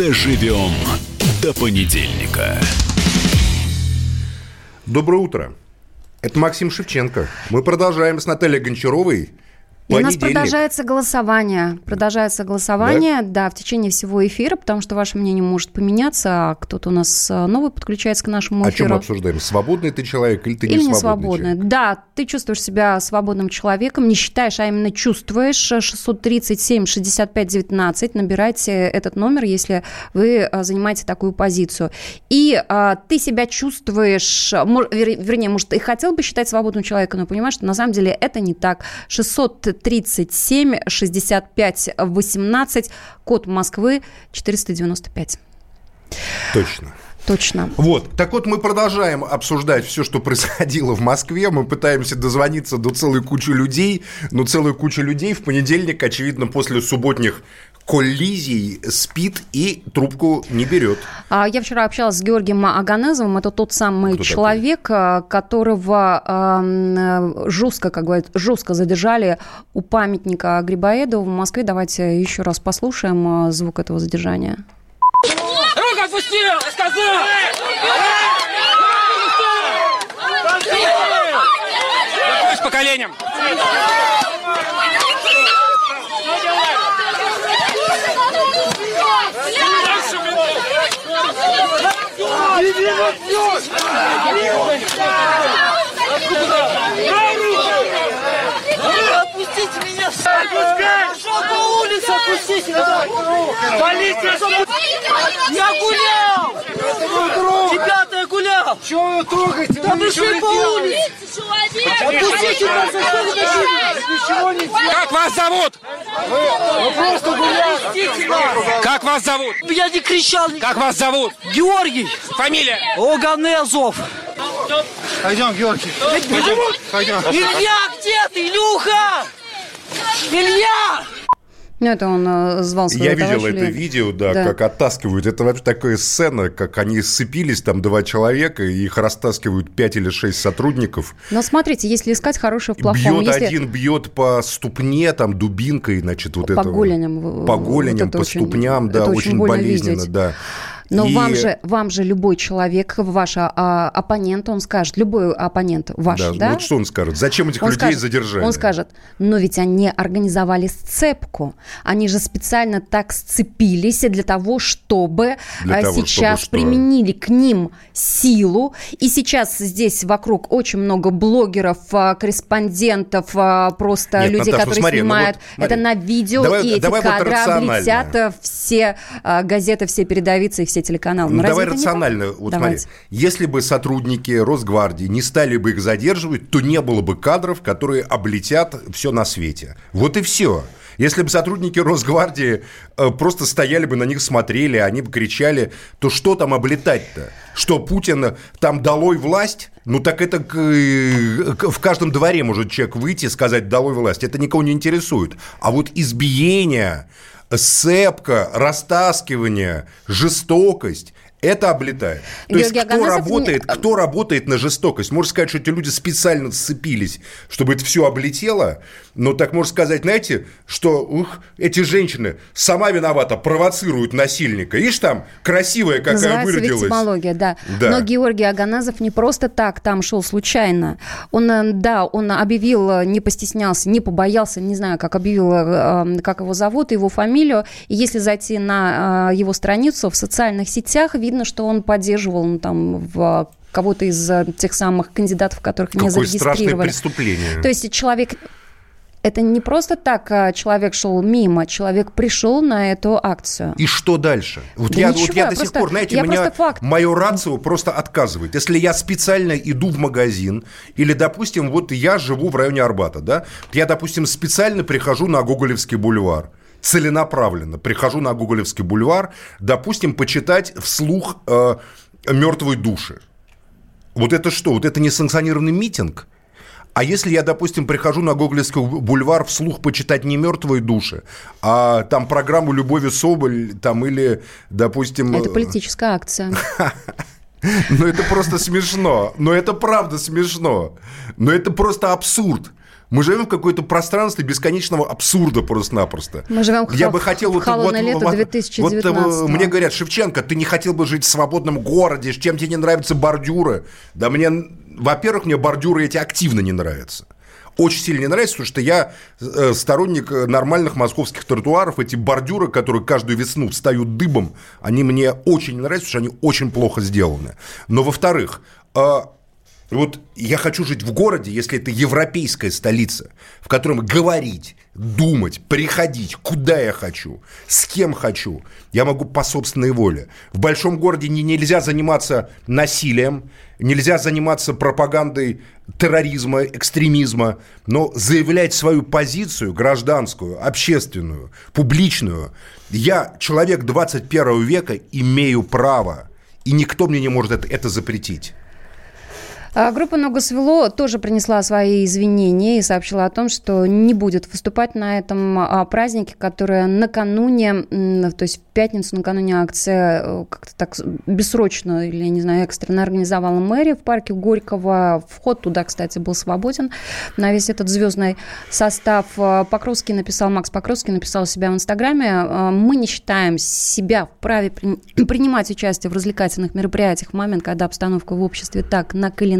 Доживем до понедельника. Доброе утро. Это Максим Шевченко. Мы продолжаем с Натальей Гончаровой и у нас продолжается голосование. Продолжается голосование, да? да, в течение всего эфира, потому что ваше мнение может поменяться. А кто-то у нас э, новый подключается к нашему эфиру. О чем мы обсуждаем? Свободный ты человек или ты или не свободный? человек? Да, ты чувствуешь себя свободным человеком, не считаешь, а именно чувствуешь. 637 65 19. Набирайте этот номер, если вы э, занимаете такую позицию. И а, ты себя чувствуешь, вернее, может, и хотел бы считать свободным человеком, но понимаешь, что на самом деле это не так. 600 37 65 18, код Москвы 495. Точно. Точно. Вот. Так вот, мы продолжаем обсуждать все, что происходило в Москве. Мы пытаемся дозвониться до целой кучи людей. Но целая куча людей в понедельник, очевидно, после субботних коллизий спит и трубку не берет. А, я вчера общалась с Георгием Аганезовым. Это тот самый Кто человек, такой? А, которого э, жестко, как говорят, жестко задержали у памятника Грибоедову в Москве. Давайте еще раз послушаем а, звук этого задержания. Руку отпусти! Сказал! по коленям! Перевернуть! Откуда? Отпустите меня! Пошел по улице, отпустите меня! Полиция! Я гулял! Ребята, я гулял! Чего вы трогаете? Да вы шли по улице! Отпустите нас, что вы Ничего не Как вас зовут? Вы, вы просто гуляли! Как вас зовут? Я не кричал! Как вас зовут? Георгий! Фамилия? Оганезов! Пойдем, Георгий. Пойдем. Пойдем. Илья, где ты, Илюха? Илья! Ну, это он э, звал своего Я видел это видео, да, Да. как оттаскивают. Это вообще такая сцена, как они сцепились, там два человека, и их растаскивают пять или шесть сотрудников. Но смотрите, если искать хорошее в плохом, Бьет если... один, бьет по ступне, там, дубинкой, значит, вот По это... голеням. По голеням, Вот это по очень- ступням, да, это очень, очень болезненно, видеть. да. Но И- вам, же, вам же любой человек, ваш а, оппонент, он скажет, любой оппонент ваш, Да, да? ну вот что он скажет? Зачем этих Он людей скажет- задержали? Он скажет, но ведь они организовали сцепку. Они же специально так сцепились для того, чтобы Для а, того, чтобы сейчас что? применили к ним силу. И сейчас здесь вокруг очень много блогеров, а, корреспондентов, а, просто Нет, людей, Наташа, которые смотри, ну снимают вот смотри. это на видео, Давай- и эти давай вот кадры рационально. облетят а, все газеты, все передовицы и все телеканалы. Ну, давай рационально. Вот Давайте. смотри, если бы сотрудники Росгвардии не стали бы их задерживать, то не было бы кадров, которые облетят все на свете. Вот и все. Если бы сотрудники Росгвардии э, просто стояли бы на них, смотрели, они бы кричали, то что там облетать-то? Что Путин там долой власть? Ну так это э, в каждом дворе может человек выйти и сказать долой власть. Это никого не интересует. А вот избиение, сцепка, растаскивание, жестокость это облетает. То есть Георгий кто Аганесов не- работает, кто работает на жестокость? Можно сказать, что эти люди специально сцепились, чтобы это все облетело. Но так можно сказать, знаете, что ух, эти женщины сама виновата, провоцируют насильника. Ишь там, красивая какая Называется выродилась. виктимология, да. Да. Но Георгий Аганазов не просто так там шел случайно. Он, э, да, он объявил, э, не постеснялся, не побоялся, не знаю, как объявил, э, э, как его зовут, его фамилию. И если зайти на его страницу в социальных сетях, видно, что он поддерживал ну, там в кого-то из э, тех самых кандидатов, которых не Какое страшное зарегистрировали. преступление. То есть человек это не просто так а, человек шел мимо, человек пришел на эту акцию. И что дальше? Вот Да я, ничего, вот я я до сих просто- пор, знаете, я меня факт. мое рацио просто отказывает. Если я специально иду в магазин, или, допустим, вот я живу в районе Арбата, да, я, допустим, специально прихожу на Гоголевский бульвар, целенаправленно прихожу на Гоголевский бульвар, допустим, почитать вслух э, «Мертвые души». Вот это что? Вот это не санкционированный митинг? А если я, допустим, прихожу на Гоголевский бульвар вслух почитать не мертвые души, а там программу Любови Соболь, там или, допустим... Это политическая акция. Ну это просто смешно. Но это правда смешно. Но это просто абсурд. Мы живем в какое-то пространстве бесконечного абсурда просто-напросто. Мы живем в Я бы хотел вот, вот- лето вот- 2019 Вот, э, мне говорят, Шевченко, ты не хотел бы жить в свободном городе, чем тебе не нравятся бордюры? Да мне, во-первых, мне бордюры эти активно не нравятся. Очень сильно не нравится, потому что я э, сторонник э, нормальных московских тротуаров. Эти бордюры, которые каждую весну встают дыбом, они мне очень не нравятся, потому что они очень плохо сделаны. Но, во-вторых, э, вот я хочу жить в городе, если это европейская столица, в котором говорить, думать, приходить, куда я хочу, с кем хочу, я могу по собственной воле. В большом городе не, нельзя заниматься насилием, нельзя заниматься пропагандой терроризма, экстремизма, но заявлять свою позицию гражданскую, общественную, публичную, я, человек 21 века, имею право, и никто мне не может это, это запретить. А Группа «Ногу свело» тоже принесла свои извинения и сообщила о том, что не будет выступать на этом а, празднике, который накануне, то есть в пятницу, накануне акция э, как-то так бессрочно или, не знаю, экстренно организовала мэрия в парке Горького. Вход туда, кстати, был свободен на весь этот звездный состав. А, Покровский написал, Макс Покровский написал себя в Инстаграме, мы не считаем себя вправе при- принимать участие в развлекательных мероприятиях в момент, когда обстановка в обществе так накалена.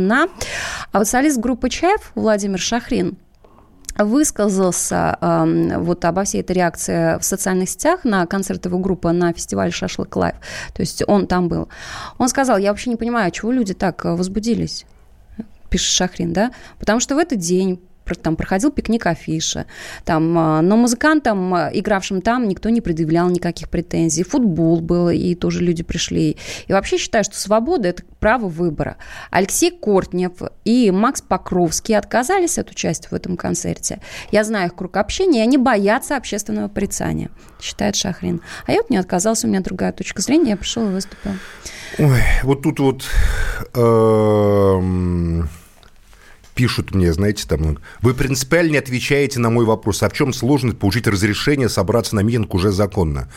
А вот солист группы «Чаев» Владимир Шахрин высказался эм, вот обо всей этой реакции в социальных сетях на концерт его группы на фестивале «Шашлык Лайв». То есть он там был. Он сказал, я вообще не понимаю, чего люди так э, возбудились, пишет Шахрин, да? Потому что в этот день там проходил пикник афиша, там, а, но музыкантам, а, игравшим там, никто не предъявлял никаких претензий. Футбол был, и тоже люди пришли. И вообще считаю, что свобода – это право выбора. Алексей Кортнев и Макс Покровский отказались от участия в этом концерте. Я знаю их круг общения, и они боятся общественного порицания, считает Шахрин. А я вот не отказался, у меня другая точка зрения, я пришел и выступил. Ой, вот тут вот эм, пишут мне, знаете, там, вы принципиально не отвечаете на мой вопрос, а в чем сложность получить разрешение собраться на митинг уже законно?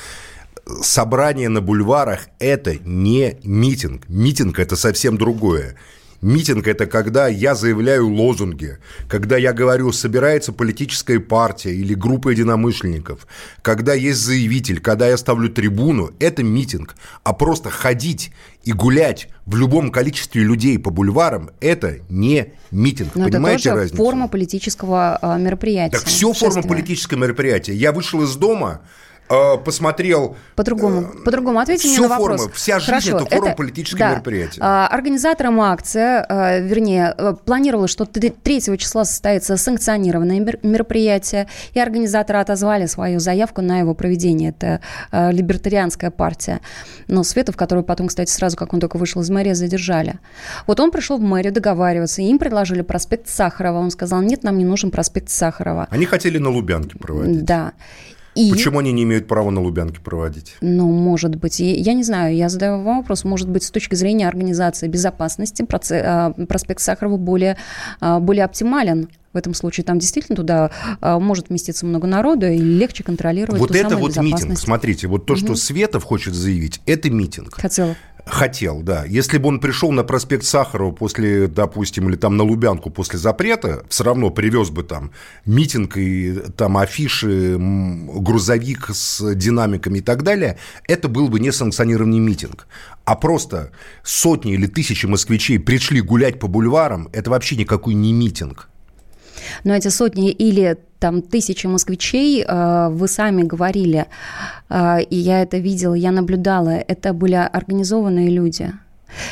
Собрание на бульварах – это не митинг. Митинг – это совсем другое. Митинг – это когда я заявляю лозунги, когда я говорю, собирается политическая партия или группа единомышленников, когда есть заявитель, когда я ставлю трибуну – это митинг. А просто ходить и гулять в любом количестве людей по бульварам – это не митинг. Но Понимаете это тоже разницу? форма политического а, мероприятия. Так все форма политического мероприятия. Я вышел из дома, посмотрел По-другому, по-другому ответьте мне на вопрос. форму, вся жизнь Хорошо, это форма политического да. мероприятия. А, Организаторам акции, а, вернее, э, планировалось, что 3 числа состоится санкционированное мер- мероприятие, и организаторы отозвали свою заявку на его проведение. Это либертарианская партия. Но Светов, которую потом, кстати, сразу, как он только вышел из мэрии, задержали. Вот он пришел в мэрию договариваться, и им предложили проспект Сахарова. Он сказал, нет, нам не нужен проспект Сахарова. Они хотели на Лубянке проводить. Да. И... Почему они не имеют права на Лубянке проводить? Ну, может быть, я не знаю, я задаю вам вопрос, может быть, с точки зрения организации безопасности а, проспект Сахарова более, а, более оптимален. В этом случае там действительно туда а, может вместиться много народу и легче контролировать Вот это вот митинг. Смотрите, вот то, что Мгм. Светов хочет заявить, это митинг. Хотела. Хотел, да. Если бы он пришел на проспект Сахарова после, допустим, или там на Лубянку после запрета, все равно привез бы там митинг и там афиши, грузовик с динамиками и так далее, это был бы не санкционированный митинг. А просто сотни или тысячи москвичей пришли гулять по бульварам, это вообще никакой не митинг. Но эти сотни или там тысячи москвичей, э, вы сами говорили, э, и я это видела, я наблюдала, это были организованные люди.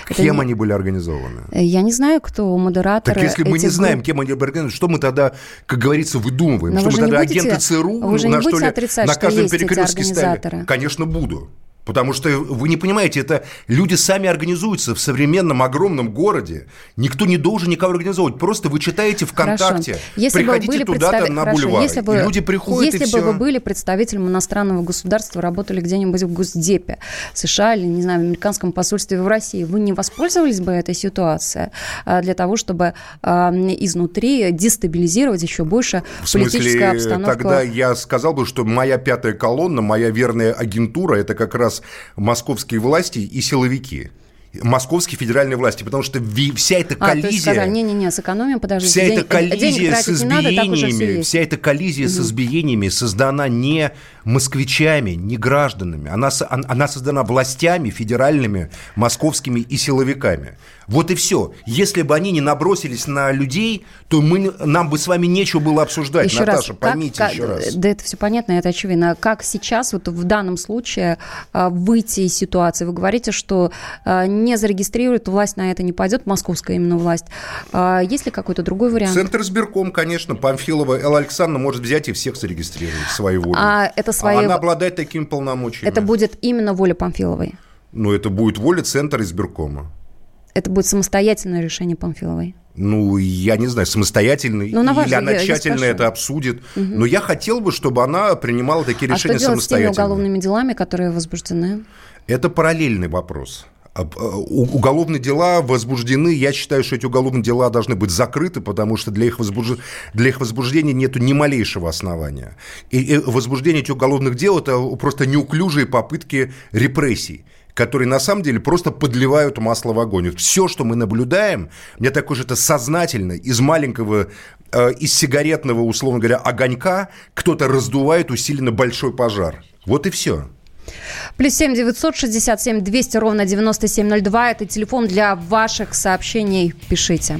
Это Кем не- они были организованы? Я не знаю, кто модератор. Так если мы не знаем, групп. кем они были организованы, что мы тогда, как говорится, выдумываем? Но что мы тогда будете- агенты ЦРУ вы же не на, будете ли, отрицать, на каждом перекрестке организаторы? Конечно, буду. Потому что вы не понимаете, это люди сами организуются в современном огромном городе. Никто не должен никого организовывать. Просто вы читаете ВКонтакте, Хорошо. Если бы приходите были туда представ- на Хорошо, бульвар, если бы, и люди приходят если и бы все. вы были представителем иностранного государства, работали где-нибудь в Госдепе США или, не знаю, в американском посольстве в России, вы не воспользовались бы этой ситуацией а, для того, чтобы а, изнутри дестабилизировать еще больше В политическую смысле, обстановку? тогда я сказал бы, что моя пятая колонна, моя верная агентура – это как раз московские власти и силовики. Московские федеральные власти, потому что вся эта А, коллизия... сказали, не-не-не, сэкономим, подождите. Вся день- эта коллизия с надо, избиениями, есть. вся эта коллизия с Мгм. избиениями создана не москвичами, не гражданами. Она, она создана властями федеральными, московскими и силовиками. Вот и все. Если бы они не набросились на людей, то мы, нам бы с вами нечего было обсуждать, Еще Наташа, раз, поймите как- еще как- раз. Да, это все понятно, это очевидно. Как сейчас, вот в данном случае, а, выйти из ситуации? Вы говорите, что а, не зарегистрирует, власть на это не пойдет, московская именно власть. А, Есть ли какой-то другой вариант? Центр избирком, конечно, Памфилова Элла Александровна может взять и всех зарегистрировать своей воле. А это свои- Она обладает такими полномочиями. Это будет именно воля Памфиловой. Ну, это будет воля Центра избиркома. Это будет самостоятельное решение Памфиловой. Ну, я не знаю, самостоятельно, Ну, на ваш или она я тщательно это обсудит. Мгм. Но я хотел бы, чтобы она принимала такие А что решения делать с теми самостоятельно. уголовными делами, которые возбуждены? Это параллельный вопрос. У- Уголовные дела возбуждены. Я считаю, что эти уголовные дела должны быть закрыты, потому что для их, возбуж... для их возбуждения нет ни малейшего основания. И возбуждение этих уголовных дел – это просто неуклюжие попытки репрессий которые на самом деле просто подливают масло в огонь. Все, что мы наблюдаем, мне такое же это сознательно из маленького, э, из сигаретного, условно говоря, огонька кто-то раздувает усиленно большой пожар. Вот и все. Плюс семь девятьсот шестьдесят семь двести ровно девяносто семь ноль два. Это телефон для ваших сообщений. Пишите.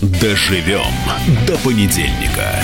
Доживем до понедельника.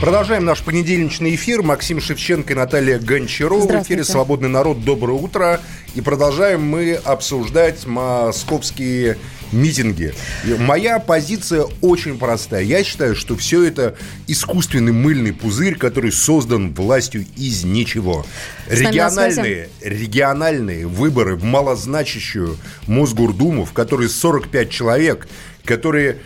Продолжаем наш понедельничный эфир. Максим Шевченко и Наталья Гончарова. В эфире. «Свободный народ». Доброе утро. И продолжаем мы обсуждать московские митинги. Моя позиция очень простая. Я считаю, что все это искусственный мыльный пузырь, который создан властью из ничего. Региональные, региональные выборы в малозначащую Мосгордуму, в которой 45 человек, которые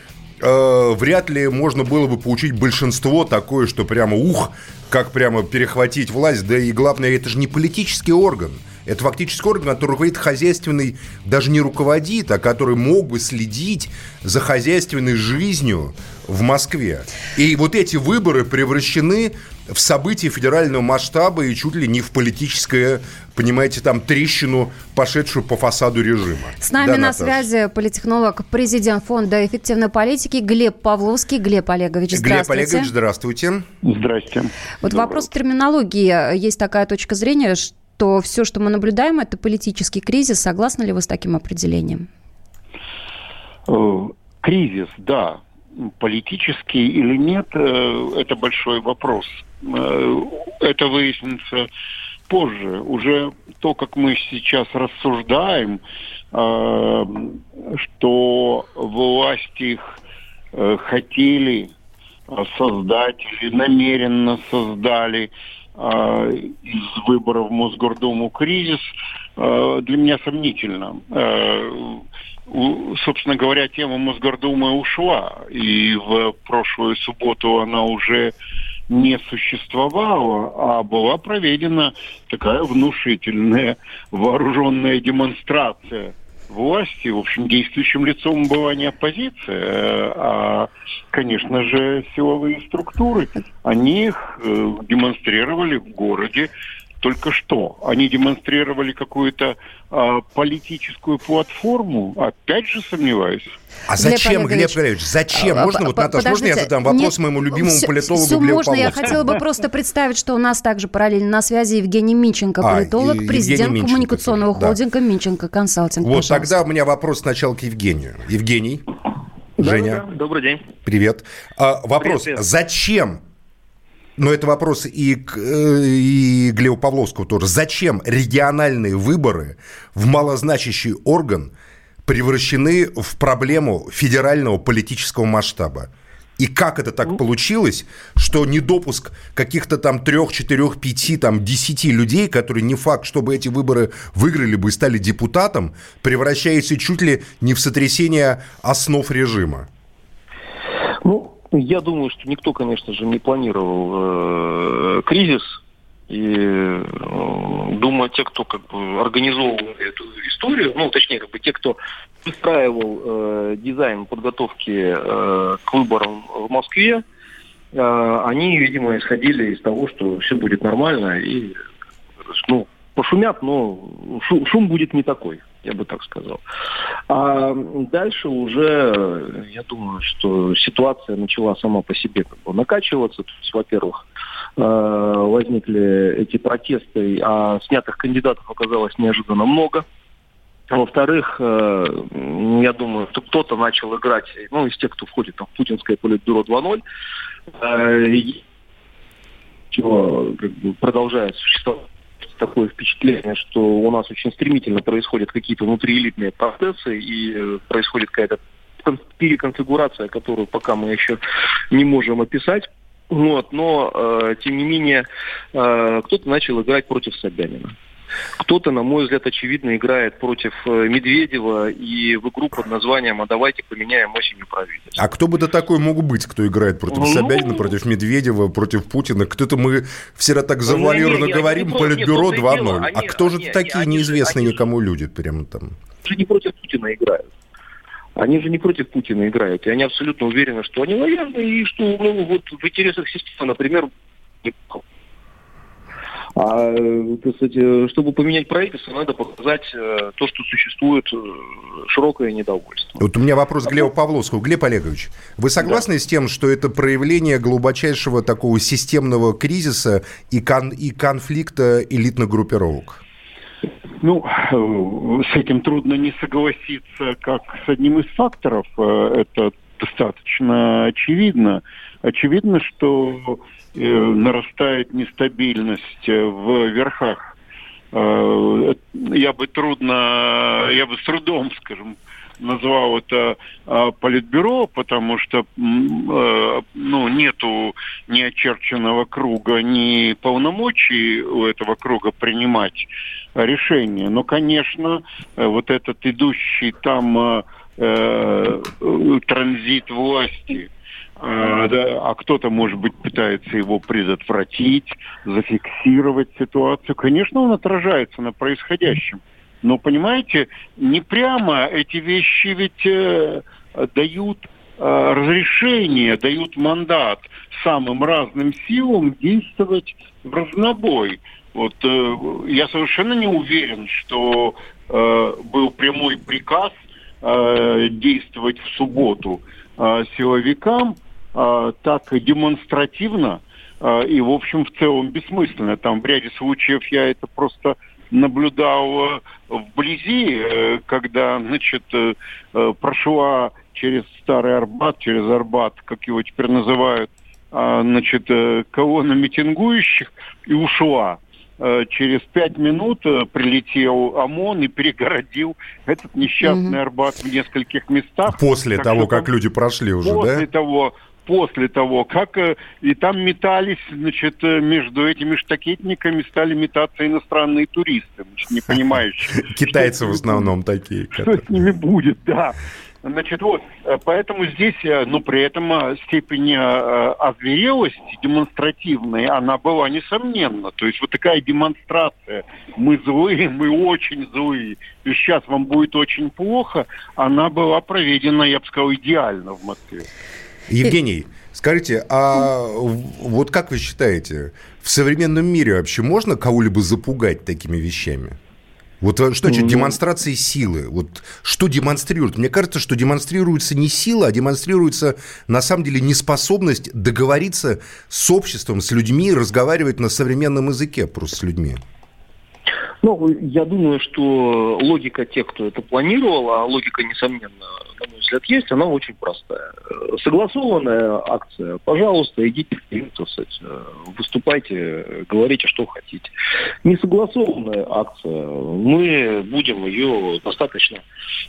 э, вряд ли можно было бы получить большинство такое, что прямо ух, как прямо перехватить власть. Да и главное, это же не политический орган. Это фактически орган, который руководит хозяйственной, даже не руководит, а который мог бы следить за хозяйственной жизнью в Москве. И вот эти выборы превращены в события федерального масштаба и чуть ли не в политическое, понимаете, там трещину, пошедшую по фасаду режима. С нами Да, на Наташа? связи политехнолог, президент фонда эффективной политики Глеб Павловский. Глеб Олегович, Глеб здравствуйте. Олегович, здравствуйте. Здрасте. Вот вопрос терминологии. Есть такая точка зрения, что все, что мы наблюдаем, это политический кризис. Согласны ли вы с таким определением? Э, Кризис, да. Политический или нет, э, это большой вопрос. Э, Это выяснится позже. Уже то, как мы сейчас рассуждаем, э, что власть их э, хотели создать или намеренно создали из выборов в Мосгордуму кризис, для меня сомнительно. Собственно говоря, тема Мосгордумы ушла, и в прошлую субботу она уже не существовала, а была проведена такая внушительная вооруженная демонстрация власти. В общем, действующим лицом была не оппозиция, а, конечно же, силовые структуры. Они их э, демонстрировали в городе только что. Они демонстрировали какую-то а, политическую платформу. Опять же сомневаюсь. А зачем, Глеб Олегович, зачем? А, Можно вот, Наташа, можно я задам вопрос Нет, моему любимому всё- политологу всё Глебу можно. Я Павловскому? хотела бы просто представить, что у нас также параллельно на связи Евгений Минченко, А, политолог, Евгений президент Минченко коммуникационного да. холдинга Минченко Консалтинг. Вот Пожалуйста. тогда у меня вопрос сначала к Евгению. Евгений, Женя, Добрый день. привет. А, вопрос, Привет, привет. зачем, но это вопрос и, к, э, и Глебу Павловскому тоже, зачем региональные выборы в малозначащий орган превращены в проблему федерального политического масштаба? И как это Ну. так получилось, что недопуск каких-то там трех, четырех, пяти, там, десяти людей, которые не факт, чтобы эти выборы выиграли бы и стали депутатом, превращается чуть ли не в сотрясение основ режима? Ну, я думаю, что никто, конечно же, не планировал э, кризис. И э, думаю, те, кто как бы организовывал эту историю, ну, точнее, как бы те, кто выстраивал э, дизайн подготовки э, к выборам в Москве, э, они, видимо, исходили из того, что все будет нормально и, ну, пошумят, но шу- шум будет не такой, я бы так сказал. А дальше уже, э, я думаю, что ситуация начала сама по себе как бы накачиваться. То есть, во-первых, э, возникли эти протесты, а снятых кандидатов оказалось неожиданно много. Во-вторых, э, я думаю, что кто-то начал играть, ну, из тех, кто входит там, в путинское политбюро 2.0, э, продолжает существовать такое впечатление, что у нас очень стремительно происходят какие-то внутриэлитные процессы и э, происходит какая-то кон- переконфигурация, которую пока мы еще не можем описать. Вот, но, э, тем не менее, э, кто-то начал играть против Собянина. Кто-то, на мой взгляд, очевидно играет против э, Медведева и в игру под названием «А давайте поменяем осенью правительство». А кто бы это такой мог быть, кто играет против Ну, Собянина, против Медведева, против Путина? Кто-то мы всегда так завуалированно Ну, не, не, говорим, они не Политбюро нет, то и 2.0. дело. А Они- кто же они- такие они неизвестные они никому люди прям там? же не против Путина играют. Они же не против Путина играют. И они абсолютно уверены, что они лояльны и что ну, вот в интересах системы, например, а, так сказать, э, чтобы поменять правительство, надо показать э, то, что существует э, широкое недовольство. Вот у меня вопрос к Глебу Павловскому. Глеб Олегович, вы согласны с тем, что это проявление глубочайшего такого системного кризиса и, кон- и конфликта элитных группировок? Ну, э, с этим трудно не согласиться, как с одним из факторов. Это достаточно очевидно. Очевидно, что э, нарастает нестабильность э, в верхах. Э, я бы трудно, я бы с трудом, скажем, назвал это э, политбюро, потому что э, ну, нету ни очерченного круга, ни полномочий у этого круга принимать решения. Но, конечно, вот этот идущий там э, транзит власти, а, да, а кто-то, может быть, пытается его предотвратить, зафиксировать ситуацию. Конечно, он отражается на происходящем. Но, понимаете, не прямо эти вещи ведь э, дают э, разрешение, дают мандат самым разным силам действовать в разнобой. Вот э, я совершенно не уверен, что э, был прямой приказ э, действовать в субботу э, силовикам э, так демонстративно э, и, в общем, в целом бессмысленно. Там в ряде случаев я это просто наблюдал э, вблизи, э, когда, значит, э, прошла через Старый Арбат, через Арбат, как его теперь называют, а, значит, колонна митингующих и ушла. Через пять минут прилетел ОМОН и перегородил этот несчастный mm-hmm. Арбат в нескольких местах. После так того, как люди прошли уже, после да? После того, после того, как э, и там метались, значит, э, между этими штакетниками стали метаться иностранные туристы, значит, не понимающие. Китайцы в основном такие. Что с ними будет, да. Значит, вот, э, поэтому здесь, ну, при этом степень озверелости демонстративной, она была несомненна. То есть вот такая демонстрация, мы злые, мы очень злые, и сейчас вам будет очень плохо, она была проведена, я бы сказал, идеально в Москве. Евгений, скажите, а вот как вы считаете, в современном мире вообще можно кого-либо запугать такими вещами? Вот что значит демонстрации силы? Вот что демонстрируют? Мне кажется, что демонстрируется не сила, а демонстрируется на самом деле неспособность договориться с обществом, с людьми, разговаривать на современном языке просто с людьми. Ну, я думаю, что логика тех, кто это планировал, а логика, несомненно, на мой взгляд, есть, она очень простая. Согласованная акция, пожалуйста, идите вперед, выступайте, говорите, что хотите. Несогласованная акция, мы будем ее достаточно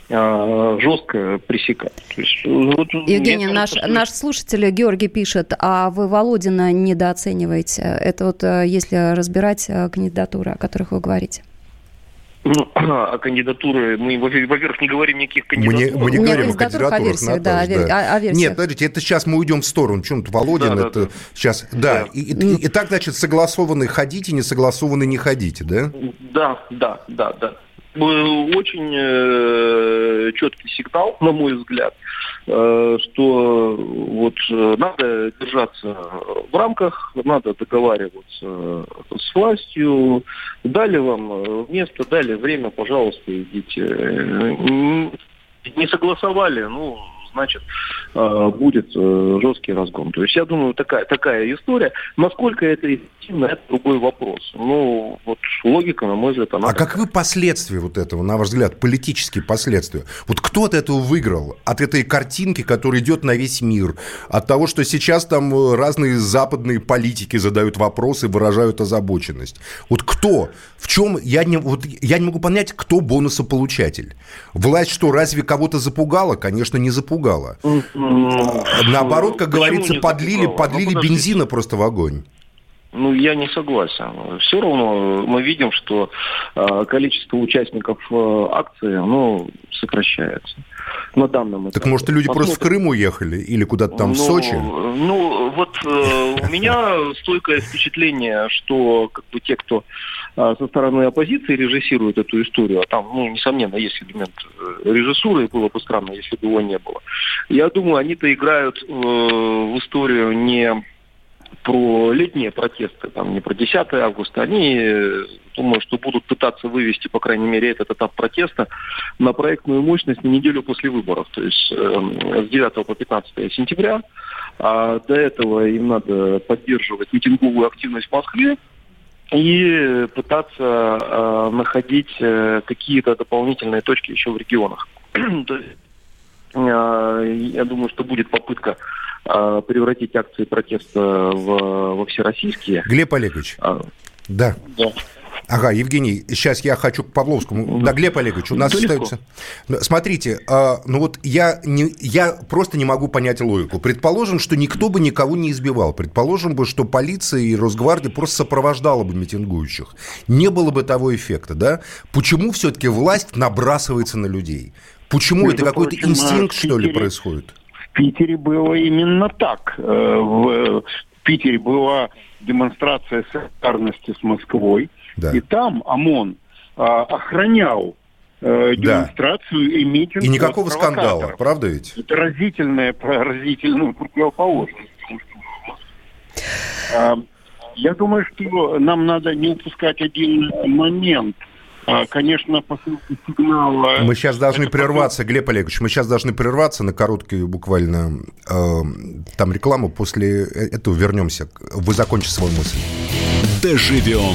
э, жестко пресекать. есть, вот, Евгений, наш, кажется, наш слушатель Георгий пишет, а вы Володина недооцениваете. Это вот э, если разбирать э, кандидатуры, о которых вы говорите. Ну, а кандидатуры, мы, во-первых, не говорим никаких кандидатур. Мы не, мы не говорим о кандидатурах, о версиях, да, о, да. О, версиях. Нет, подождите, это сейчас мы уйдем в сторону. Чем-то Володин, да, это да. сейчас... Да, да. И, и, и так, значит, согласованные ходите, не согласованные не ходите, да? Да, да, да, да очень э, четкий сигнал, на мой взгляд, э, что вот э, надо держаться в рамках, надо договариваться с властью, дали вам место, дали время, пожалуйста, идите. Не согласовали, ну, значит, э, будет э, жесткий разгон. То есть я думаю, такая, такая история. Насколько это эффективно, это другой вопрос. Ну, вот логика, на мой взгляд, она... А каковы последствия вот этого, на ваш взгляд, политические последствия? Вот кто от этого выиграл? От этой картинки, которая идет на весь мир? От того, что сейчас там э, разные западные политики задают вопросы, выражают озабоченность? Вот кто? В чем? Я не, вот, я не могу понять, кто бонусополучатель. Власть что, разве кого-то запугала? Конечно, не запугала напугало. Наоборот, как говорится, подлили, подлили бензина просто в огонь. Ну, я не согласен. Все равно мы видим, что э, количество участников э, акции, оно сокращается на данном этапе. Так может, люди Посмотрим. просто в Крым уехали или куда-то там ну, в Сочи? Ну, вот э, у меня стойкое впечатление, что как бы те, кто со стороны оппозиции режиссирует эту историю, а там, ну, несомненно, есть элемент э, режиссуры, и было бы странно, если бы его не было. Я думаю, они-то играют э, в историю не про летние протесты, там не про 10 августа, они, думаю, что будут пытаться вывести, по крайней мере, этот этап протеста на проектную мощность на неделю после выборов, то есть э, с 9 по 15 сентября. А до этого им надо поддерживать митинговую активность в Москве, и пытаться э, находить э, какие-то дополнительные точки еще в регионах. То есть э, я думаю, что будет попытка э, превратить акции протеста в, во всероссийские. Глеб Олегович. А, Да. да. Ага, Евгений, сейчас я хочу к Павловскому. Да, Глеб Олегович, у нас Далеко. остается... Смотрите, а, ну вот я, не, я просто не могу понять логику. Предположим, что никто бы никого не избивал. Предположим бы, что полиция и Росгвардия просто сопровождала бы митингующих. Не было бы того эффекта, да? Почему все-таки власть набрасывается на людей? Почему Между это какой-то прочим, инстинкт, что ли, происходит? В Питере было именно так. Э, в Питере была демонстрация солидарности с Москвой, и там ОМОН а, охранял э, Да. демонстрацию и митинг И никакого скандала, правда ведь? Это разительная, разительная противоположность. А, Я думаю, что нам надо не упускать один момент. А, Конечно, посылка сигнала... Мы сейчас должны прерваться, Глеб Олегович, мы сейчас должны прерваться на короткую буквально э, там рекламу. После этого вернемся. Вы закончите свою мысль. Доживем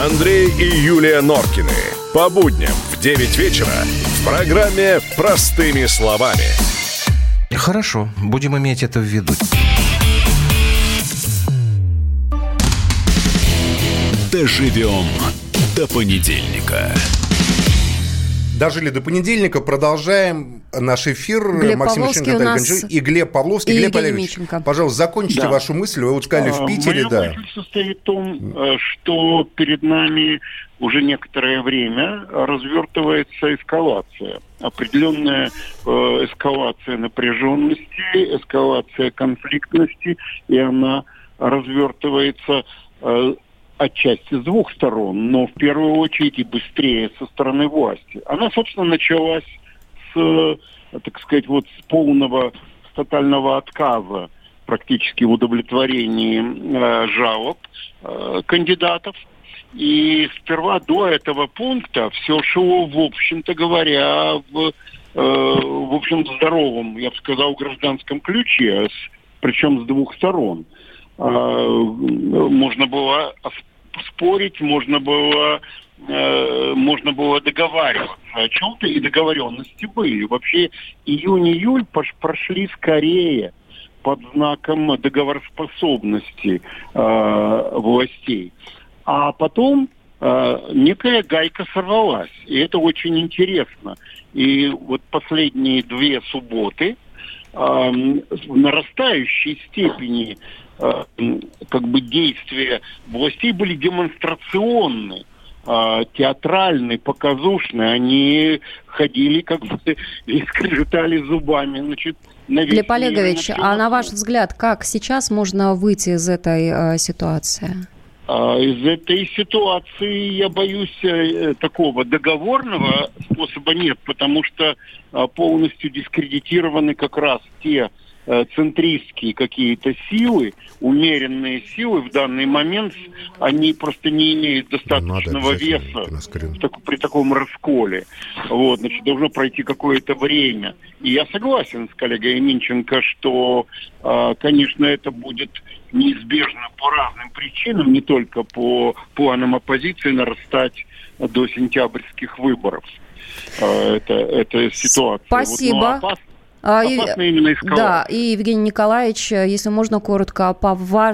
Андрей и Юлия Норкины. По будням в 9 вечера в программе «Простыми словами». Хорошо, будем иметь это в виду. Доживем до понедельника. Дожили до понедельника, продолжаем наш эфир. Глеб Максим Павловский Ильич, у Наталья нас и Глеб Павловский. и Глеб Евгений Олегович, пожалуйста, закончите Да. вашу мысль. Вы вот сказали в А, Питере, Моя да. мысль состоит в том, э, что перед нами уже некоторое время развертывается эскалация. Определенная э, эскалация напряженности, эскалация конфликтности, и она развертывается э, отчасти с двух сторон, но в первую очередь и быстрее со стороны власти. Она, собственно, началась с, э, так сказать, вот с полного, с тотального отказа практически в удовлетворении э, жалоб э, кандидатов. И сперва до этого пункта все шло, в общем-то говоря, в, э, в общем, здоровом, я бы сказал, гражданском ключе, с- причем с двух сторон. А, можно было спорить, можно было э, можно было договариваться о чем-то, и договоренности были. Вообще июнь-июль прошли скорее под знаком договороспособности э, властей. А потом э, некая гайка сорвалась. И это очень интересно. И вот последние две субботы э, в нарастающей степени как бы действия властей были демонстрационны э, театральные, показушные, они ходили как бы и скрежетали зубами, значит, на Глеб мир, Олегович, на всё а на ваш взгляд, как сейчас можно выйти из этой э, ситуации? А Из этой ситуации, я боюсь, э, такого договорного способа нет, потому что а, полностью дискредитированы как раз те э, центристские какие-то силы, умеренные силы в данный момент, они просто не имеют достаточного веса так- при таком расколе. Вот, значит, должно пройти какое-то время. И я согласен с коллегой Минченко, что, а, конечно, это будет неизбежно по разным причинам, не только по планам оппозиции нарастать до сентябрьских выборов. А, Это, это ситуация. Вот, но Спасибо. опас- А, и- именно эскалация. Да, и Евгений Николаевич, если можно коротко, по, ва-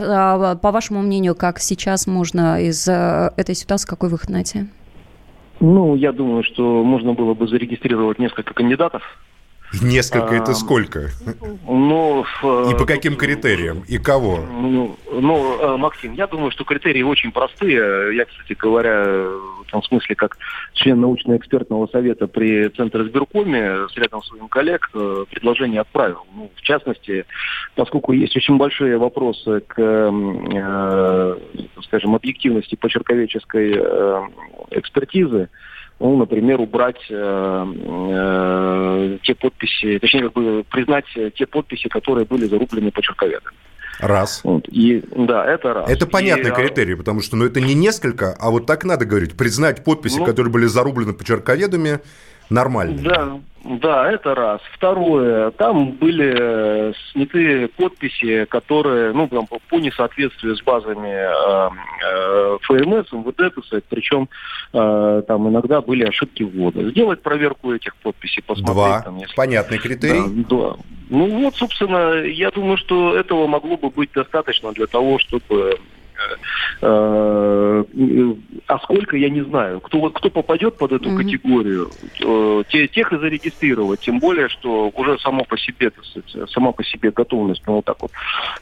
а, по вашему мнению, как сейчас можно из э, этой ситуации, какой выход найти? Ну, я думаю, что можно было бы зарегистрировать несколько кандидатов. Несколько, это сколько? Ну, И по каким критериям? И кого? Ну, ну, э, Максим, я думаю, что критерии очень простые. Я, кстати говоря, в том смысле, как член научно-экспертного совета при Центре сберкоме с рядом своим коллег э, предложение отправил. Ну, в частности, поскольку есть очень большие вопросы к, э, скажем, объективности почерковедческой э, экспертизы, ну, например, убрать э, э, те подписи, точнее, как бы признать те подписи, которые были зарублены почерковедами. Раз. Вот. И, да, это раз. Это понятный И, а, критерий, потому что ну, это не несколько, а вот так надо говорить. Признать подписи, Ну. которые были зарублены почерковедами, нормально. Да, да, это раз. Второе, там были э, сняты подписи, которые, ну, там, по- несоответствию с базами э, э, ФМС, МВД, сказать, причем э, там иногда были ошибки ввода. Сделать проверку этих подписей, посмотреть Два. там, если Понятный критерий. Да, да. Ну вот, собственно, я думаю, что этого могло бы быть достаточно для того, чтобы а сколько, я не знаю. Кто, вот- кто попадет под эту категорию, э, те- тех и зарегистрировать. Тем более, что уже само по себе, сама по себе готовность ну, вот так вот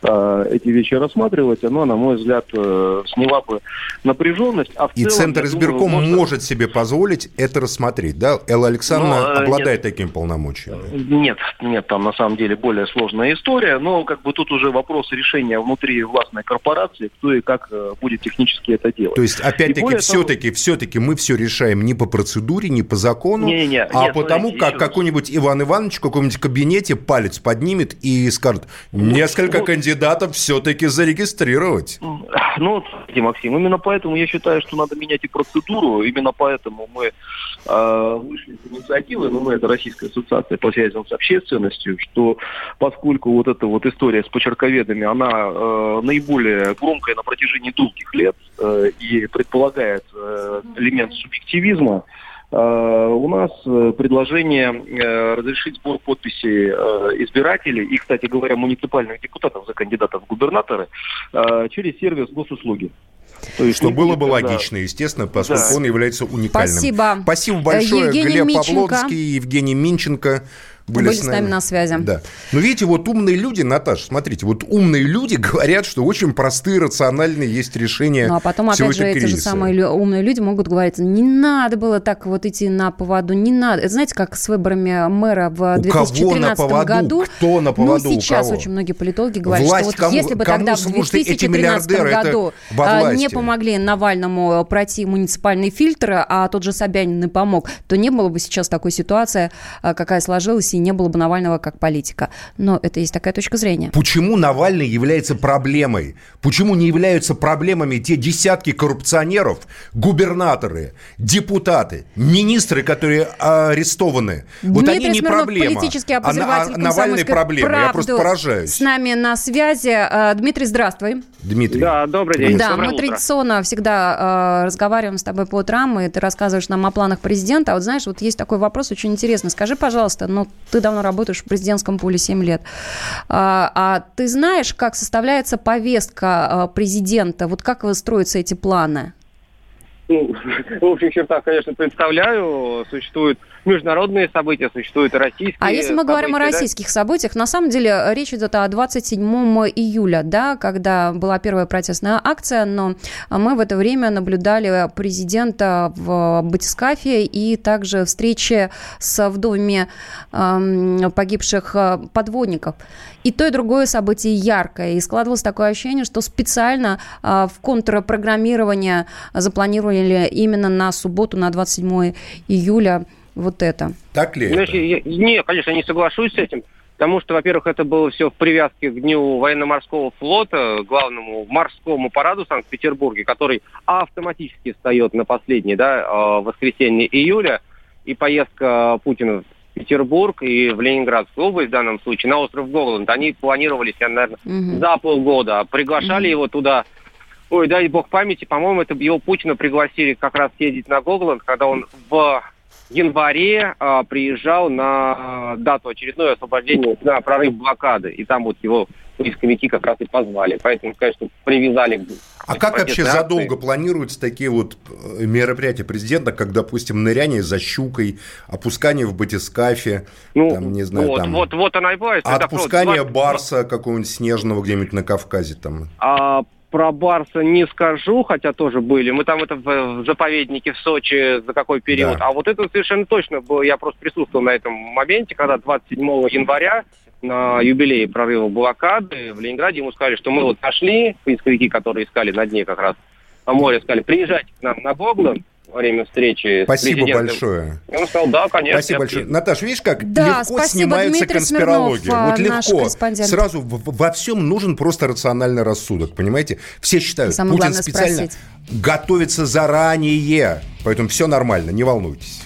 э, эти вещи рассматривать, она, на мой взгляд, э, сняла бы напряженность. А в И целом, Центр избирком думаю, можно- может себе позволить это рассмотреть, да? Элла Александровна Ну, э, обладает таким полномочиями. Нет, нет, там на самом деле более сложная история, но как бы тут уже вопрос решения внутри властной корпорации, кто и как э, будет технически это делать. То есть, опять-таки, того- все-таки, все-таки мы все решаем не по процедуре, не по закону, Не-не-не, а нет, потому, смотрите, как какой-нибудь Иван Иванович в каком-нибудь кабинете палец поднимет и скажет, несколько ну- кандидатов все-таки зарегистрировать. Ну, смотрите, Максим, именно поэтому я считаю, что надо менять и процедуру. Именно поэтому мы э, вышли с инициативой, ну, мы это Российская ассоциация по связям с общественностью, что поскольку вот эта вот история с почерковедами, она э, наиболее громкая на протяжении долгих лет э, и предполагает э, элемент субъективизма, э, у нас э, предложение э, разрешить сбор подписей э, избирателей и, кстати говоря, муниципальных депутатов за кандидатов в губернаторы э, через сервис госуслуги. То есть Что было бы тогда- логично, естественно, поскольку Да. он является уникальным. Спасибо. Спасибо большое, Евгений Глеб Миченко. Павловский, Евгений Минченко. Были с нами на связи. Да. Но видите, вот умные люди, Наташа, смотрите, вот умные люди говорят, что очень простые, рациональные есть решения Ну, а потом, опять же, этого эти же кризиса. самые умные люди могут говорить, не надо было так вот идти на поводу, не надо. Это знаете, как с выборами мэра в У кого 2013 на поводу? году. Кто на поводу? Ну, сейчас очень многие политологи говорят, Власть что вот кому- если бы кому тогда в служат эти 2013 миллиардеры? Это году а, не помогли Навальному пройти муниципальный фильтр, а тот же Собянин и помог, то не было бы сейчас такой ситуации, а, какая сложилась, и не было бы Навального как политика. Но это есть такая точка зрения. Почему Навальный является проблемой? Почему не являются проблемами те десятки коррупционеров, губернаторы, депутаты, министры, которые арестованы? вот Дмитрий они не Смирнов, проблема. политический а, а обозреватель Навальный «Комсомольской проблема. Я просто правды» поражаюсь. С нами на связи. Дмитрий, здравствуй. Дмитрий. Да, добрый день. Да, Доброе мы утро. традиционно всегда э, разговариваем с тобой по утрам, и ты рассказываешь нам о планах президента. А вот знаешь, вот есть такой вопрос очень интересный. Скажи, пожалуйста, ну, ты давно работаешь в президентском пуле 7 лет. А, а ты знаешь, как составляется повестка э, президента? Вот как строятся эти планы? Ну, в общих чертах, конечно, представляю. Существуют международные события, существуют и российские А если мы говорим о события, да? российских событиях, на самом деле речь идет о 27 июля, да, когда была первая протестная акция, но мы в это время наблюдали президента в батискафе и также встречи с вдовами эм, погибших э, подводников. И то, и другое событие яркое. И складывалось такое ощущение, что специально э, в контрпрограммирование запланировали именно на субботу, на 27 июля вот это. Так ли Знаешь, я- не, конечно, не соглашусь с этим. Потому что, во-первых, это было все в привязке к Дню военно-морского флота, главному морскому параду в Санкт-Петербурге, который автоматически встает на последнее да, э, воскресенье июля. И поездка Путина в Петербург и в Ленинградскую область в данном случае, на остров Гогланд, они планировались, наверное, за полгода. Приглашали его туда Ой, дай бог памяти, по-моему, это его Путина пригласили как раз ездить на Гогланд, когда он в январе а, приезжал на а, дату очередное освобождения, на прорыв блокады. И там вот его поисковики как раз и позвали. Поэтому, конечно, привязали. к- А к как вообще акции. задолго планируются такие вот э, мероприятия президента, как, допустим, ныряние за щукой, опускание в батискафе, Ну, там, не знаю, вот, там, вот, вот она и была. Отпускание просто- барса какого-нибудь снежного где-нибудь на Кавказе там? А, про Барса не скажу, хотя тоже были. Мы там это в, в заповеднике в Сочи за какой период. А вот это совершенно точно было. Я просто присутствовал на этом моменте, когда 27 января на юбилее прорыва блокады в Ленинграде ему сказали, что мы вот нашли поисковики, которые искали на дне как раз по морю, сказали, приезжайте к нам на Гогланд, во время встречи Спасибо с большое. И он сказал, да, конечно. Спасибо большое. Наташ, видишь, как Да, легко спасибо, снимается Дмитрий конспирология. Смирнов, вот а, наш легко. Сразу во всем нужен просто рациональный рассудок, понимаете? Все считают, Самое Путин специально спросить. готовится заранее. Поэтому все нормально, не волнуйтесь.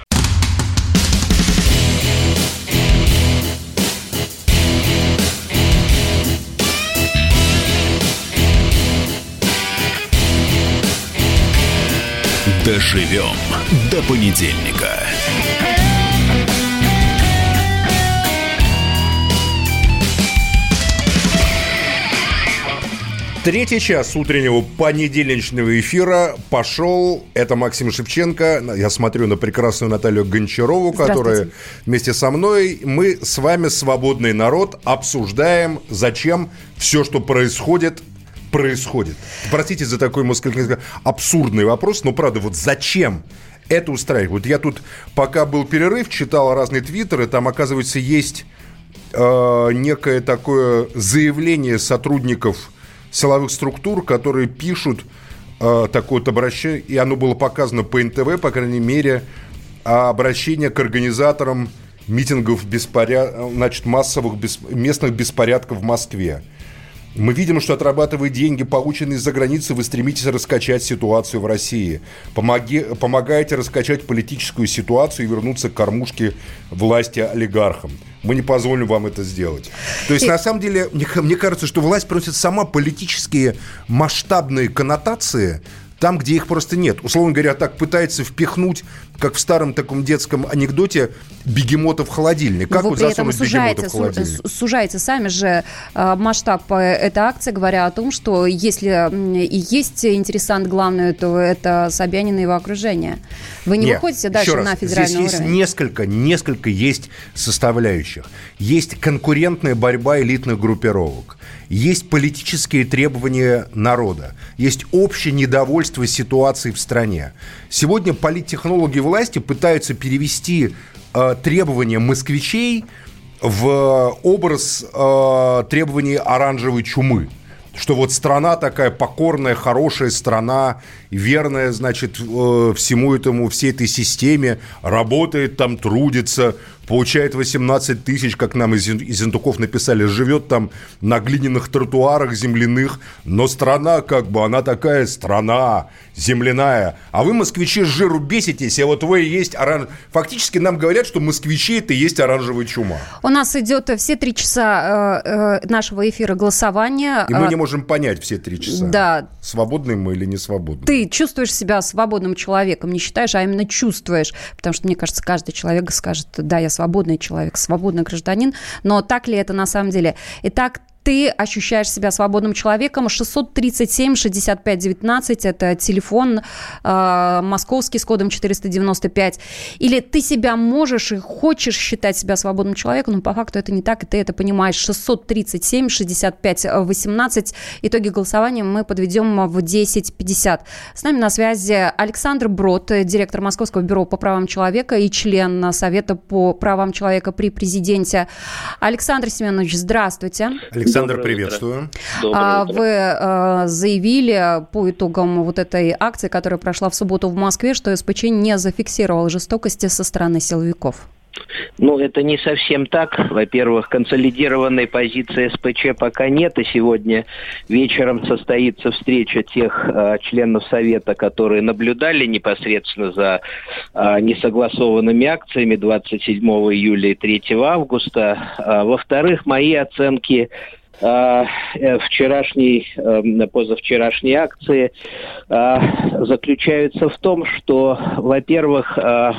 Доживем до понедельника. Третий час утреннего понедельничного эфира пошел. Это Максим Шевченко. Я смотрю на прекрасную Наталью Гончарову, которая вместе со мной. Мы с вами, свободный народ, обсуждаем, зачем все, что происходит, происходит. Простите за такой, несколько абсурдный вопрос, но правда, вот зачем это устраивать? Вот я тут, пока был перерыв, читал разные твиттеры, там, оказывается, есть э, некое такое заявление сотрудников силовых структур, которые пишут э, такое вот обращение, и оно было показано по НТВ, по крайней мере, а обращение к организаторам митингов беспоряд... значит, массовых бес... местных беспорядков в Москве. Мы видим, что отрабатывая деньги, полученные из-за границы, вы стремитесь раскачать ситуацию в России. Помоги, помогаете раскачать политическую ситуацию и вернуться к кормушке власти олигархам. Мы не позволим вам это сделать. То есть, И- на самом деле, мне, мне кажется, что власть просит сама политические масштабные коннотации там, где их просто нет. Условно говоря, так пытается впихнуть, как в старом таком детском анекдоте, бегемота в холодильник. Как вот засунуть бегемота сужаете, в холодильник? су- сужаете сами же э, масштаб э, этой акции, говоря о том, что если и есть интересант главный, то это Собянин и его окружение. Вы не Нет, выходите дальше раз, на федеральный Здесь есть уровень. несколько, несколько есть составляющих. Есть конкурентная борьба элитных группировок. Есть политические требования народа. Есть общее недовольство ситуацией в стране. Сегодня политтехнологи власти пытаются перевести э, требования москвичей в образ э, требований оранжевой чумы что вот страна такая покорная, хорошая страна, верная, значит, э, всему этому, всей этой системе, работает там, трудится, получает 18 тысяч, как нам из, из Интуков написали, живет там на глиняных тротуарах земляных, но страна как бы, она такая страна земляная. А вы, москвичи, с жиру беситесь, а вот вы и есть оранж... Фактически нам говорят, что москвичи это и есть оранжевая чума. У нас идет все три часа э, э, нашего эфира голосования. И мы А, не можем понять все три часа. Да. Свободны мы или не свободны. Ты чувствуешь себя свободным человеком, не считаешь, а именно чувствуешь. Потому что, мне кажется, каждый человек скажет, да, я свободный человек, свободный гражданин. Но так ли это на самом деле? Итак, ты ощущаешь себя свободным человеком. 637-65-19 – это телефон э, московский с кодом 495. Или ты себя можешь и хочешь считать себя свободным человеком, но по факту это не так, и ты это понимаешь. 637-65-18. Итоги голосования мы подведем в 10.50. С нами на связи Александр Брод, директор Московского бюро по правам человека и член Совета по правам человека при президенте. Александр Семенович, здравствуйте. Александр, Доброе приветствую. А, Вы э, заявили по итогам вот этой акции, которая прошла в субботу в Москве, что СПЧ не зафиксировал жестокости со стороны силовиков. Ну, это не совсем так. Во-первых, консолидированной позиции СПЧ пока нет, и сегодня вечером состоится встреча тех э, членов Совета, которые наблюдали непосредственно за э, несогласованными акциями 27 июля и 3 августа. А, во-вторых, мои оценки вчерашней, э, позавчерашней акции э, заключаются в том, что, во-первых, э,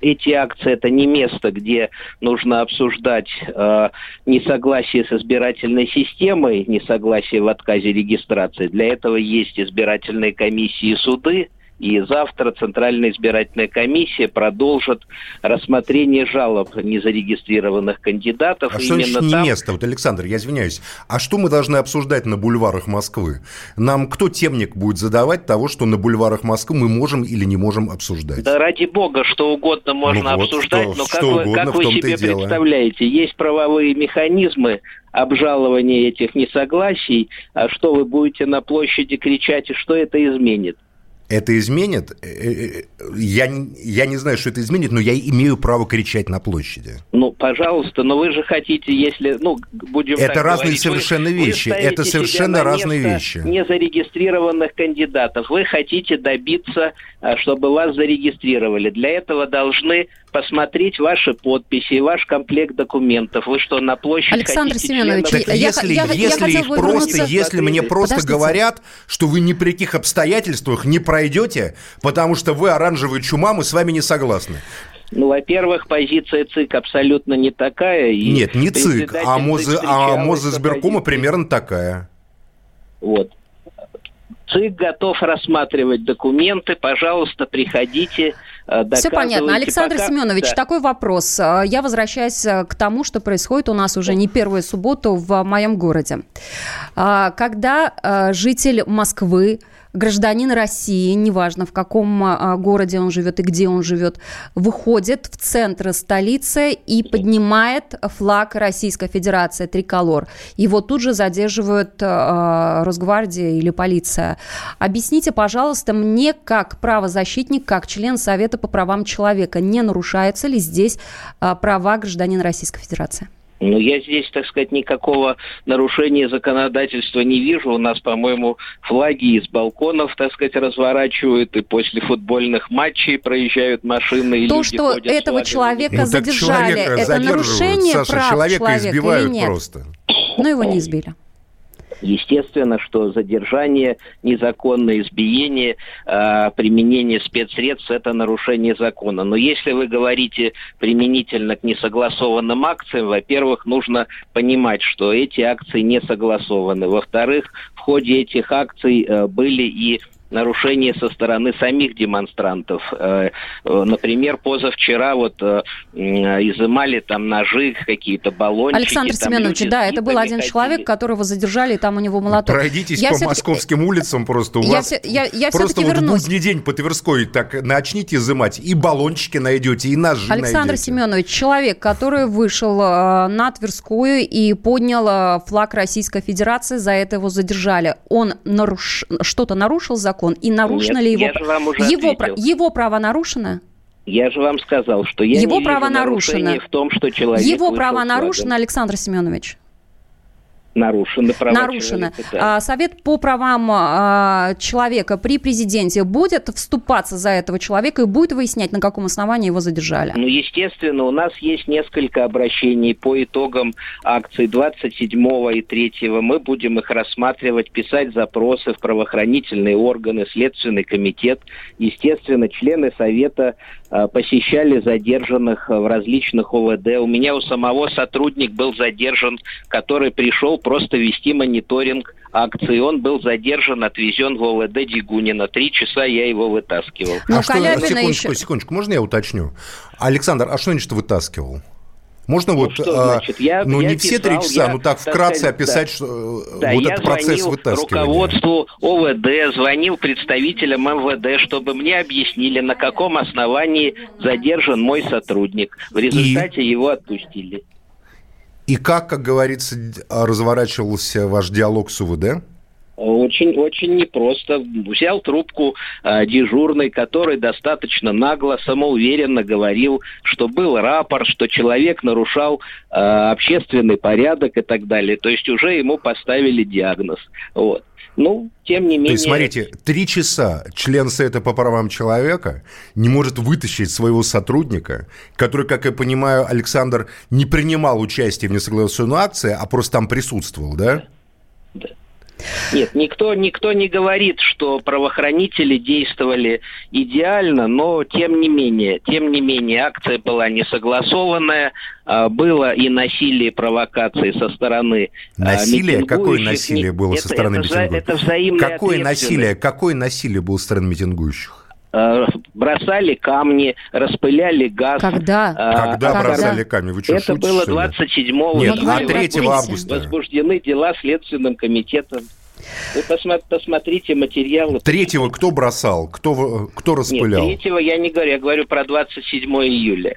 эти акции это не место, где нужно обсуждать э, несогласие с избирательной системой, несогласие в отказе регистрации. Для этого есть избирательные комиссии и суды, и завтра Центральная избирательная комиссия продолжит рассмотрение жалоб незарегистрированных кандидатов. А что значит не там... место? Вот, Александр, я извиняюсь. А что мы должны обсуждать на бульварах Москвы? Нам кто темник будет задавать того, что на бульварах Москвы мы можем или не можем обсуждать? Да ради бога, что угодно можно ну вот, обсуждать, что, но как что вы, угодно, как вы себе представляете, есть правовые механизмы, обжалования этих несогласий, а что вы будете на площади кричать и что это изменит? Это изменит? Э, э, я, я не знаю, что это изменит, но я имею право кричать на площади. Ну, пожалуйста, но вы же хотите, если, ну, будем Это разные говорить, совершенно вы, вещи. Вы это совершенно разные вещи. Незарегистрированных кандидатов. Вы хотите добиться, а, чтобы вас зарегистрировали. Для этого должны посмотреть ваши подписи, ваш комплект документов. Вы что, на площадь Александр Семенович, членов... так, если, я, если я их просто, если мне просто Подождите. говорят, что вы ни при каких обстоятельствах не пройдете, потому что вы оранжевый чума, мы с вами не согласны. Ну, во-первых, позиция ЦИК абсолютно не такая. И Нет, не ЦИК, а, МОЗ, а МОЗ избиркома примерно такая. Вот. ЦИК готов рассматривать документы. Пожалуйста, приходите, Все понятно. Александр пока... Семенович, да. такой вопрос. Э, я возвращаюсь э, к тому, что происходит у нас уже не первую субботу в моем городе. Когда житель Москвы гражданин России, неважно в каком а, городе он живет и где он живет, выходит в центр столицы и поднимает флаг Российской Федерации, триколор. Его тут же задерживают а, Росгвардия или полиция. Объясните, пожалуйста, мне как правозащитник, как член Совета по правам человека, не нарушаются ли здесь а, права гражданина Российской Федерации? Ну, я здесь, так сказать, никакого нарушения законодательства не вижу. У нас, по-моему, флаги из балконов, так сказать, разворачивают, и после футбольных матчей проезжают машины. И То, что этого человека ну, задержали, это нарушение Саша, прав человека, человека избивают или нет? просто. Но его не избили. Естественно, что задержание, незаконное избиение, э, применение спецсредств – это нарушение закона. Но если вы говорите применительно к несогласованным акциям, во-первых, нужно понимать, что эти акции не согласованы. Во-вторых, в ходе этих акций э, были и нарушения со стороны самих демонстрантов. Э, э, например, позавчера вот э, изымали там ножи, какие-то баллончики. Александр Семенович, да, это был один ходили. человек, которого задержали, и там у него молоток. Пройдитесь я по московским улицам просто. У я вас все, я, я просто вот вернусь. будний день по Тверской так начните изымать, и баллончики найдете, и ножи Александр найдете. Семенович, человек, который вышел на Тверскую и поднял флаг Российской Федерации, за это его задержали. Он наруш... что-то нарушил закон? Закон и нарушено Нет, ли его, я же вам уже его, его право нарушено? Я же вам сказал, что я его не право нарушено. в том, что человек Его право нарушено, Александр Семенович нарушены права нарушено. человека. Да. Совет по правам а, человека при президенте будет вступаться за этого человека и будет выяснять, на каком основании его задержали? Ну, естественно, у нас есть несколько обращений по итогам акций 27 и 3. Мы будем их рассматривать, писать запросы в правоохранительные органы, Следственный комитет. Естественно, члены Совета а, посещали задержанных в различных ОВД. У меня у самого сотрудник был задержан, который пришел просто вести мониторинг акции. Он был задержан, отвезен в ОВД Дигунина. Три часа я его вытаскивал. Ну, а что, секундочку, еще... секундочку, можно я уточню? Александр, а что значит вытаскивал? Можно ну, вот, что, а, значит, я, ну я не писал, все три часа, я, ну так вкратце так, описать, да, что да, вот этот процесс вытаскивания. руководству ОВД, звонил представителям МВД, чтобы мне объяснили, на каком основании задержан мой сотрудник. В результате И... его отпустили. И как, как говорится, разворачивался ваш диалог с УВД? Очень, очень непросто. Взял трубку э, дежурный, который достаточно нагло, самоуверенно говорил, что был рапорт, что человек нарушал э, общественный порядок и так далее. То есть уже ему поставили диагноз. Вот. Ну, тем не менее... То есть, смотрите, три часа член Совета по правам человека не может вытащить своего сотрудника, который, как я понимаю, Александр не принимал участие в несогласованной акции, а просто там присутствовал, да? Да. Нет, никто, никто не говорит, что правоохранители действовали идеально, но тем не менее, тем не менее, акция была несогласованная, а, было и насилие, и провокации со стороны а, Насилие? Какое насилие было Это- со стороны это митингующих? Это Какое насилие? Какое насилие было со стороны митингующих? Э, бросали камни, распыляли газ. Когда? А, Когда а бросали камни? Вы что, Это шутите, было что ли? 27 Нет, июля. а 3 августа? Возбуждены дела Следственным комитетом. Вы посмотрите материалы. Третьего кто бросал? Кто, кто распылял? Нет, третьего я не говорю, я говорю про 27 июля.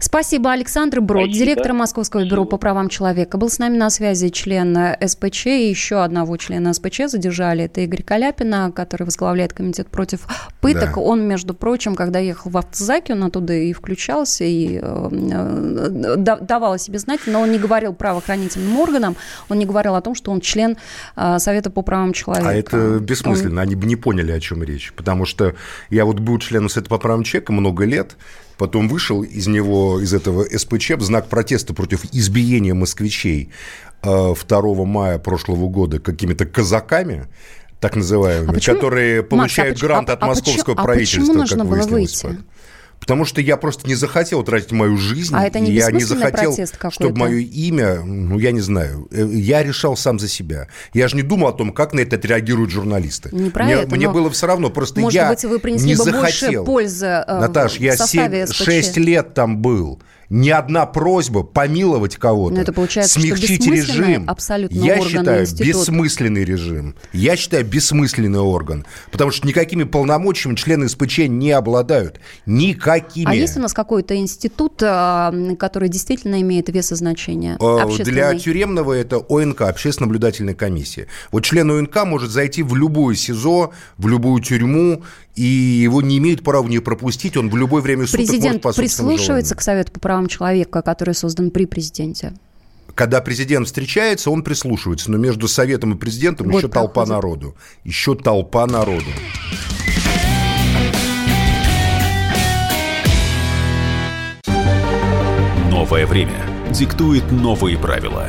Спасибо, Александр Брод, Спасибо. директор Московского бюро по правам человека. Был с нами на связи член СПЧ и еще одного члена СПЧ задержали. Это Игорь Каляпина, который возглавляет комитет против пыток. Да. Он, между прочим, когда ехал в автозаке, он оттуда и включался, и э, э, да- давал о себе знать, но он не говорил правоохранительным органам, он не говорил о том, что он член э, Совета по правам человека. А это бессмысленно, они бы не поняли, о чем речь. Потому что я вот был членом Совета по правам человека много лет, потом вышел из него, из этого СПЧ, знак протеста против избиения москвичей э, 2 мая прошлого года какими-то казаками, так называемыми, А почему- которые Макс, а получают грант а- от а московского а правительства, почему нужно как было выяснилось. выйти? Потом. Потому что я просто не захотел тратить мою жизнь. А это не я не захотел, чтобы мое имя, ну, я не знаю, э, я решал сам за себя. Я же не думал о том, как на это отреагируют журналисты. Не про мне это, мне было все равно, просто Может я быть, вы принесли не бы захотел. больше пользы э, Наташ, я составе 7, СПЧ. 6 лет там был. Ни одна просьба помиловать кого-то, Но это получается, смягчить режим, абсолютно я считаю институт. бессмысленный режим. Я считаю бессмысленный орган, потому что никакими полномочиями члены СПЧ не обладают. Никакими. А есть у нас какой-то институт, э, который действительно имеет вес и значение? Э, Для тюремного это ОНК, общественно наблюдательная комиссия. Вот член ОНК может зайти в любую СИЗО, в любую тюрьму, и его не имеют права не пропустить, он в любое время суток может Президент по собственному прислушивается желанию. к Совету по правам человека, который создан при президенте? Когда президент встречается, он прислушивается, но между Советом и президентом Год еще толпа проходит. народу. Еще толпа народу. Новое время диктует новые правила.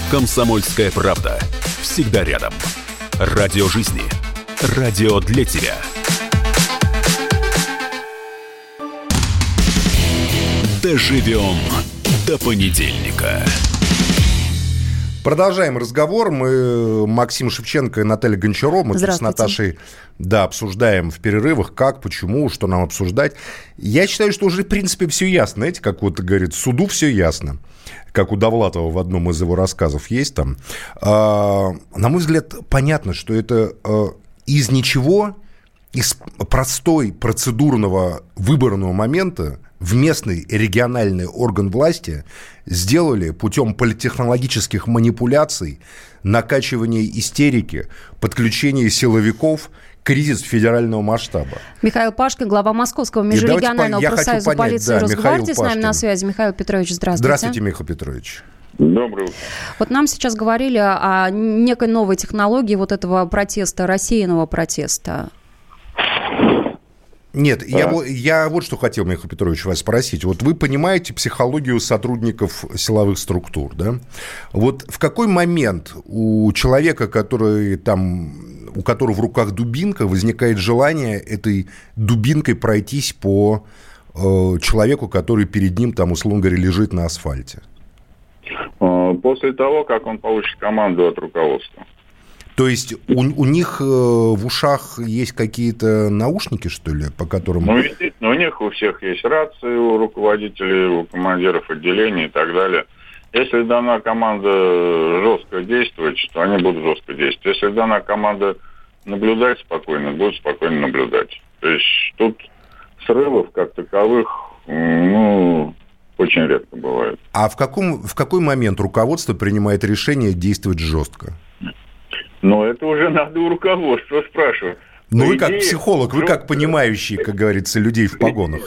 «Комсомольская правда». Всегда рядом. Радио жизни. Радио для тебя. Доживем до понедельника. Продолжаем разговор. Мы, Максим Шевченко и Наталья Гончарова, мы с. Наташей да, обсуждаем в перерывах, как, почему, что нам обсуждать. Я считаю, что уже, в принципе, все ясно. Знаете, как вот говорит, суду все ясно. Как у Довлатова в одном из его рассказов есть там. А, на мой взгляд, понятно, что это а, из ничего, из простой процедурного выборного момента в местный региональный орган власти сделали путем политехнологических манипуляций, накачивания истерики, подключения силовиков кризис федерального масштаба. Михаил Пашкин, глава Московского межрегионального по- я хочу профсоюза понять, полиции да, Росгвардии. Михаил С нами на Пашкин. связи Михаил Петрович, здравствуйте. Здравствуйте, Михаил Петрович. Доброе утро. Вот нам сейчас говорили о некой новой технологии вот этого протеста, рассеянного протеста. Нет, я, во- я вот что хотел, Михаил Петрович, вас спросить. Вот вы понимаете психологию сотрудников силовых структур, да? Вот в какой момент у человека, который там, у которого в руках дубинка, возникает желание этой дубинкой пройтись по э, человеку, который перед ним, там, условно говоря, лежит на асфальте? Э, После того, как он получит команду от руководства. То есть у, у них э, в ушах есть какие-то наушники, что ли, по которым... Ну, естественно, у них у всех есть рации, у руководителей, у командиров отделений и так далее. Если дана команда жестко действовать, то они будут жестко действовать. Если дана команда наблюдать спокойно, будут спокойно наблюдать. То есть тут срывов как таковых, ну, очень редко бывает. А в, каком, в какой момент руководство принимает решение действовать жестко? Но это уже надо у руководства спрашивать. Ну, вы как психолог, вы как понимающий, как говорится, людей в погонах.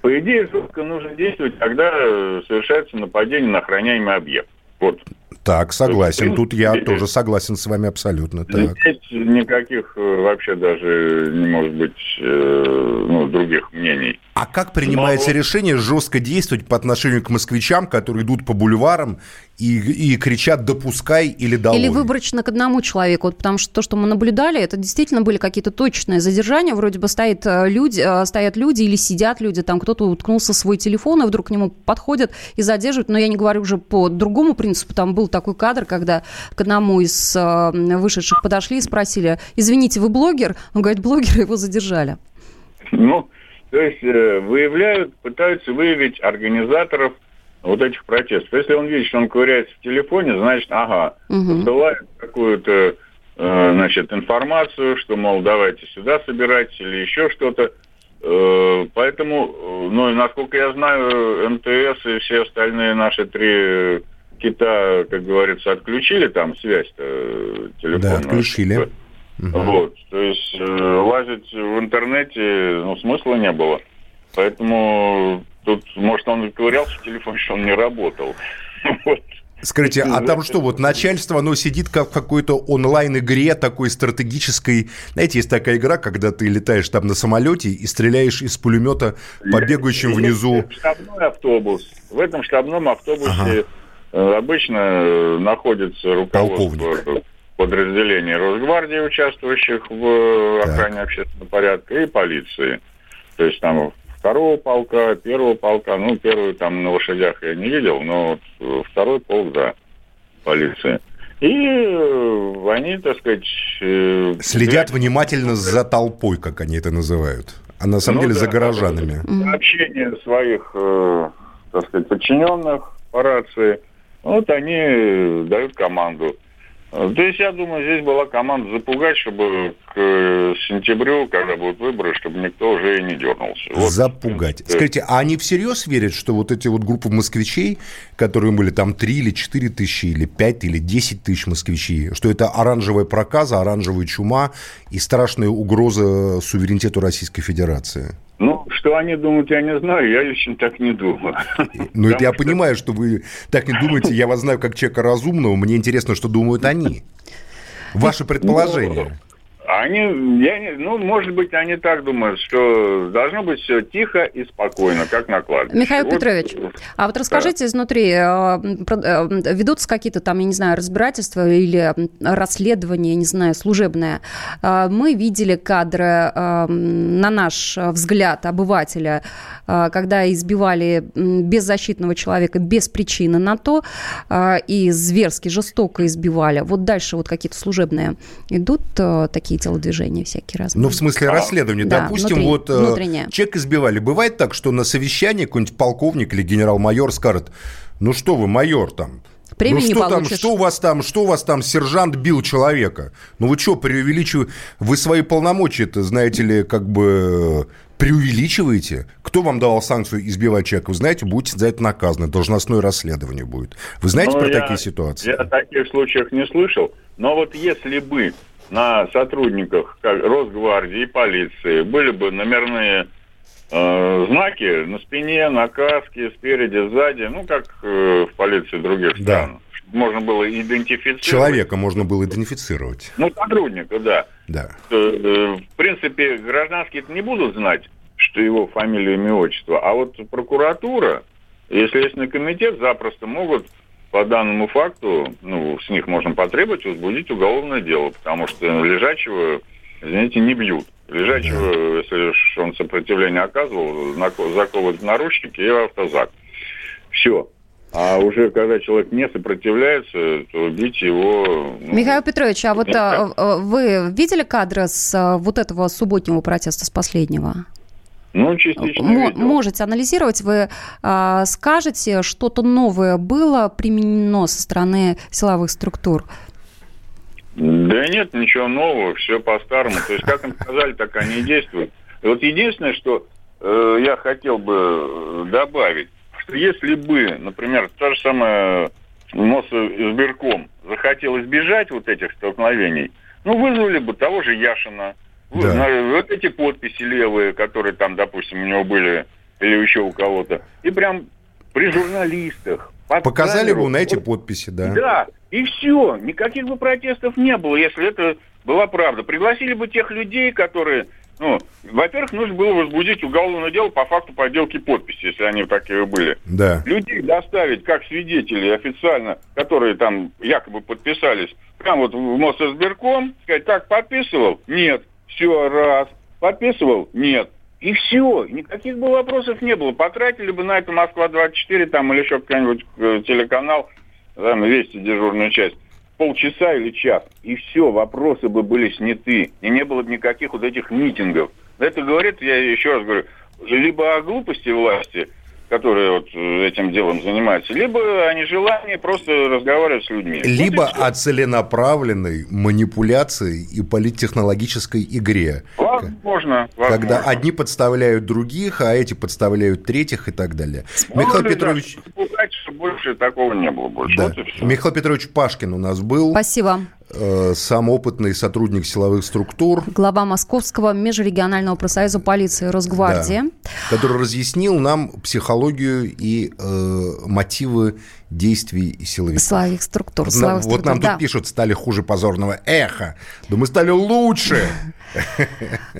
По идее, жестко нужно действовать, когда э, совершается нападение на охраняемый объект. Вот. Так, согласен. Тут я тоже согласен с вами абсолютно. Так. Здесь никаких э, вообще даже не может быть э, ну, других мнений. А как принимается Но- решение жестко действовать по отношению к москвичам, которые идут по бульварам и, и кричат «допускай» или «долой»? Или выборочно к одному человеку, вот потому что то, что мы наблюдали, это действительно были какие-то точные задержания, вроде бы стоит, э, люди, э, стоят люди или сидят люди, там кто-то уткнулся в свой телефон, и вдруг к нему подходят и задерживают, но я не говорю уже по другому принципу, там был такой кадр, когда к одному из э, вышедших подошли и спросили, извините, вы блогер? Он говорит, блогер, его задержали. Ну, то есть э, выявляют, пытаются выявить организаторов вот этих протестов. Если он видит, что он ковыряется в телефоне, значит, ага, посылает какую-то, э, значит, информацию, что, мол, давайте сюда собирайтесь или еще что-то. Э, Поэтому, ну, и насколько я знаю, МТС и все остальные наши три кита, как говорится, отключили там связь-то телефонную. Да, отключили. Вот, то есть э, лазить в интернете, ну, смысла не было. Поэтому тут, может, он ковырялся в телефоне, что он не работал. Вот. Скажите, а там что, вот начальство, оно сидит как в какой-то онлайн-игре такой стратегической... Знаете, есть такая игра, когда ты летаешь там на самолете и стреляешь из пулемета по бегающим внизу... Штабной автобус. В этом штабном автобусе э, обычно э, находится руководство подразделений Росгвардии, участвующих в э, охране общественного порядка, и полиции. То есть там второго полка, первого полка, ну, первый там на лошадях я не видел, но вот э, второй полк, да, полиции. И э, они, так сказать... Следят внимательно за толпой, как они это называют. А на самом Ну деле да, за горожанами. сообщения своих, э, так сказать, подчиненных по рации, вот они дают команду. Э, То есть, я думаю, здесь была команда запугать, чтобы к э, сентябрю, когда будут выборы, чтобы никто уже и не дернулся. Вот. Запугать. Скажите, а они всерьез верят, что вот эти вот группы москвичей, которые были там 3 или 4 тысячи, или 5 или 10 тысяч москвичей, что это оранжевая проказа, оранжевая чума и страшная угроза суверенитету Российской Федерации? Ну, что они думают, я не знаю, я лично так не думаю. Ну, это я понимаю, что вы так не думаете. Я вас знаю как человека разумного. Мне интересно, что думают они. Ваши предположения. Они, я не, ну, может быть, они так думают, что должно быть все тихо и спокойно, как на кладбище. Михаил Вот, Петрович, а вот расскажите изнутри, э, э, ведутся какие-то там, я не знаю, разбирательства или расследования, я не знаю, служебное. Э, Мы видели кадры, э, на наш взгляд, обывателя, э, когда избивали беззащитного человека без причины на то э, и зверски, жестоко избивали. Вот дальше вот какие-то служебные идут э, такие телодвижения всякие разные. Ну, в смысле расследования. Да, Допустим, внутри- вот э, внутреннее. человек избивали. Бывает так, что на совещании какой-нибудь полковник или генерал-майор скажет, ну что вы, майор там, Премию ну не что там, получишь. что у вас там, что у вас там, сержант бил человека? Ну вы что, преувеличиваете? Вы свои полномочия-то, знаете ли, как бы э, преувеличиваете? Кто вам давал санкцию избивать человека? Вы знаете, будете за это наказаны, должностное расследование будет. Вы знаете Ну, про я- такие ситуации? Я о таких случаях не слышал. Но вот если бы на сотрудниках как Росгвардии и полиции были бы номерные э, знаки на спине, на каске, спереди, сзади, ну, как э, в полиции других Да. стран, можно было идентифицировать. Человека можно было идентифицировать. Ну, сотрудника, да. Да. Э, э, В принципе, гражданские не будут знать, что его фамилия, имя, отчество. А вот прокуратура, если Следственный комитет, запросто могут по данному факту, ну, с них можно потребовать возбудить уголовное дело, потому что лежачего, извините, не бьют. Лежачего, если он сопротивление оказывал, заковывают в наручники и автозак. Все. А уже когда человек не сопротивляется, то бить его... ну, Михаил Петрович, а вот а, а, вы видели кадры с а, вот этого субботнего протеста, с последнего? Ну, частично видел. можете анализировать, вы а, скажете, что-то новое было применено со стороны силовых структур? Да нет, ничего нового, все по-старому. То есть, как им сказали, так они и действуют. И вот единственное, что э, я хотел бы э, добавить, что если бы, например, та же самая Мосизбирком захотел избежать вот этих столкновений, ну, вызвали бы того же Яшина, Вот, на- вот эти подписи левые, которые там, допустим, у него были, или еще у кого-то. И прям при журналистах. Показали камеру. бы на эти подписи, да. да, и все. Никаких бы протестов не было, если это была правда. Пригласили бы тех людей, которые... Ну, во-первых, нужно было возбудить уголовное дело по факту подделки подписи, если они такие были. Да. Людей доставить как свидетелей официально, которые там якобы подписались, прям вот в Моссберком, сказать, так, подписывал? Нет. Все, раз. Подписывал? Нет. И все. Никаких бы вопросов не было. Потратили бы на это Москва-24 там или еще какой-нибудь э, телеканал, там, Вести дежурную часть, полчаса или час. И все, вопросы бы были сняты. И не было бы никаких вот этих митингов. Это говорит, я еще раз говорю, либо о глупости власти, которые вот э, этим делом занимаются, либо о нежелании просто разговаривать с людьми. Либо о целенаправленной манипуляции и политтехнологической игре. Возможно. Когда возможно. одни подставляют других, а эти подставляют третьих и так далее. Михаил Может, да, Петрович, что больше такого не было больше. да. Вот. Михаил Петрович Пашкин у нас был. Спасибо. Э, Сам опытный сотрудник силовых структур. Глава Московского межрегионального профсоюза полиции Росгвардии. Да, который разъяснил нам психологию и э, мотивы действий силовиков. Силовых структур. На- силовых вот нам структур, да. тут пишут, стали хуже позорного эха. Да мы стали лучше.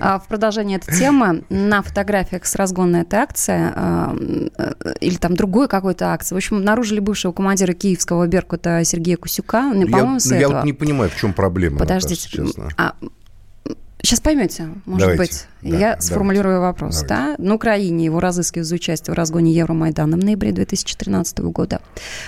А В продолжение этой темы на фотографиях с разгонной этой акции а, э, или там другой какой-то акции, в общем, обнаружили бывшего командира киевского Беркута Сергея Кусюка. Ну, Я, с ну, я этого. вот не понимаю, в чем проблема. Подождите. Наташа, честно. А, Сейчас поймете, может Давайте. быть. Да, Я давайте. сформулирую вопрос. Да? На Украине его разыскивают за участие в разгоне Евромайдана в ноябре 2013 года.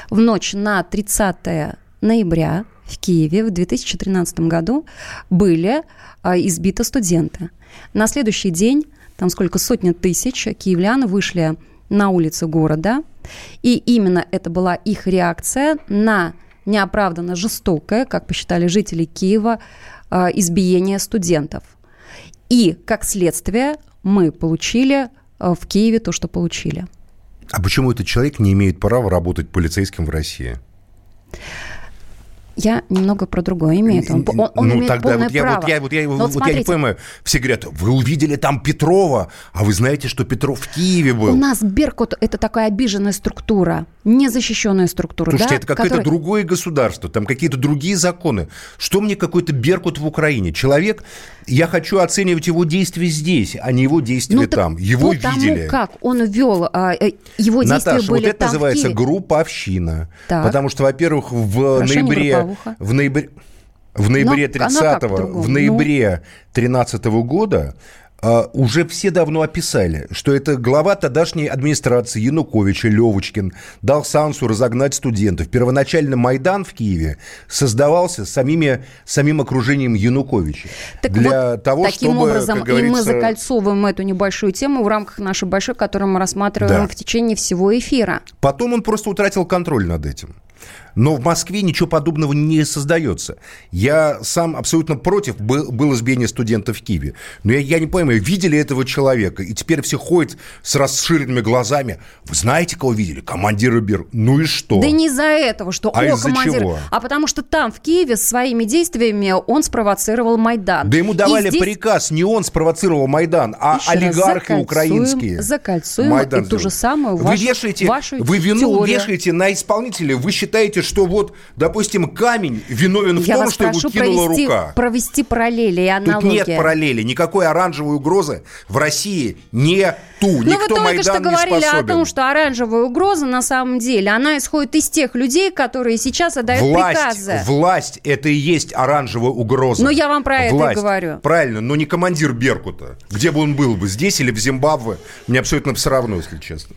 В ночь на 30 ноября в Киеве в 2013 году были а, избиты студенты. На следующий день, там сколько, сотни тысяч киевлян вышли на улицы города, и именно это была их реакция на неоправданно жестокое, как посчитали жители Киева, а, избиение студентов. И, как следствие, мы получили а, в Киеве то, что получили. А почему этот человек не имеет права работать полицейским в России? Я немного про другое имею. Он, он- он ну, имеет тогда полное вот я, право. вот я, вот я, вот я не смотрите, понимаю. Все говорят, вы увидели там Петрова, а вы знаете, что Петров в Киеве был. У нас Беркут – это такая обиженная структура, незащищенная структура. Слушайте, да, это какое-то которая- другое государство, там какие-то другие законы. Что мне какой-то Беркут в Украине? Человек, я хочу оценивать его действия здесь, а не его действия Ну, там. Его потому видели. как он вел, а, э, его действия Наташа, были вот это там, называется групповщина. Так. Потому что, во-первых, в не ноябре, в ноябре, в ноябре Но она как 30 по-другому? в ноябре 13 года а, уже все давно описали, что это глава тогдашней администрации Януковича Левочкин дал Сансу разогнать студентов. Первоначально Майдан в Киеве создавался самими, самим окружением Януковича. Так для вот, того, таким чтобы, образом, как и мы говорится, закольцовываем эту небольшую тему в рамках нашей большой, которую мы рассматриваем Да. в течение всего эфира. Потом он просто утратил контроль над этим. Но в Москве ничего подобного не создается. Я сам абсолютно против был, было избиение студентов в Киеве. Но я, я не понимаю, видели этого человека, и теперь все ходят с расширенными глазами. Вы знаете, кого видели? Командира БИР. Ну и что? Да не из-за этого, что А о, из-за командир, чего? а потому что там, в Киеве, своими действиями он спровоцировал Майдан. Да ему И давали здесь приказ, не он спровоцировал Майдан, а еще раз олигархи закольцуем- украинские. Закольцуем Майдан и ту же самую Вы вашу, вешаете, вашу вы вину теорию. вешаете на исполнителя. Вы считаете, что вот, допустим, камень виновен в Я том, что его кинула провести, рука. провести параллели и Тут аналогии. нет параллели. Никакой оранжевой угрозы в России нету. Ну, вы Никто только что Майдан не говорили о способен. том, что оранжевая угроза на самом деле, она исходит из тех людей, которые сейчас отдают Власть, приказы. власть – это и есть оранжевая угроза. Ну, я вам про это и Власть. говорю. Правильно, но не командир Беркута. Где бы он был бы, здесь или в Зимбабве, мне абсолютно все равно, если честно.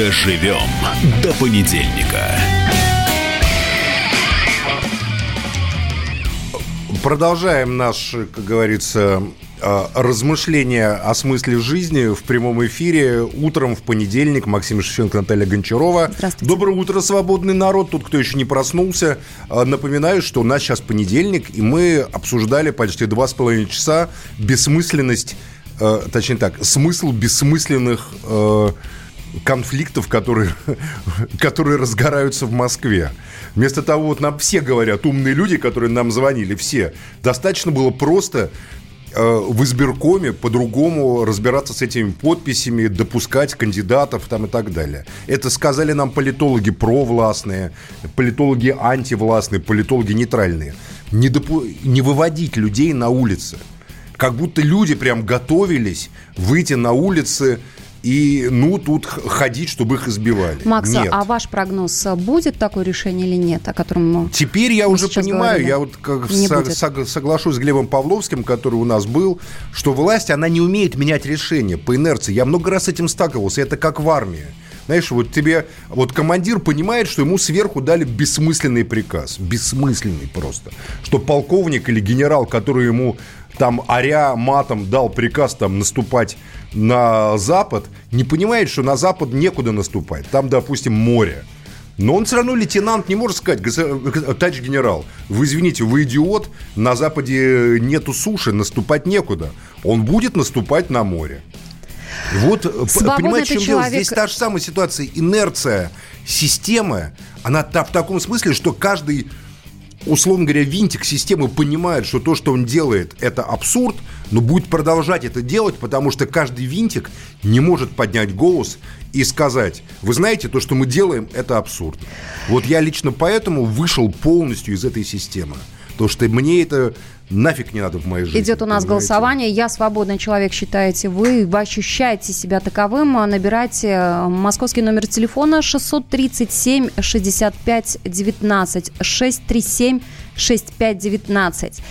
Доживем до понедельника. Продолжаем наш, как говорится, э, размышления о смысле жизни в прямом эфире утром в понедельник. Максим Шевченко, Наталья Гончарова. Доброе утро, свободный народ. Тут, кто еще не проснулся. Э, Напоминаю, что у нас сейчас понедельник, и мы обсуждали почти два с половиной часа бессмысленность, э, точнее так, смысл бессмысленных конфликтов, которые, которые разгораются в Москве. Вместо того, вот нам все говорят, умные люди, которые нам звонили, все, достаточно было просто э, в избиркоме по-другому разбираться с этими подписями, допускать кандидатов там и так далее. Это сказали нам политологи провластные, политологи антивластные, политологи нейтральные. Не, допу- не выводить людей на улицы. Как будто люди прям готовились выйти на улицы и, ну, тут ходить, чтобы их избивали. Макс, Нет. а ваш прогноз, а будет такое решение или нет, о котором мы Теперь я мы уже понимаю, говорили? я вот как Не со- сог- соглашусь с Глебом Павловским, который у нас был, что власть, она не умеет менять решения по инерции. Я много раз с этим сталкивался, это как в армии. Знаешь, вот тебе, вот командир понимает, что ему сверху дали бессмысленный приказ. Бессмысленный просто. Что полковник или генерал, который ему там аря матом дал приказ там наступать на запад, не понимает, что на запад некуда наступать. Там, допустим, море. Но он все равно, лейтенант, не может сказать, «Гос- товарищ генерал, вы извините, вы идиот, на Западе нету суши, наступать некуда. Он будет наступать на море. Вот, Свободный понимаете, в чем дело? человек. Здесь та же самая ситуация. Инерция системы, она та- в таком смысле, что каждый условно говоря, винтик системы понимает, что то, что он делает, это абсурд, но будет продолжать это делать, потому что каждый винтик не может поднять голос и сказать, вы знаете, то, что мы делаем, это абсурд. Вот я лично поэтому вышел полностью из этой системы. Потому что мне это нафиг не надо в моей жизни. Идет у нас понимаете? голосование. Я свободный человек, считаете вы. Вы ощущаете себя таковым. А Набирайте э, московский номер телефона 637 65 19 637 6519.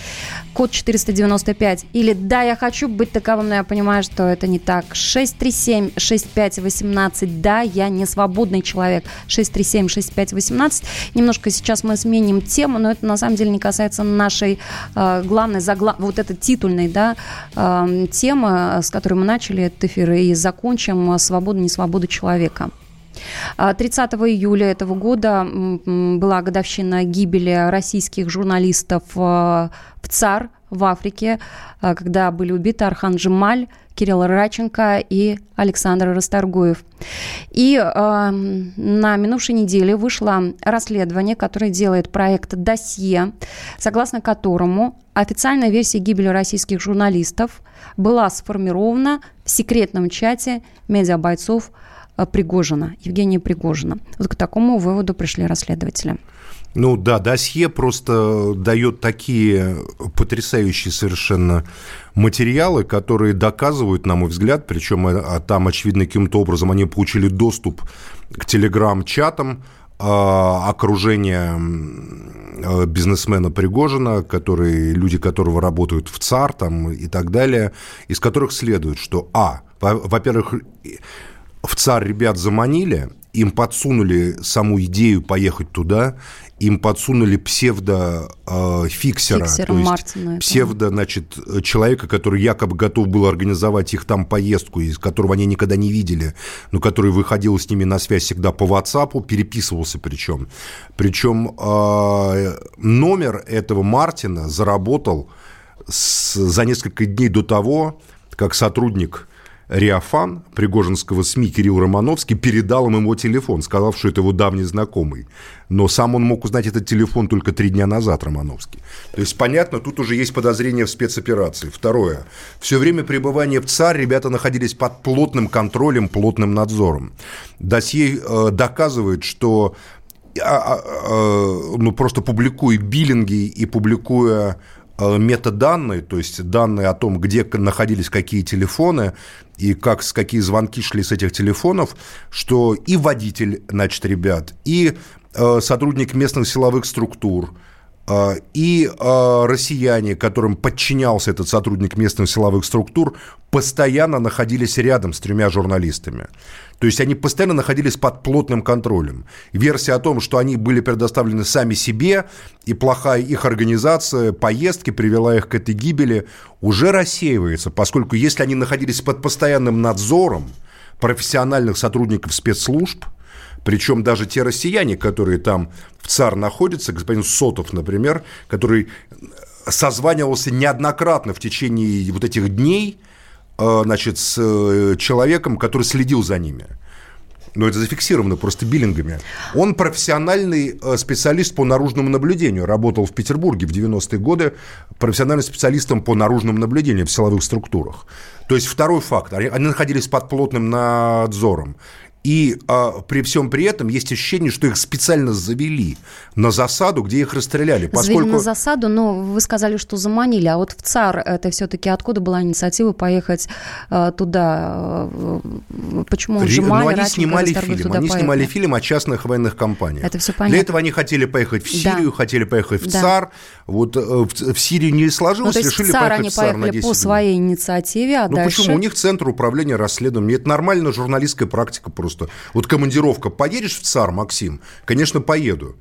Код 495. Или да, я хочу быть таковым, но я понимаю, что это не так. 637 65 18. Да, я не свободный человек. 637 65 18. Немножко сейчас мы сменим тему, но это на самом деле не касается нашей э, главной, загла... вот этой титульной да, э, темы, с которой мы начали этот эфир, и закончим э, «Свобода, не свобода человека». А, 30 июля этого года была годовщина гибели российских журналистов э, в ЦАР в Африке, э, когда были убиты Архан Джемаль, Кирилл Раченко и Александр Расторгуев. И э, на минувшей неделе вышло расследование, которое делает проект «Досье», согласно которому официальная версия гибели российских журналистов была сформирована в секретном чате медиабойцов э, Пригожина, Евгения Пригожина. Вот к такому выводу пришли расследователи. Ну да, досье просто дает такие потрясающие совершенно материалы, которые доказывают, на мой взгляд, причем э, а там, очевидно, каким-то образом они получили доступ к телеграм-чатам, э, э, бизнесмена Пригожина, которые, люди которого работают в ЦАР там, и так далее, из которых следует, что, а, во- во-первых, в ЦАР ребят заманили, им подсунули саму идею поехать туда, им подсунули псевдо-фиксера, Фиксера то есть Мартина псевдо, значит, человека, который якобы готов был организовать их там поездку, из которого они никогда не видели, но который выходил с ними на связь всегда по WhatsApp, переписывался причем. Причем э, номер этого Мартина заработал с- за несколько дней до того, как сотрудник Риафан Пригожинского СМИ Кирилл Романовский передал им его телефон, сказав, что это его давний знакомый. Но сам он мог узнать этот телефон только три дня назад, Романовский. То есть, понятно, тут уже есть подозрение в спецоперации. Второе. Все время пребывания в ЦАР ребята находились под плотным контролем, плотным надзором. Досье э, доказывает, что а, а, а, ну, просто публикуя биллинги и публикуя э, метаданные, то есть данные о том, где находились какие телефоны и как, какие звонки шли с этих телефонов, что и водитель, значит, ребят, и э, сотрудник местных силовых структур, И а, россияне, которым подчинялся этот сотрудник местных силовых структур, постоянно находились рядом с тремя журналистами. То есть они постоянно находились под плотным контролем. Версия о том, что они были предоставлены сами себе, и плохая их организация, поездки привела их к этой гибели, уже рассеивается, поскольку если они находились под постоянным надзором профессиональных сотрудников спецслужб, причем даже те россияне, которые там в ЦАР находятся, господин Сотов, например, который созванивался неоднократно в течение вот этих дней, э, значит, с э, человеком, который следил за ними. Но это зафиксировано просто биллингами. Он профессиональный э, специалист по наружному наблюдению. Работал в Петербурге в 90-е годы профессиональным специалистом по наружному наблюдению в силовых структурах. То есть второй факт. Они, они находились под плотным надзором. И а, при всем при этом есть ощущение, что их специально завели на засаду, где их расстреляли. Поскольку... Завели на засаду, но вы сказали, что заманили. А вот в ЦАР это все-таки откуда была инициатива поехать а, туда? Почему Ре... Жемали, ну, они Радченко, снимали фильм. туда Они поехали? снимали фильм о частных военных компаниях. Это все понятно. Для этого они хотели поехать в Да. Сирию, хотели поехать в Да. ЦАР. Вот э, в, в Сирию не Ну, сложилось, есть решили в ЦАР поехать они в ЦАР на поехали 10 по дней. своей инициативе, а Ну дальше... почему? У них центр управления расследованием. Это нормальная журналистская практика просто. Вот командировка. Поедешь в ЦАР, Максим? Конечно, поеду.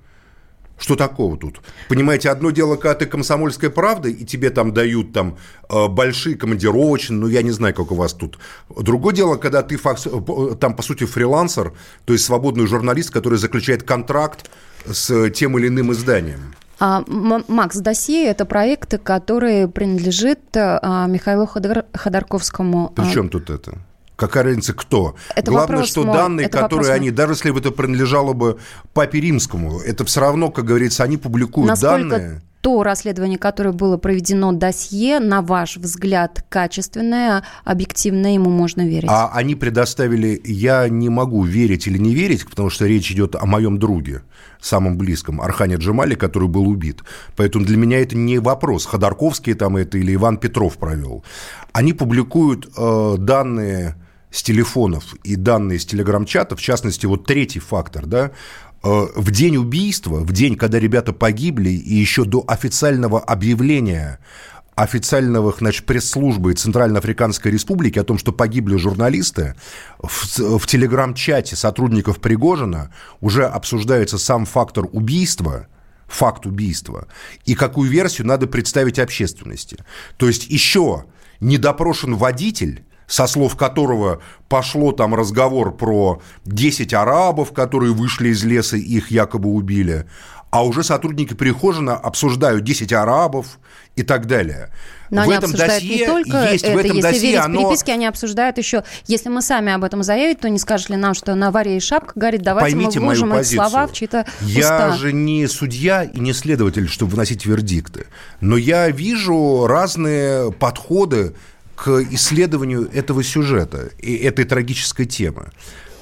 Что такого тут? Понимаете, одно дело, когда ты комсомольская правда, и тебе там дают там э, большие командировочные, ну, я не знаю, как у вас тут. Другое дело, когда ты факс- э, там, по сути, фрилансер, то есть свободный журналист, который заключает контракт с тем или иным изданием. А, Макс, досье – это проект, который принадлежит Михаилу Ходор- Ходорковскому. При А, чем тут это? Какая разница, кто? Это Главное, что мой, данные, это которые они, мой. даже если бы это принадлежало бы Папе Римскому, это все равно, как говорится, они публикуют Насколько данные. то расследование, которое было проведено досье, на ваш взгляд, качественное, объективное, ему можно верить? А они предоставили, я не могу верить или не верить, потому что речь идет о моем друге, самом близком, Архане Джемале, который был убит. Поэтому для меня это не вопрос, Ходорковский там это или Иван Петров провел. Они публикуют э, данные с телефонов и данные с телеграм-чата, в частности, вот третий фактор, да, э, в день убийства, в день, когда ребята погибли, и еще до официального объявления официального значит, пресс-службы Центральноафриканской Республики о том, что погибли журналисты, в, в телеграм-чате сотрудников Пригожина уже обсуждается сам фактор убийства, факт убийства, и какую версию надо представить общественности. То есть еще не допрошен водитель, со слов которого пошло там разговор про 10 арабов, которые вышли из леса и их якобы убили, а уже сотрудники Прихожина обсуждают 10 арабов и так далее. Но в они этом обсуждают досье не только есть, это, в этом если досье верить оно... переписке, они обсуждают еще, если мы сами об этом заявим, то не скажешь ли нам, что на варе и шапка горит, давайте Поймите мы вложим эти слова в чьи-то Я уста. же не судья и не следователь, чтобы выносить вердикты. Но я вижу разные подходы к исследованию этого сюжета и этой трагической темы.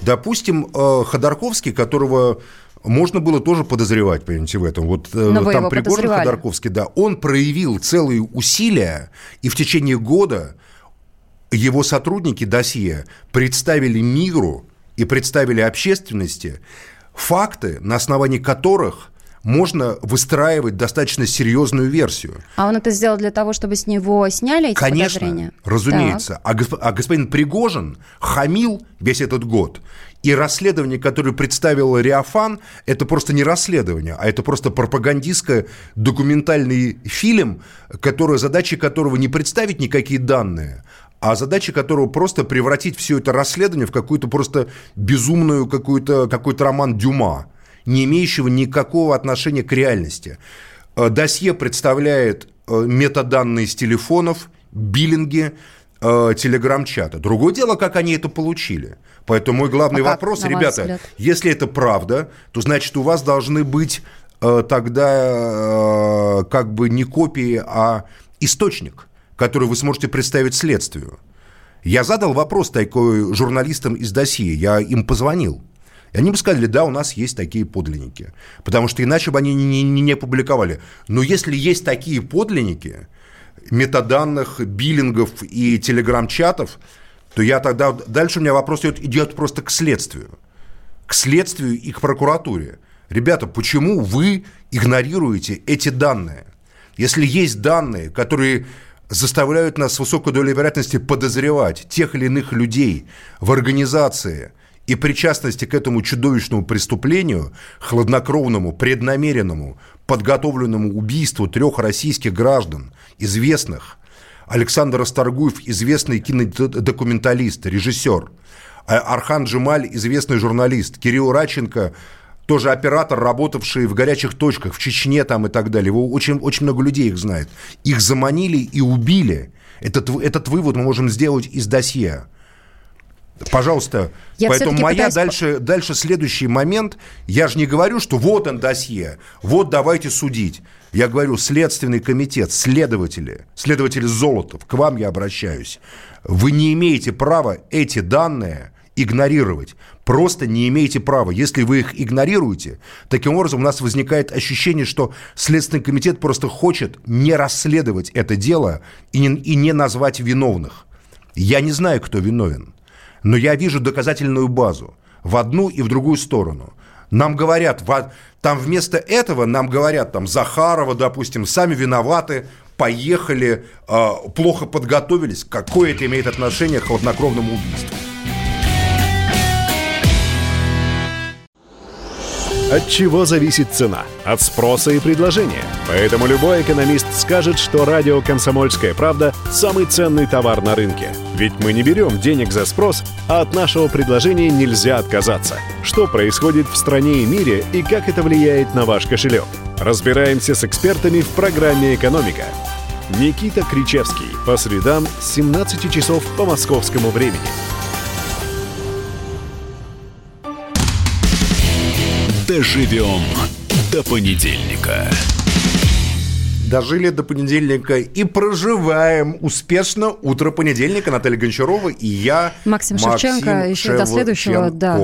Допустим, э, Ходорковский, которого можно было тоже подозревать, понимаете, в этом. Вот э, Но там Пригожин. Ходорковский, да, он проявил целые усилия, и в течение года его сотрудники досье представили миру и представили общественности факты, на основании которых можно выстраивать достаточно серьезную версию. А он это сделал для того, чтобы с него сняли эти Конечно, подозрения? разумеется. А, госп- а господин Пригожин хамил весь этот год. И расследование, которое представил Риафан, это просто не расследование, а это просто пропагандистско-документальный фильм, который, задача которого не представить никакие данные, а задача которого просто превратить все это расследование в какую-то просто безумную, какую-то, какой-то роман Дюма, не имеющего никакого отношения к реальности. Э, Досье представляет э, метаданные с телефонов, биллинги, э, телеграм-чата. Другое дело, как они это получили. Поэтому мой главный А как, вопрос, ваш ребята, если это правда, то значит у вас должны быть э, тогда э, как бы не копии, а источник, который вы сможете представить следствию. Я задал вопрос такой журналистам из досье, я им позвонил. И они бы сказали, да, у нас есть такие подлинники. Потому что иначе бы они не, не, не публиковали. Но если есть такие подлинники, метаданных, биллингов и телеграм-чатов, то я тогда... Дальше у меня вопрос идет, идет просто к следствию. К следствию и к прокуратуре. Ребята, почему вы игнорируете эти данные? Если есть данные, которые заставляют нас с высокой долей вероятности подозревать тех или иных людей в организации и причастности к этому чудовищному преступлению, хладнокровному, преднамеренному, подготовленному убийству трех российских граждан, известных, Александр Расторгуев, известный кинодокументалист, режиссер, а Архан Джемаль, известный журналист, Кирилл Раченко, тоже оператор, работавший в горячих точках, в Чечне там и так далее. Его очень, очень много людей их знает. Их заманили и убили. Этот, этот вывод мы можем сделать из досье. Пожалуйста, я поэтому моя пытаюсь... дальше, дальше следующий момент. Я же не говорю, что вот он досье, вот давайте судить. Я говорю, Следственный комитет, следователи, следователи Золотов, к вам я обращаюсь. Вы не имеете права эти данные игнорировать. Просто не имеете права. Если вы их игнорируете, таким образом у нас возникает ощущение, что Следственный комитет просто хочет не расследовать это дело и не, и не назвать виновных. Я не знаю, кто виновен, но я вижу доказательную базу в одну и в другую сторону. Нам говорят, там вместо этого нам говорят, там, Захарова, допустим, сами виноваты, поехали, э, плохо подготовились. Какое это имеет отношение к хладнокровному убийству? От чего зависит цена? От спроса и предложения. Поэтому любой экономист скажет, что радио «Комсомольская правда» – самый ценный товар на рынке. Ведь мы не берем денег за спрос, а от нашего предложения нельзя отказаться. Что происходит в стране и мире и как это влияет на ваш кошелек? Разбираемся с экспертами в программе «Экономика». Никита Кричевский. По средам с 17 часов по московскому времени. Доживем до понедельника. Дожили до понедельника и проживаем успешно утро понедельника. Наталья Гончарова и я, Максим Шевченко. Максим еще Шевченко. до следующего да,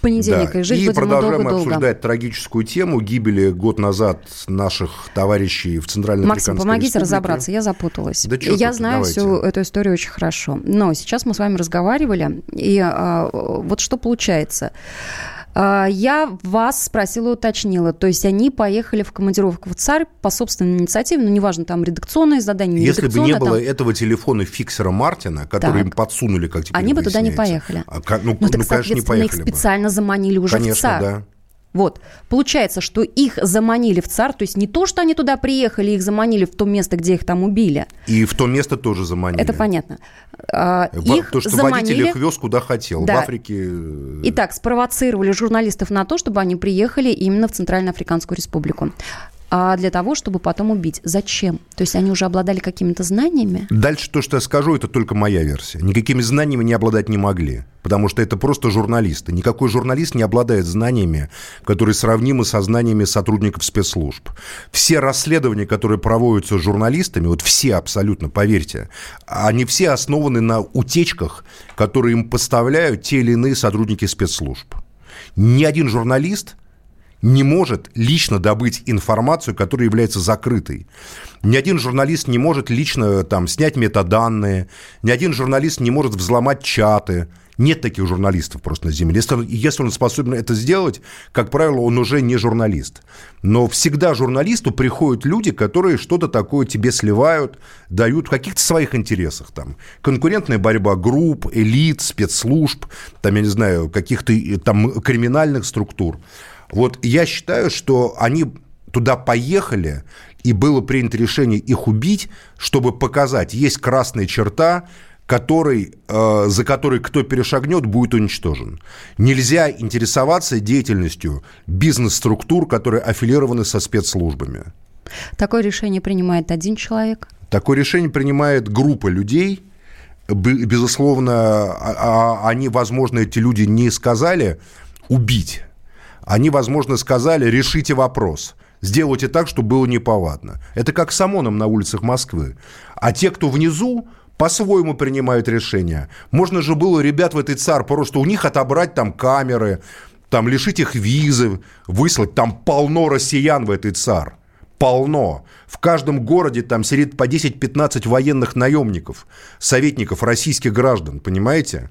понедельника. Да. И жить и будем продолжаем долго, обсуждать долго. трагическую тему гибели год назад наших товарищей в Центральной Максим, помогите Республике. разобраться, я запуталась. Да я тут, знаю давайте. всю эту историю очень хорошо. Но сейчас мы с вами разговаривали, и а, вот что получается. А, я вас спросила, уточнила. То есть они поехали в командировку в ЦАРь по собственной инициативе, ну, неважно, там редакционные задания, не Если бы не было там... этого телефона фиксера Мартина, который так. им подсунули, как теперь Они бы туда не поехали. А, ну, ну, так, ну, конечно, не поехали их специально бы. заманили уже конечно, в ЦАРь. Да. Вот. Получается, что их заманили в ЦАР, то есть не то, что они туда приехали, их заманили в то место, где их там убили. И в то место тоже заманили. Это понятно. А, их то, что заманили... водитель их вез куда хотел. Да. В Африке... Итак, спровоцировали журналистов на то, чтобы они приехали именно в Центральноафриканскую республику а для того, чтобы потом убить. Зачем? То есть они уже обладали какими-то знаниями? Дальше то, что я скажу, это только моя версия. Никакими знаниями не обладать не могли, потому что это просто журналисты. Никакой журналист не обладает знаниями, которые сравнимы со знаниями сотрудников спецслужб. Все расследования, которые проводятся журналистами, вот все абсолютно, поверьте, они все основаны на утечках, которые им поставляют те или иные сотрудники спецслужб. Ни один журналист не может лично добыть информацию, которая является закрытой. Ни один журналист не может лично там, снять метаданные, ни один журналист не может взломать чаты. Нет таких журналистов просто на Земле. Если, если он способен это сделать, как правило, он уже не журналист. Но всегда журналисту приходят люди, которые что-то такое тебе сливают, дают в каких-то своих интересах. Там, конкурентная борьба групп, элит, спецслужб, там, я не знаю, каких-то там криминальных структур. Вот я считаю, что они туда поехали, и было принято решение их убить, чтобы показать, есть красная черта, который, э, за которой кто перешагнет, будет уничтожен. Нельзя интересоваться деятельностью бизнес-структур, которые аффилированы со спецслужбами. Такое решение принимает один человек? Такое решение принимает группа людей. Безусловно, они, возможно, эти люди не сказали убить они, возможно, сказали, решите вопрос. Сделайте так, чтобы было неповадно. Это как с ОМОНом на улицах Москвы. А те, кто внизу, по-своему принимают решения. Можно же было ребят в этой ЦАР просто у них отобрать там камеры, там лишить их визы, выслать. Там полно россиян в этой ЦАР. Полно. В каждом городе там сидит по 10-15 военных наемников, советников российских граждан, понимаете?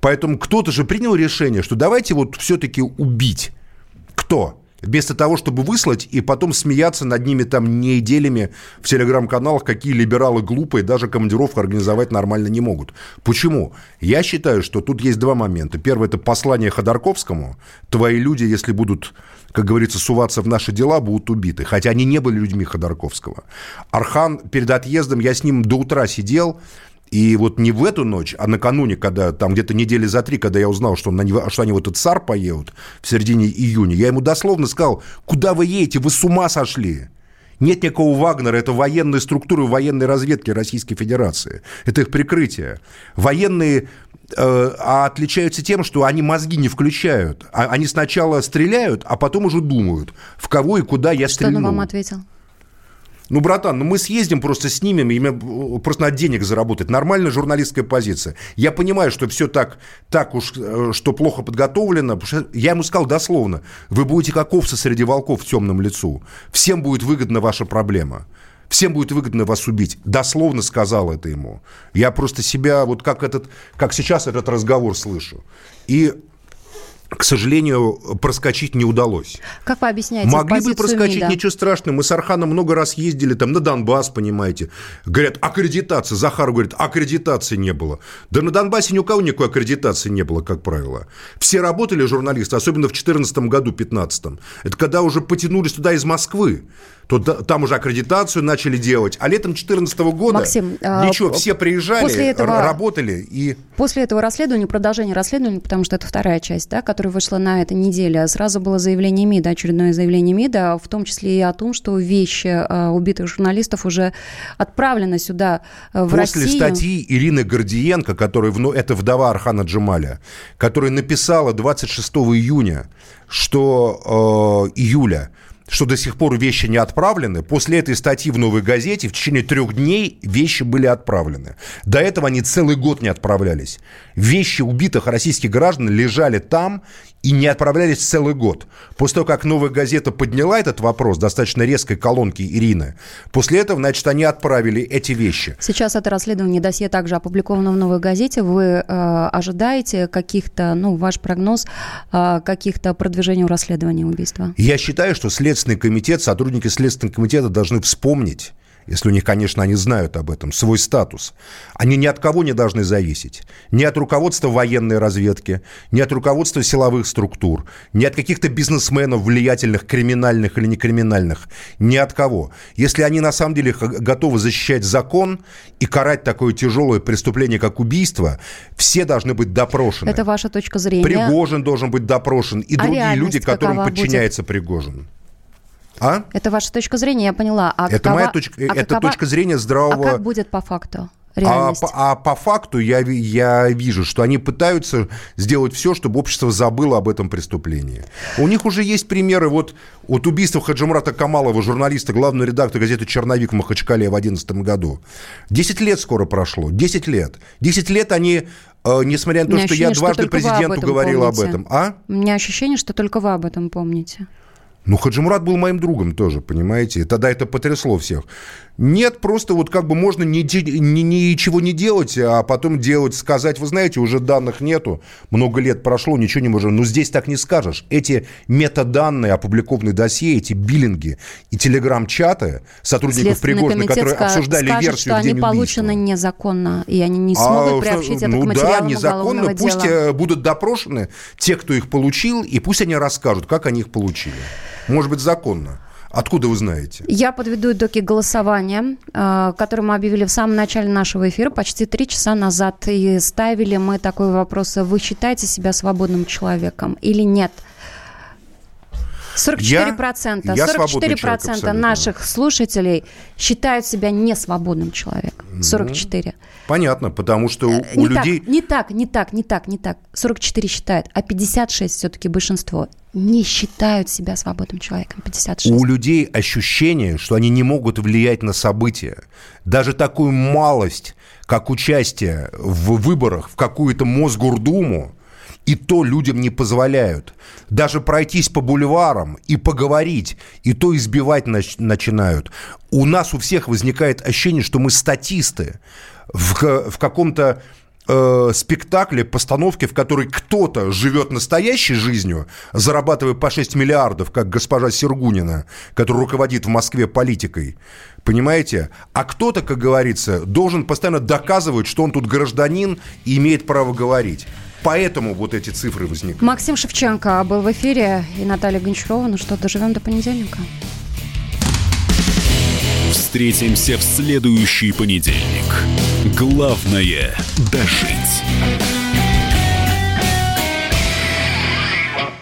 Поэтому кто-то же принял решение, что давайте вот все-таки убить. Кто? Вместо того, чтобы выслать и потом смеяться над ними там неделями в телеграм-каналах, какие либералы глупые, даже командировку организовать нормально не могут. Почему? Я считаю, что тут есть два момента. Первое – это послание Ходорковскому. Твои люди, если будут, как говорится, суваться в наши дела, будут убиты. Хотя они не были людьми Ходорковского. Архан перед отъездом, я с ним до утра сидел, и вот не в эту ночь, а накануне, когда там где-то недели за три, когда я узнал, что, он на него, что они вот этот САР поедут в середине июня, я ему дословно сказал, куда вы едете, вы с ума сошли. Нет никакого Вагнера, это военные структуры военной разведки Российской Федерации. Это их прикрытие. Военные э, отличаются тем, что они мозги не включают. А, они сначала стреляют, а потом уже думают, в кого и куда я Что стрельну. он вам ответил? Ну, братан, ну мы съездим, просто снимем, и мы просто на денег заработать. Нормальная журналистская позиция. Я понимаю, что все так, так уж, э, что плохо подготовлено. Я ему сказал дословно, вы будете как овцы среди волков в темном лицу. Всем будет выгодна ваша проблема. Всем будет выгодно вас убить. Дословно сказал это ему. Я просто себя, вот как, этот, как сейчас этот разговор слышу. И к сожалению, проскочить не удалось. Как вы объясняете Могли бы проскочить, МИДа? ничего страшного. Мы с Арханом много раз ездили там на Донбасс, понимаете. Говорят, аккредитация. Захар говорит, аккредитации не было. Да на Донбассе ни у кого никакой аккредитации не было, как правило. Все работали журналисты, особенно в 2014 году, 2015. Это когда уже потянулись туда из Москвы. То да- там уже аккредитацию начали делать. А летом 2014 года Максим, а, ничего, все приезжали, после этого- работали и... После этого расследования, продолжения расследования, потому что это вторая часть, да, которая вышла на этой неделе, сразу было заявление МИДа, очередное заявление МИДа, в том числе и о том, что вещи э, убитых журналистов уже отправлены сюда, э, в После Россию. статьи Ирины Гордиенко, которая, вну- это вдова Архана Джамаля, которая написала 26 июня, что э, июля, что до сих пор вещи не отправлены. После этой статьи в «Новой газете» в течение трех дней вещи были отправлены. До этого они целый год не отправлялись. Вещи убитых российских граждан лежали там и не отправлялись целый год. После того, как «Новая газета» подняла этот вопрос достаточно резкой колонки Ирины, после этого, значит, они отправили эти вещи. Сейчас это расследование досье также опубликовано в «Новой газете». Вы э, ожидаете каких-то, ну, ваш прогноз, э, каких-то продвижений в расследовании убийства? Я считаю, что Следственный комитет, сотрудники Следственного комитета должны вспомнить, если у них, конечно, они знают об этом, свой статус. Они ни от кого не должны зависеть. Ни от руководства военной разведки, ни от руководства силовых структур, ни от каких-то бизнесменов, влиятельных, криминальных или некриминальных. Ни от кого. Если они на самом деле готовы защищать закон и карать такое тяжелое преступление, как убийство, все должны быть допрошены. Это ваша точка зрения. Пригожин должен быть допрошен и А другие люди, которым какова будет? подчиняется Пригожин. А? Это ваша точка зрения, я поняла. А это какова- моя точка, а это какова- точка зрения здравого. А как будет по факту? А Реальность. а по факту я, я вижу, что они пытаются сделать все, чтобы общество забыло об этом преступлении. У них уже есть примеры. Вот от убийства Хаджимрата Камалова, журналиста, главного редактора газеты «Черновик» в Махачкале в 2011 году. Десять лет скоро прошло. Десять лет. Десять лет они, э, несмотря на то, что я ощущение, что дважды об президенту говорил об этом. А? У меня ощущение, что только вы об этом помните. Ну, Хаджимурат был моим другом тоже, понимаете? И Тогда это потрясло всех. Нет, просто вот как бы можно ни- ни- ничего не делать, а потом делать, сказать, вы знаете, уже данных нету, много лет прошло, ничего не можем. Но здесь так не скажешь. Эти метаданные, опубликованные досье, эти биллинги и телеграм-чаты сотрудников Пригожина, которые обсуждали скажет, версию что в они день убийства. получены незаконно, и они не А, смогут что- приобщить это ну к да, материалам незаконно. уголовного Пусть дела. э, будут допрошены те, кто их получил, и пусть они расскажут, как они их получили. Может быть, законно. Откуда вы знаете? Я подведу итоги голосования, э, которое мы объявили в самом начале нашего эфира, почти три часа назад. И ставили мы такой вопрос. Вы считаете себя свободным человеком или нет? 44%, Я- я свободный 44% человек абсолютно. наших слушателей считают себя несвободным человеком. 44. Понятно, потому что у, у Э, не людей... так, не так, не так, не так, не так. 44 считают, а 56 все-таки большинство не считают себя свободным человеком. 56. У людей ощущение, что они не могут влиять на события. Даже такую малость, как участие в выборах в какую-то Мосгордуму, и то людям не позволяют. Даже пройтись по бульварам и поговорить, и то избивать нач- начинают. У нас у всех возникает ощущение, что мы статисты в, в каком-то э, спектакли, постановки, в которой кто-то живет настоящей жизнью, зарабатывая по 6 миллиардов, как госпожа Сергунина, которая руководит в Москве политикой, понимаете? А кто-то, как говорится, должен постоянно доказывать, что он тут гражданин и имеет право говорить. Поэтому вот эти цифры возникают. Максим Шевченко был в эфире и Наталья Гончарова. Ну что, доживем до понедельника. Встретимся в следующий понедельник. Главное – дожить.